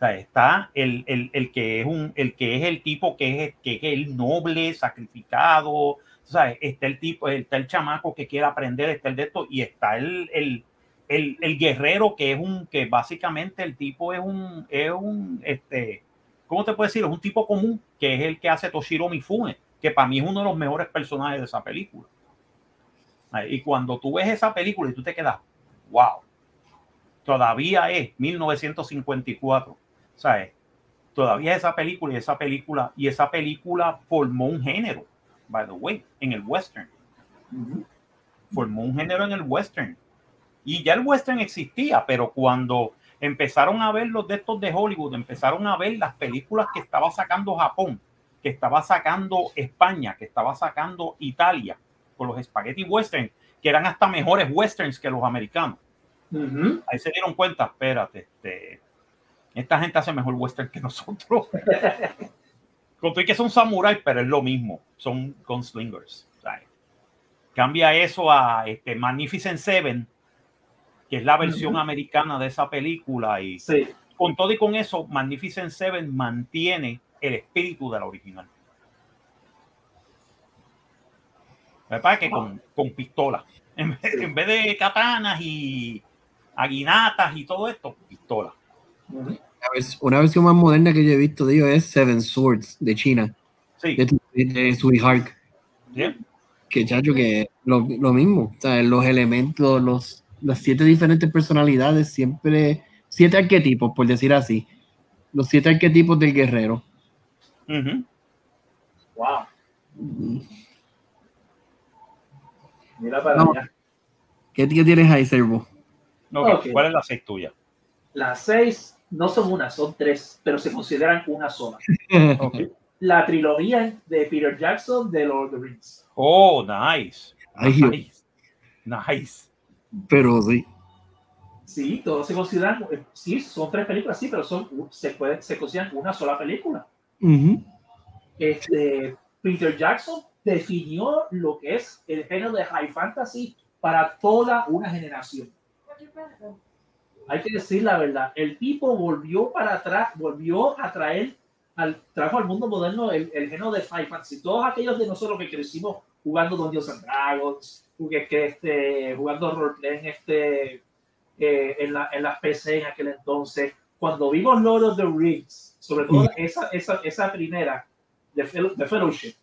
Está el, el- el que es un, el que es el tipo que es, que es el noble, sacrificado. O sea, está el tipo, está el chamaco que quiere aprender, está el de esto, y está el, el, el, guerrero que es un, que básicamente el tipo es un, es un, este, ¿cómo te puedo decir? Es un tipo común, que es el que hace Toshiro Mifune, que para mí es uno de los mejores personajes de esa película. Y cuando tú ves esa película y tú te quedas, wow, todavía es 1954, ¿sabes? Todavía esa película y esa película y esa película formó un género, by the way, en el western. Formó un género en el western. Y ya el western existía, pero cuando empezaron a ver los de estos de Hollywood, empezaron a ver las películas que estaba sacando Japón, que estaba sacando España, que estaba sacando Italia, con los spaghetti western, que eran hasta mejores westerns que los americanos. Ahí se dieron cuenta, espérate, este, esta gente hace mejor western que nosotros. Con todo y que son samuráis, pero es lo mismo, son gunslingers. ¿sabes? Cambia eso a este, Magnificent Seven, que es la versión americana de esa película, y Sí. con todo y con eso, Magnificent Seven mantiene el espíritu de la original. Me parece que con, con pistola. En vez, en vez de katanas y aguinatas y todo esto, pistola. Una vers- Una versión más moderna que yo he visto de ellos es Seven Swords de China, Sí, de, de Suihawk. bien. Que chacho, que lo, lo mismo. O sea, los elementos, los, las siete diferentes personalidades, siempre, siete arquetipos, por decir así. Los siete arquetipos del guerrero. Wow. Mm. Mira para No. allá. ¿Qué, qué tienes ahí, Servo? Ok, Ok. ¿Cuál es la seis tuya? Las seis no son una, son tres, pero se consideran una sola. La trilogía de Peter Jackson de Lord of the Rings. Oh, nice. Nice. Nice. Pero sí. Sí, todos se consideran, eh, sí, son tres películas, sí, pero son, se, puede, se consideran una sola película. Este, Peter Jackson definió lo que es el género de high fantasy para toda una generación. Hay que decir la verdad, el tipo volvió para atrás, volvió a traer, al, trajo al mundo moderno el, el género de high fantasy. Todos aquellos de nosotros que crecimos jugando Dungeons and Dragons, que, que, este, jugando roleplay en, este, eh, en, la, en las PC en aquel entonces, cuando vimos Lord of the Rings, sobre todo Mm. esa, esa, esa primera de, de Fellowship,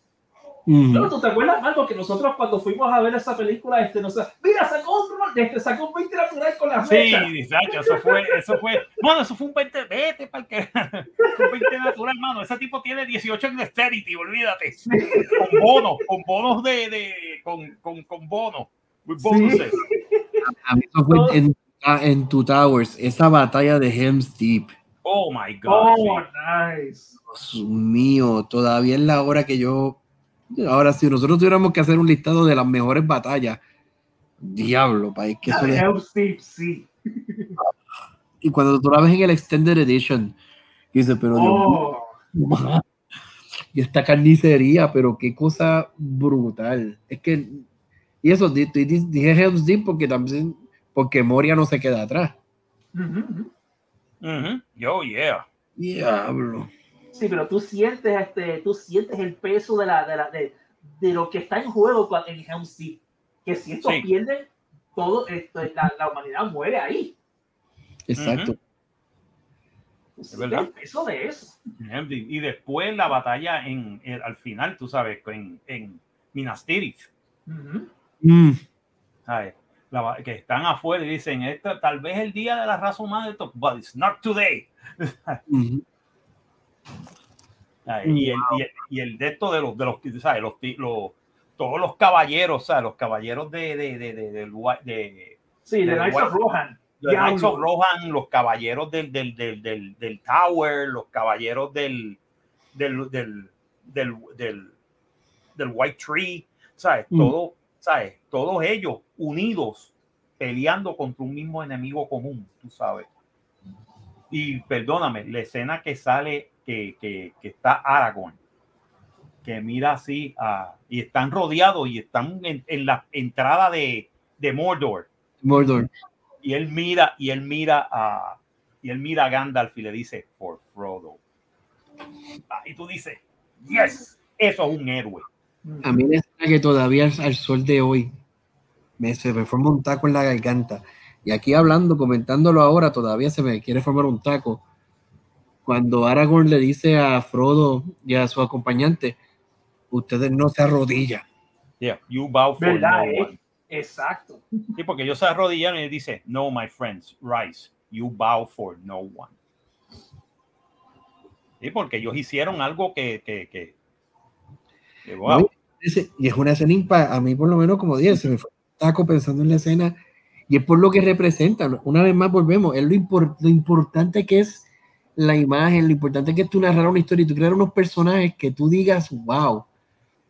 No, ¿tú te acuerdas, Marco, que nosotros cuando fuimos a ver esa película, este, nos, mira, sacó un rol, este, sacó un 20 natural con la Sí, flecha. Sacho, eso fue, eso fue, bueno, eso fue un 20, vete para que, un 20 natural, hermano. Ese tipo tiene 18 en dexterity, olvídate. Con bonos, con bonos de, de con, con, con bonos. with bonuses. A mí eso fue en, ah, en Two Towers, esa batalla de Helm's Deep. Oh my God. Oh, sí. nice. Dios mío, todavía es la hora que yo Ahora, si nosotros tuviéramos que hacer un listado de las mejores batallas, diablo, país que sí. Y cuando tú la ves en el Extended Edition, dices, pero Dios Oh, mío, y esta carnicería, pero qué cosa brutal. Es que, y eso, di- di- di- dije Helm's Deep porque también, porque Moria no se queda atrás. Yo, yeah. Diablo. Sí, pero tú sientes este, tú sientes el peso de la, de la, de, de lo que está en juego en Helm's Deep. Que si esto Sí. pierde, todo esto, la, la humanidad muere ahí. Exacto. Tú sientes verdad. el peso de eso. Y después la batalla en, en- al final, tú sabes, en, en Minas Tirith, Ujú. Mm, ¿sabes? La que están afuera y dicen, esto tal vez el día de la raza humana, esto, but it's not today. mm. ¿Sabes? Y, el, y, el, y el de esto de los, de los, ¿sabes? Los, los- todos los caballeros, ¿sabes? Los caballeros de, de, de, de, de- Sí, De Knights of Rohan. de Knights of. Rohan, los caballeros del, del, del, del, del Tower, los caballeros del, del, del, del, del, del White Tree, ¿sabes? Mm. Todo, ¿sabes? Todos ellos unidos peleando contra un mismo enemigo común, tú sabes. Y perdóname, la escena que sale, que, que, que está Aragorn, que mira así, a- y están rodeados y están en, en la entrada de, de Mordor Mordor. y él mira y él mira a y él mira a Gandalf y le dice for Frodo Ah, y tú dices yes eso es un héroe A mí la escena que todavía al sol de hoy me, se me forma un taco en la garganta. Y aquí hablando, comentándolo ahora, todavía se me quiere formar un taco. Cuando Aragorn le dice a Frodo y a su acompañante, ustedes no se arrodillan. yeah you bow for ¿Verdad, no eh? one Exacto. sí, porque ellos se arrodillaron y él dice no my friends rise you bow for no one sí, porque ellos hicieron algo que que, que, que, wow. Y es una escena impa, a mí por lo menos como dije, se me fue taco pensando en la escena y es por lo que representa. Una vez más volvemos, es lo, impor- lo importante que es la imagen, lo importante que es tú narrar una historia y tú crear unos personajes que tú digas, wow,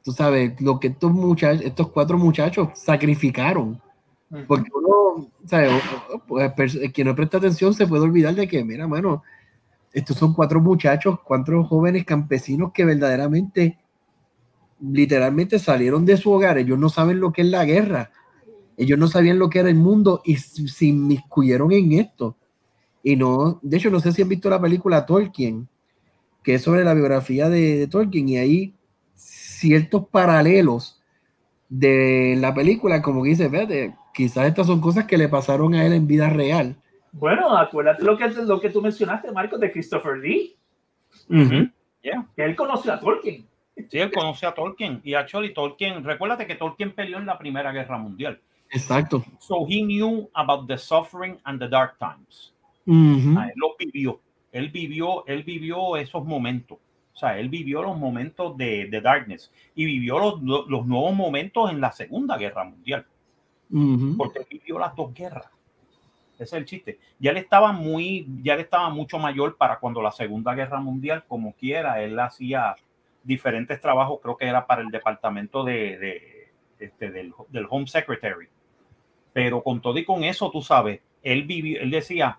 tú sabes, lo que estos muchachos, estos cuatro muchachos sacrificaron. Porque uno, ¿sabes? Pues, pers- quien no presta atención se puede olvidar de que, mira, mano, estos son cuatro muchachos, cuatro jóvenes campesinos que verdaderamente, literalmente salieron de su hogar. Ellos no saben lo que es la guerra. Ellos no sabían lo que era el mundo y se inmiscuyeron en esto. Y no, de hecho, no sé si han visto la película Tolkien, que es sobre la biografía de, de Tolkien, y hay ciertos paralelos de la película, como que dice, fíjate, quizás estas son cosas que le pasaron a él en vida real. Bueno, acuérdate lo que, lo que tú mencionaste, Marco, de Christopher Lee, Ujú. Yeah. que él conoció a Tolkien. Sí, él conoce a Tolkien y actually Tolkien, recuérdate que Tolkien peleó en la Primera Guerra Mundial. Exacto. So he knew about the suffering and the dark times. Ujú. Ah, él lo vivió. Él vivió, él vivió esos momentos. O sea, él vivió los momentos de, de darkness y vivió los, los nuevos momentos en la Segunda Guerra Mundial, Ujú. porque él vivió las dos guerras. Ese es el chiste. Ya él estaba muy, ya él estaba mucho mayor para cuando la Segunda Guerra Mundial, como quiera, él hacía diferentes trabajos, creo que era para el departamento de, de- este, del, del Home Secretary. Pero con todo y con eso, tú sabes, él vivió, él decía,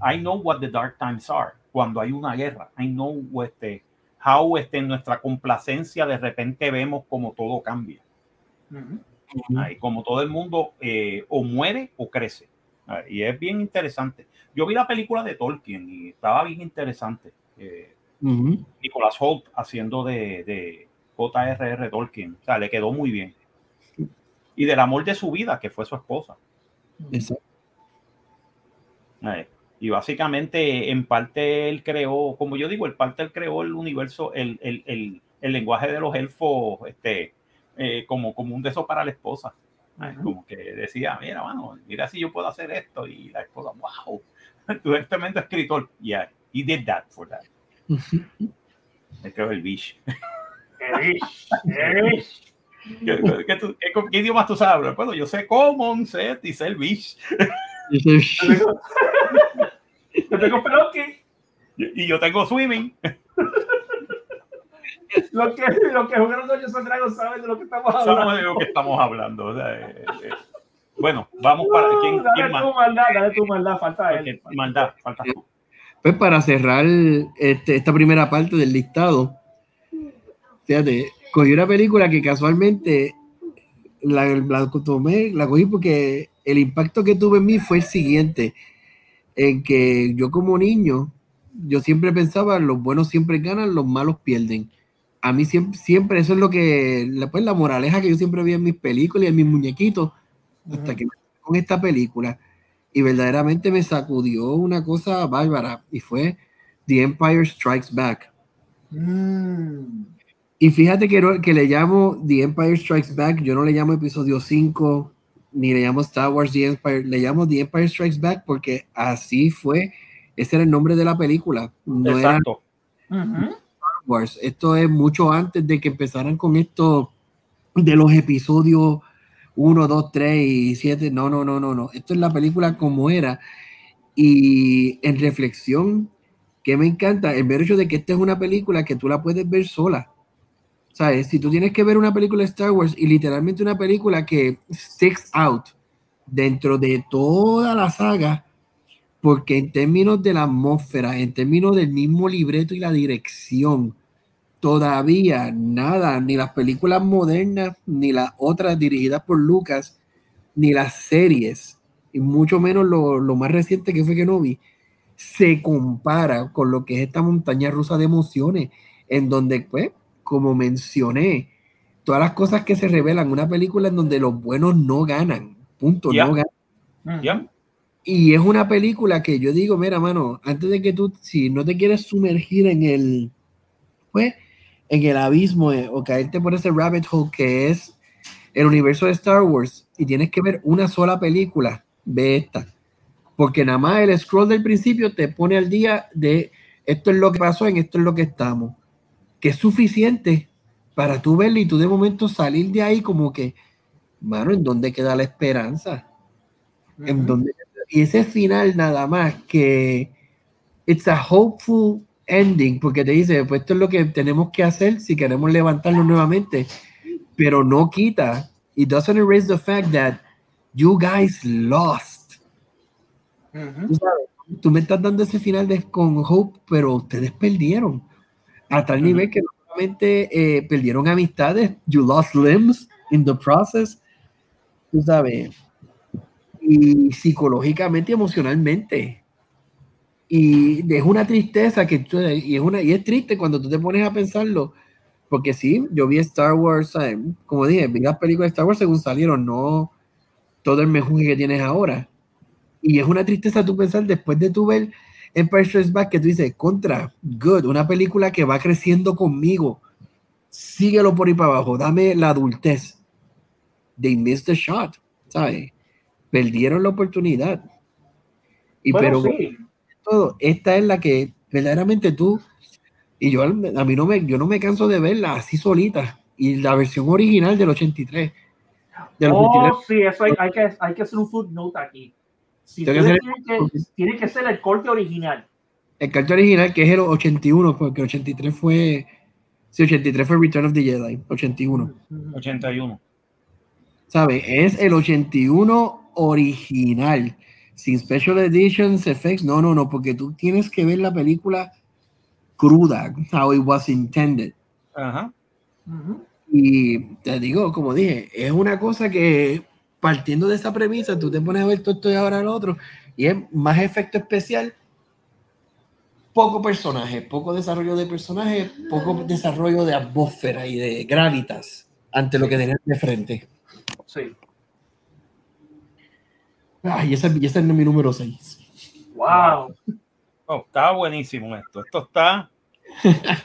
I know what the dark times are. Cuando hay una guerra, I know este, how este, nuestra complacencia de repente vemos como todo cambia. Ujú. Ahí, como todo el mundo eh, o muere o crece. Y es bien interesante. Yo vi la película de Tolkien y estaba bien interesante. Eh, Ujú. Nicholas Holt haciendo de, de J.R.R. Tolkien. O sea, le quedó muy bien. Y del amor de su vida, que fue su esposa. Exacto. Y básicamente, en parte, él creó, como yo digo, en parte él creó el universo, el, el, el, el lenguaje de los elfos, este, eh, como, como un beso para la esposa. Como que decía, mira, mano, mira si yo puedo hacer esto. Y la esposa, wow, tú eres tremendo escritor. Yeah, he did that for that. Él creó el bish. Erish, Erish. ¿Qué, qué, tú- qué- qué idiomas tú sabes? Bueno, yo sé Common, Set y sé el bish. Te tengo- Te tengo Pelonqui. Y yo tengo swimming. Los que, los que jugaron Dungeons and Dragons saben de lo que estamos hablando. Sabemos de lo que estamos hablando. o sea, eh, eh. Bueno, vamos para. ¿Quién, dale quién más? tu maldad, dale tu maldad, falta él. Maldad, falta tú. Pues para cerrar este, esta primera parte del listado, fíjate, cogí una película que casualmente la, la tomé, la cogí porque el impacto que tuve en mí fue el siguiente, en que yo como niño, yo siempre pensaba, los buenos siempre ganan, los malos pierden. A mí siempre, siempre eso es lo que, la- pues la moraleja que yo siempre vi en mis películas y en mis muñequitos, hasta que con esta película y verdaderamente me sacudió una cosa bárbara y fue The Empire Strikes Back. Mm. Y fíjate que, que le llamo The Empire Strikes Back, yo no le llamo episodio 5, ni le llamo Star Wars The Empire, le llamo The Empire Strikes Back porque así fue, ese era el nombre de la película, no era Exacto. Ujú. Wars. Esto es mucho antes de que empezaran con esto de los episodios 1, 2, 3 y 7. No, no, no, no, no. Esto es la película como era. Y en reflexión, que me encanta el ver hecho de que esta es una película que tú la puedes ver sola. ¿Sabes? Si tú tienes que ver una película de Star Wars y literalmente una película que sticks out dentro de toda la saga, porque en términos de la atmósfera, en términos del mismo libreto y la dirección, todavía nada, ni las películas modernas, ni las otras dirigidas por Lucas, ni las series, y mucho menos lo, lo más reciente que fue que no vi, se compara con lo que es esta montaña rusa de emociones, en donde, pues, como mencioné, todas las cosas que se revelan, una película en donde los buenos no ganan, punto, no ganan. ¿Ya? Y es una película que yo digo, mira, mano, antes de que tú, si no te quieres sumergir en el, pues, en el abismo eh, o caerte por ese rabbit hole que es el universo de Star Wars y tienes que ver una sola película, ve esta. Porque nada más el scroll del principio te pone al día de esto es lo que pasó, en esto es lo que estamos. Que es suficiente para tú verlo y tú de momento salir de ahí como que, mano, ¿en dónde queda la esperanza? en Ujú. donde y ese final nada más que it's a hopeful ending porque te dice pues esto es lo que tenemos que hacer si queremos levantarlo nuevamente pero no quita. It doesn't erase the fact that you guys lost. Tú, sabes, tú me estás dando ese final de, con hope pero ustedes perdieron a tal nivel que no solamente eh, perdieron amistades you lost limbs in the process tú sabes y psicológicamente y emocionalmente. Y es una tristeza que tú- y es una y es triste cuando tú te pones a pensarlo, porque sí, yo vi Star Wars, ¿sabes? como dije, vi las películas de Star Wars según salieron, no todo el mejunje que tienes ahora. Y es una tristeza tú pensar después de tu ver Empire Strikes Back que tú dices, contra, good, una película que va creciendo conmigo. Síguelo por ahí para abajo, dame la adultez. They missed the shot, ¿sabes? Perdieron la oportunidad. Y Bueno, pero sí. todo, esta es la que verdaderamente tú y yo a mí no me yo no me canso de verla así solita y la versión original del 83 del 83 Oh, sí, eso hay, hay que, hay que hacer un footnote aquí. Si Tiene que tiene, ser- que, tiene que ser el corte original. el cartel original que es el 81 porque el 83 fue sí 83 fue Return of the Jedi 81 Ujú. 81. ¿sabes? Es el 81 original, sin special editions, effects, no, no, no, porque tú tienes que ver la película cruda, how it was intended. Ajá. Y te digo, como dije, es una cosa que partiendo de esa premisa, tú te pones a ver todo esto y ahora lo otro, y es más efecto especial, poco personaje, poco desarrollo de personaje, poco desarrollo de atmósfera y de gravitas ante lo que tenían de frente. Sí. Ay, ese, y ese es mi número 6. Wow. Oh, está buenísimo esto. Esto está.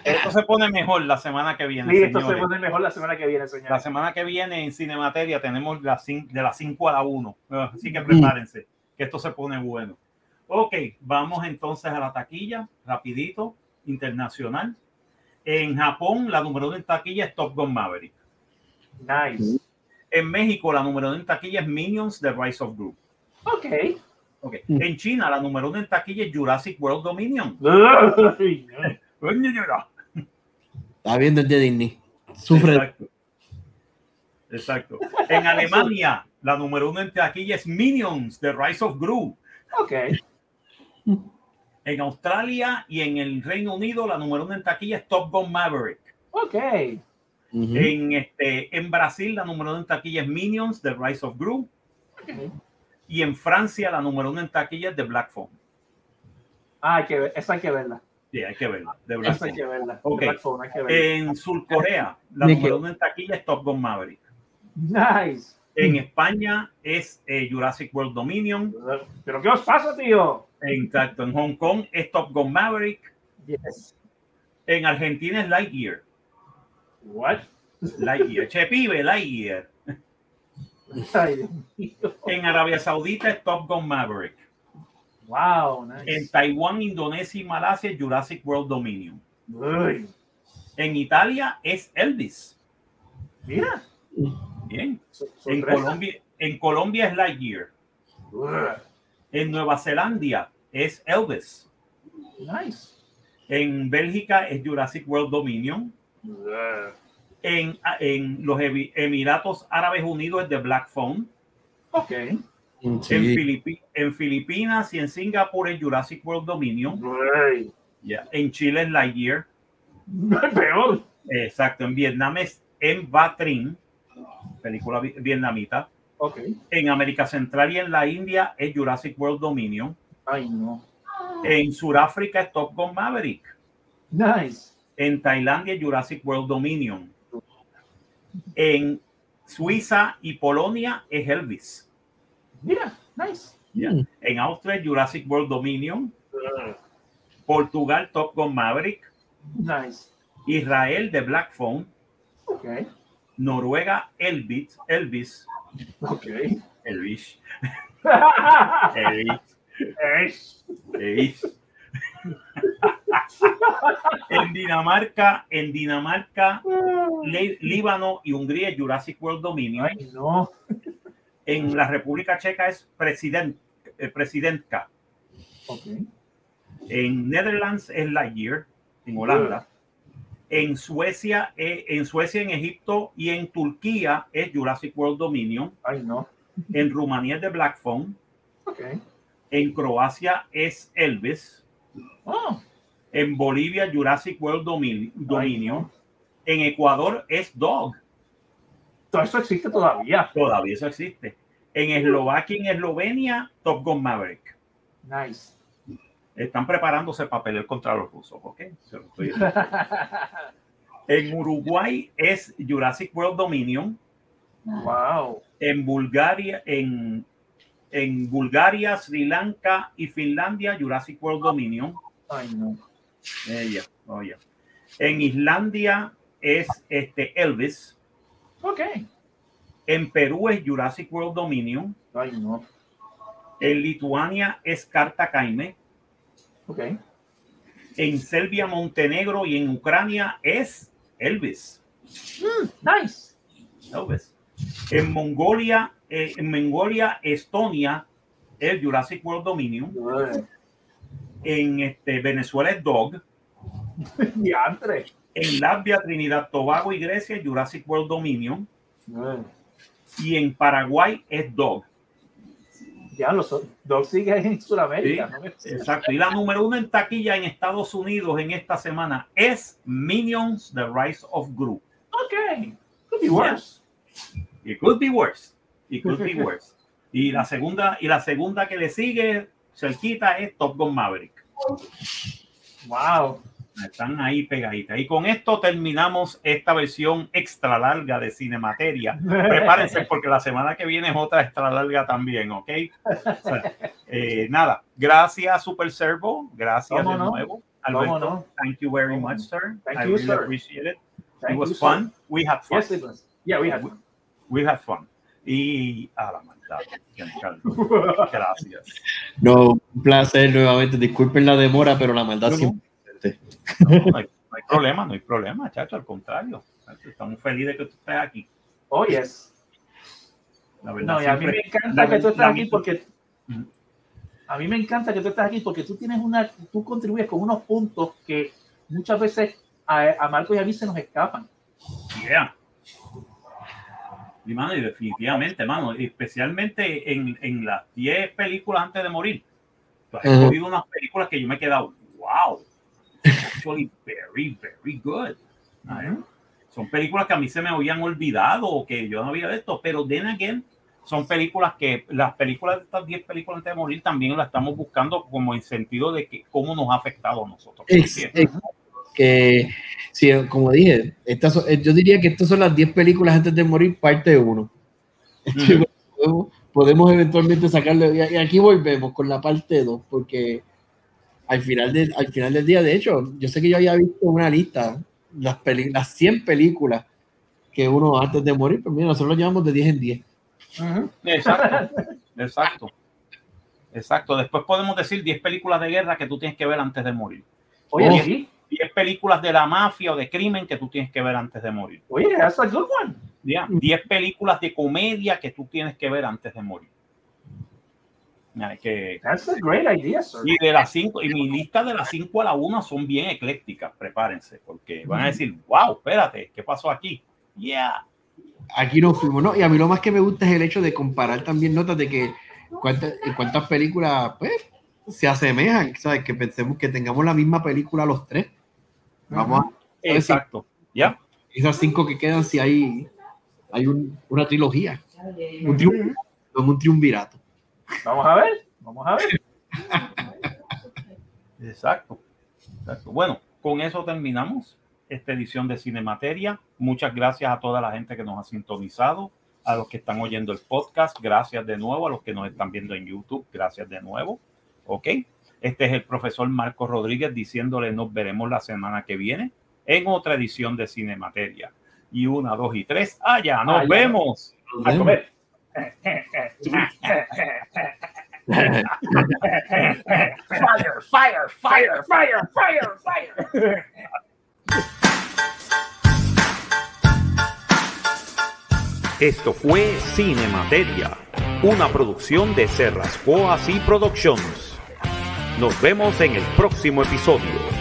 Esto se pone mejor la semana que viene. Sí, esto se señores. pone mejor la semana que viene, La señor. semana que viene en Cinemateria tenemos la de las 5 a la 1. Así que prepárense, que esto se pone bueno. Ok, vamos entonces a la taquilla, rapidito, internacional. En Japón, la número uno en taquilla es Top Gun Maverick. Nice. En México, la número uno en taquilla es Minions, The Rise of Group. Ok. Ok. Mm. En China, la número uno en taquilla es Jurassic World Dominion. Estaba viendo el de Disney. Sufre. Exacto. Exacto. En Alemania, la número uno en taquilla es Minions, The Rise of Gru. Ok. En Australia y en el Reino Unido, la número uno en taquilla es Top Gun Maverick. Ok. En, este, en Brasil, la número uno en taquilla es Minions, The Rise of Gru. Y en Francia, la número uno en taquilla es The Black Phone. Ah, hay que ver, esa hay que verla. Sí, hay que verla. The Black hay Phone. que verla. Ok. Black Phone, hay que verla. En Sur Corea, la número uno en taquilla es Top Gun Maverick. Nice. En España es eh, Jurassic World Dominion. ¿Pero qué os pasa, tío? Exacto. En Hong Kong es Top Gun Maverick. Yes. En Argentina es Lightyear. What? Lightyear. Che, pibe, Lightyear. Ay. En Arabia Saudita es Top Gun Maverick. Wow, En. Taiwán, Indonesia y Malasia Jurassic World Dominion. Uy, En Italia es Elvis. mira. Bien. En. Colombia, en Colombia es Lightyear. Uy, En Nueva Zelanda es Elvis. Nice. En Bélgica es Jurassic World Dominion. En, en los Emiratos Árabes Unidos es The Black Phone. Ok. Sí. En, Filipi- en Filipinas y en Singapur es Jurassic World Dominion. Ya. En Chile es Lightyear. Peor. Exacto. En Vietnam es En Va Trin, película vi- vietnamita. Ok. En América Central y en la India es Jurassic World Dominion. Ay, no. En Sudáfrica es Top Gun Maverick. Nice. En Tailandia es Jurassic World Dominion. En Suiza y Polonia es Elvis. Mira, nice. Ya. Mm. En Austria Jurassic World Dominion. Uy, Portugal Top Gun Maverick. Nice. Israel de Black Phone. Ok. Noruega Elvis. Elvis. Ok. Elvis. Elvis. Es. Elvis. en Dinamarca, en Dinamarca, Le- Líbano y Hungría Jurassic World Dominion. Ay, no. En la República Checa es president, eh, presidentka. Ok. En Netherlands es Lightyear. En Holanda. En Suecia, eh, en Suecia, en Egipto y en Turquía es Jurassic World Dominion. Ay, no. En Rumanía es The Black Phone. Ok. En Croacia es Elvis. Oh, En Bolivia, Jurassic World Domi- Dominion. En Ecuador es Dog. Todo eso existe todavía. Todavía eso existe. En Eslovaquia y en Eslovenia, Top Gun Maverick. Nice. Están preparándose para pelear contra los rusos, ¿ok? Se lo estoy. En Uruguay es Jurassic World Dominion. wow. En Bulgaria, en, en Bulgaria, Sri Lanka y Finlandia, Jurassic World Dominion. Ay, no. Ella, oye. En Islandia es este Elvis. Ok. En Perú es Jurassic World Dominion. Ay, no. En Lituania es Carta Caime. Ok. En Serbia, Montenegro y en Ucrania es Elvis. Nice. Elvis. En Mongolia, eh, en Mongolia, Estonia es Jurassic World Dominion. Uy. En este, Venezuela es Dog. Diantre. En Latvia, Trinidad, Tobago y Grecia Jurassic World Dominion. Uy. Y en Paraguay es Dog. Ya los dos sigue en Sudamérica. Sí, ¿no? Exacto. Y la número uno en taquilla en Estados Unidos en esta semana es Minions, The Rise of Gru. Ok. Could be worse. It could be worse. It could be worse. Y la segunda, y la segunda que le sigue cerquita es Top Gun Maverick. Wow. Están ahí pegaditas. Y con esto terminamos esta versión extra larga de Cinemateria. Prepárense porque la semana que viene es otra extra larga también, ¿ok? O sea, eh, nada, gracias Super Servo, gracias ¿Cómo de no? nuevo. ¿Cómo Alberto, no? thank you very ¿Cómo much, sir. Thank I you, really sir. appreciate it. Thank it was you, fun. sir. We had fun. Yes, it was. Yeah, we had one. We had fun. Y a la maldad. Giancarlo. Gracias. No, un placer nuevamente. Disculpen la demora, pero la maldad No, no. No, no hay, no hay problema, no hay problema, chacho, al contrario. Estamos felices de que tú estés aquí. Oh, yes. La verdad, No, y a mí me encanta la- que tú estés aquí porque a mí me encanta que tú estés aquí porque tú tienes una, tú contribuyes con unos puntos que muchas veces a, a Marco y a mí se nos escapan. Yeah. Y, mano, y definitivamente, mano, especialmente en, en las 10 películas antes de morir. Tú has Ajá. escogido unas películas que yo me he quedado, wow, actually very, very good. ¿sabes? Son películas que a mí se me habían olvidado o que yo no había visto, pero then again, son películas que las películas de estas 10 películas antes de morir también las estamos buscando como en sentido de que cómo nos ha afectado a nosotros. Ex- que, sí, como dije, estas son- eh, yo diría que estas son las 10 películas antes de morir, parte 1. Ujú. podemos, podemos eventualmente sacarle, y y aquí volvemos con la parte 2, porque al final, del, al final del día, de hecho, yo sé que yo había visto una lista, las, peli- las 100 películas que uno antes de morir, pero mira, nosotros lo llevamos de 10 en 10. Exacto, exacto. Exacto. Después podemos decir 10 películas de guerra que tú tienes que ver antes de morir. Oye, Oh. sí. 10 películas de la mafia o de crimen que tú tienes que ver antes de morir. Oye, that's a good one. ¿ya? 10 películas de comedia que tú tienes que ver antes de morir. Que, That's a great idea, sir. y de las 5, y mi lista de las 5 a la 1 son bien eclécticas, prepárense, porque van a decir, wow, espérate, ¿qué pasó aquí? Yeah. Aquí nos fuimos, ¿no? Y a mí lo más que me gusta es el hecho de comparar también notas de que cuántas, en cuántas películas pues, se asemejan, ¿sabes? Que pensemos que tengamos la misma película los tres. Vamos a Exacto. ¿Ya? esas cinco que quedan si hay, hay un- una trilogía, un, triun- un triunvirato. Vamos a ver, vamos a ver. Exacto. Exacto. Bueno, con eso terminamos esta edición de Cinemateria. Muchas gracias a toda la gente que nos ha sintonizado, a los que están oyendo el podcast, gracias de nuevo, a los que nos están viendo en YouTube, gracias de nuevo. ¿Ok? Este es el profesor Marco Rodríguez diciéndole nos veremos la semana que viene en otra edición de Cinemateria. Y una, dos y tres, allá nos Allá. vemos. A comer. Fire, fire, fire, fire, fire, fire. Esto fue Cinemateria, una producción de Serrascoas y Productions. Nos vemos en el próximo episodio.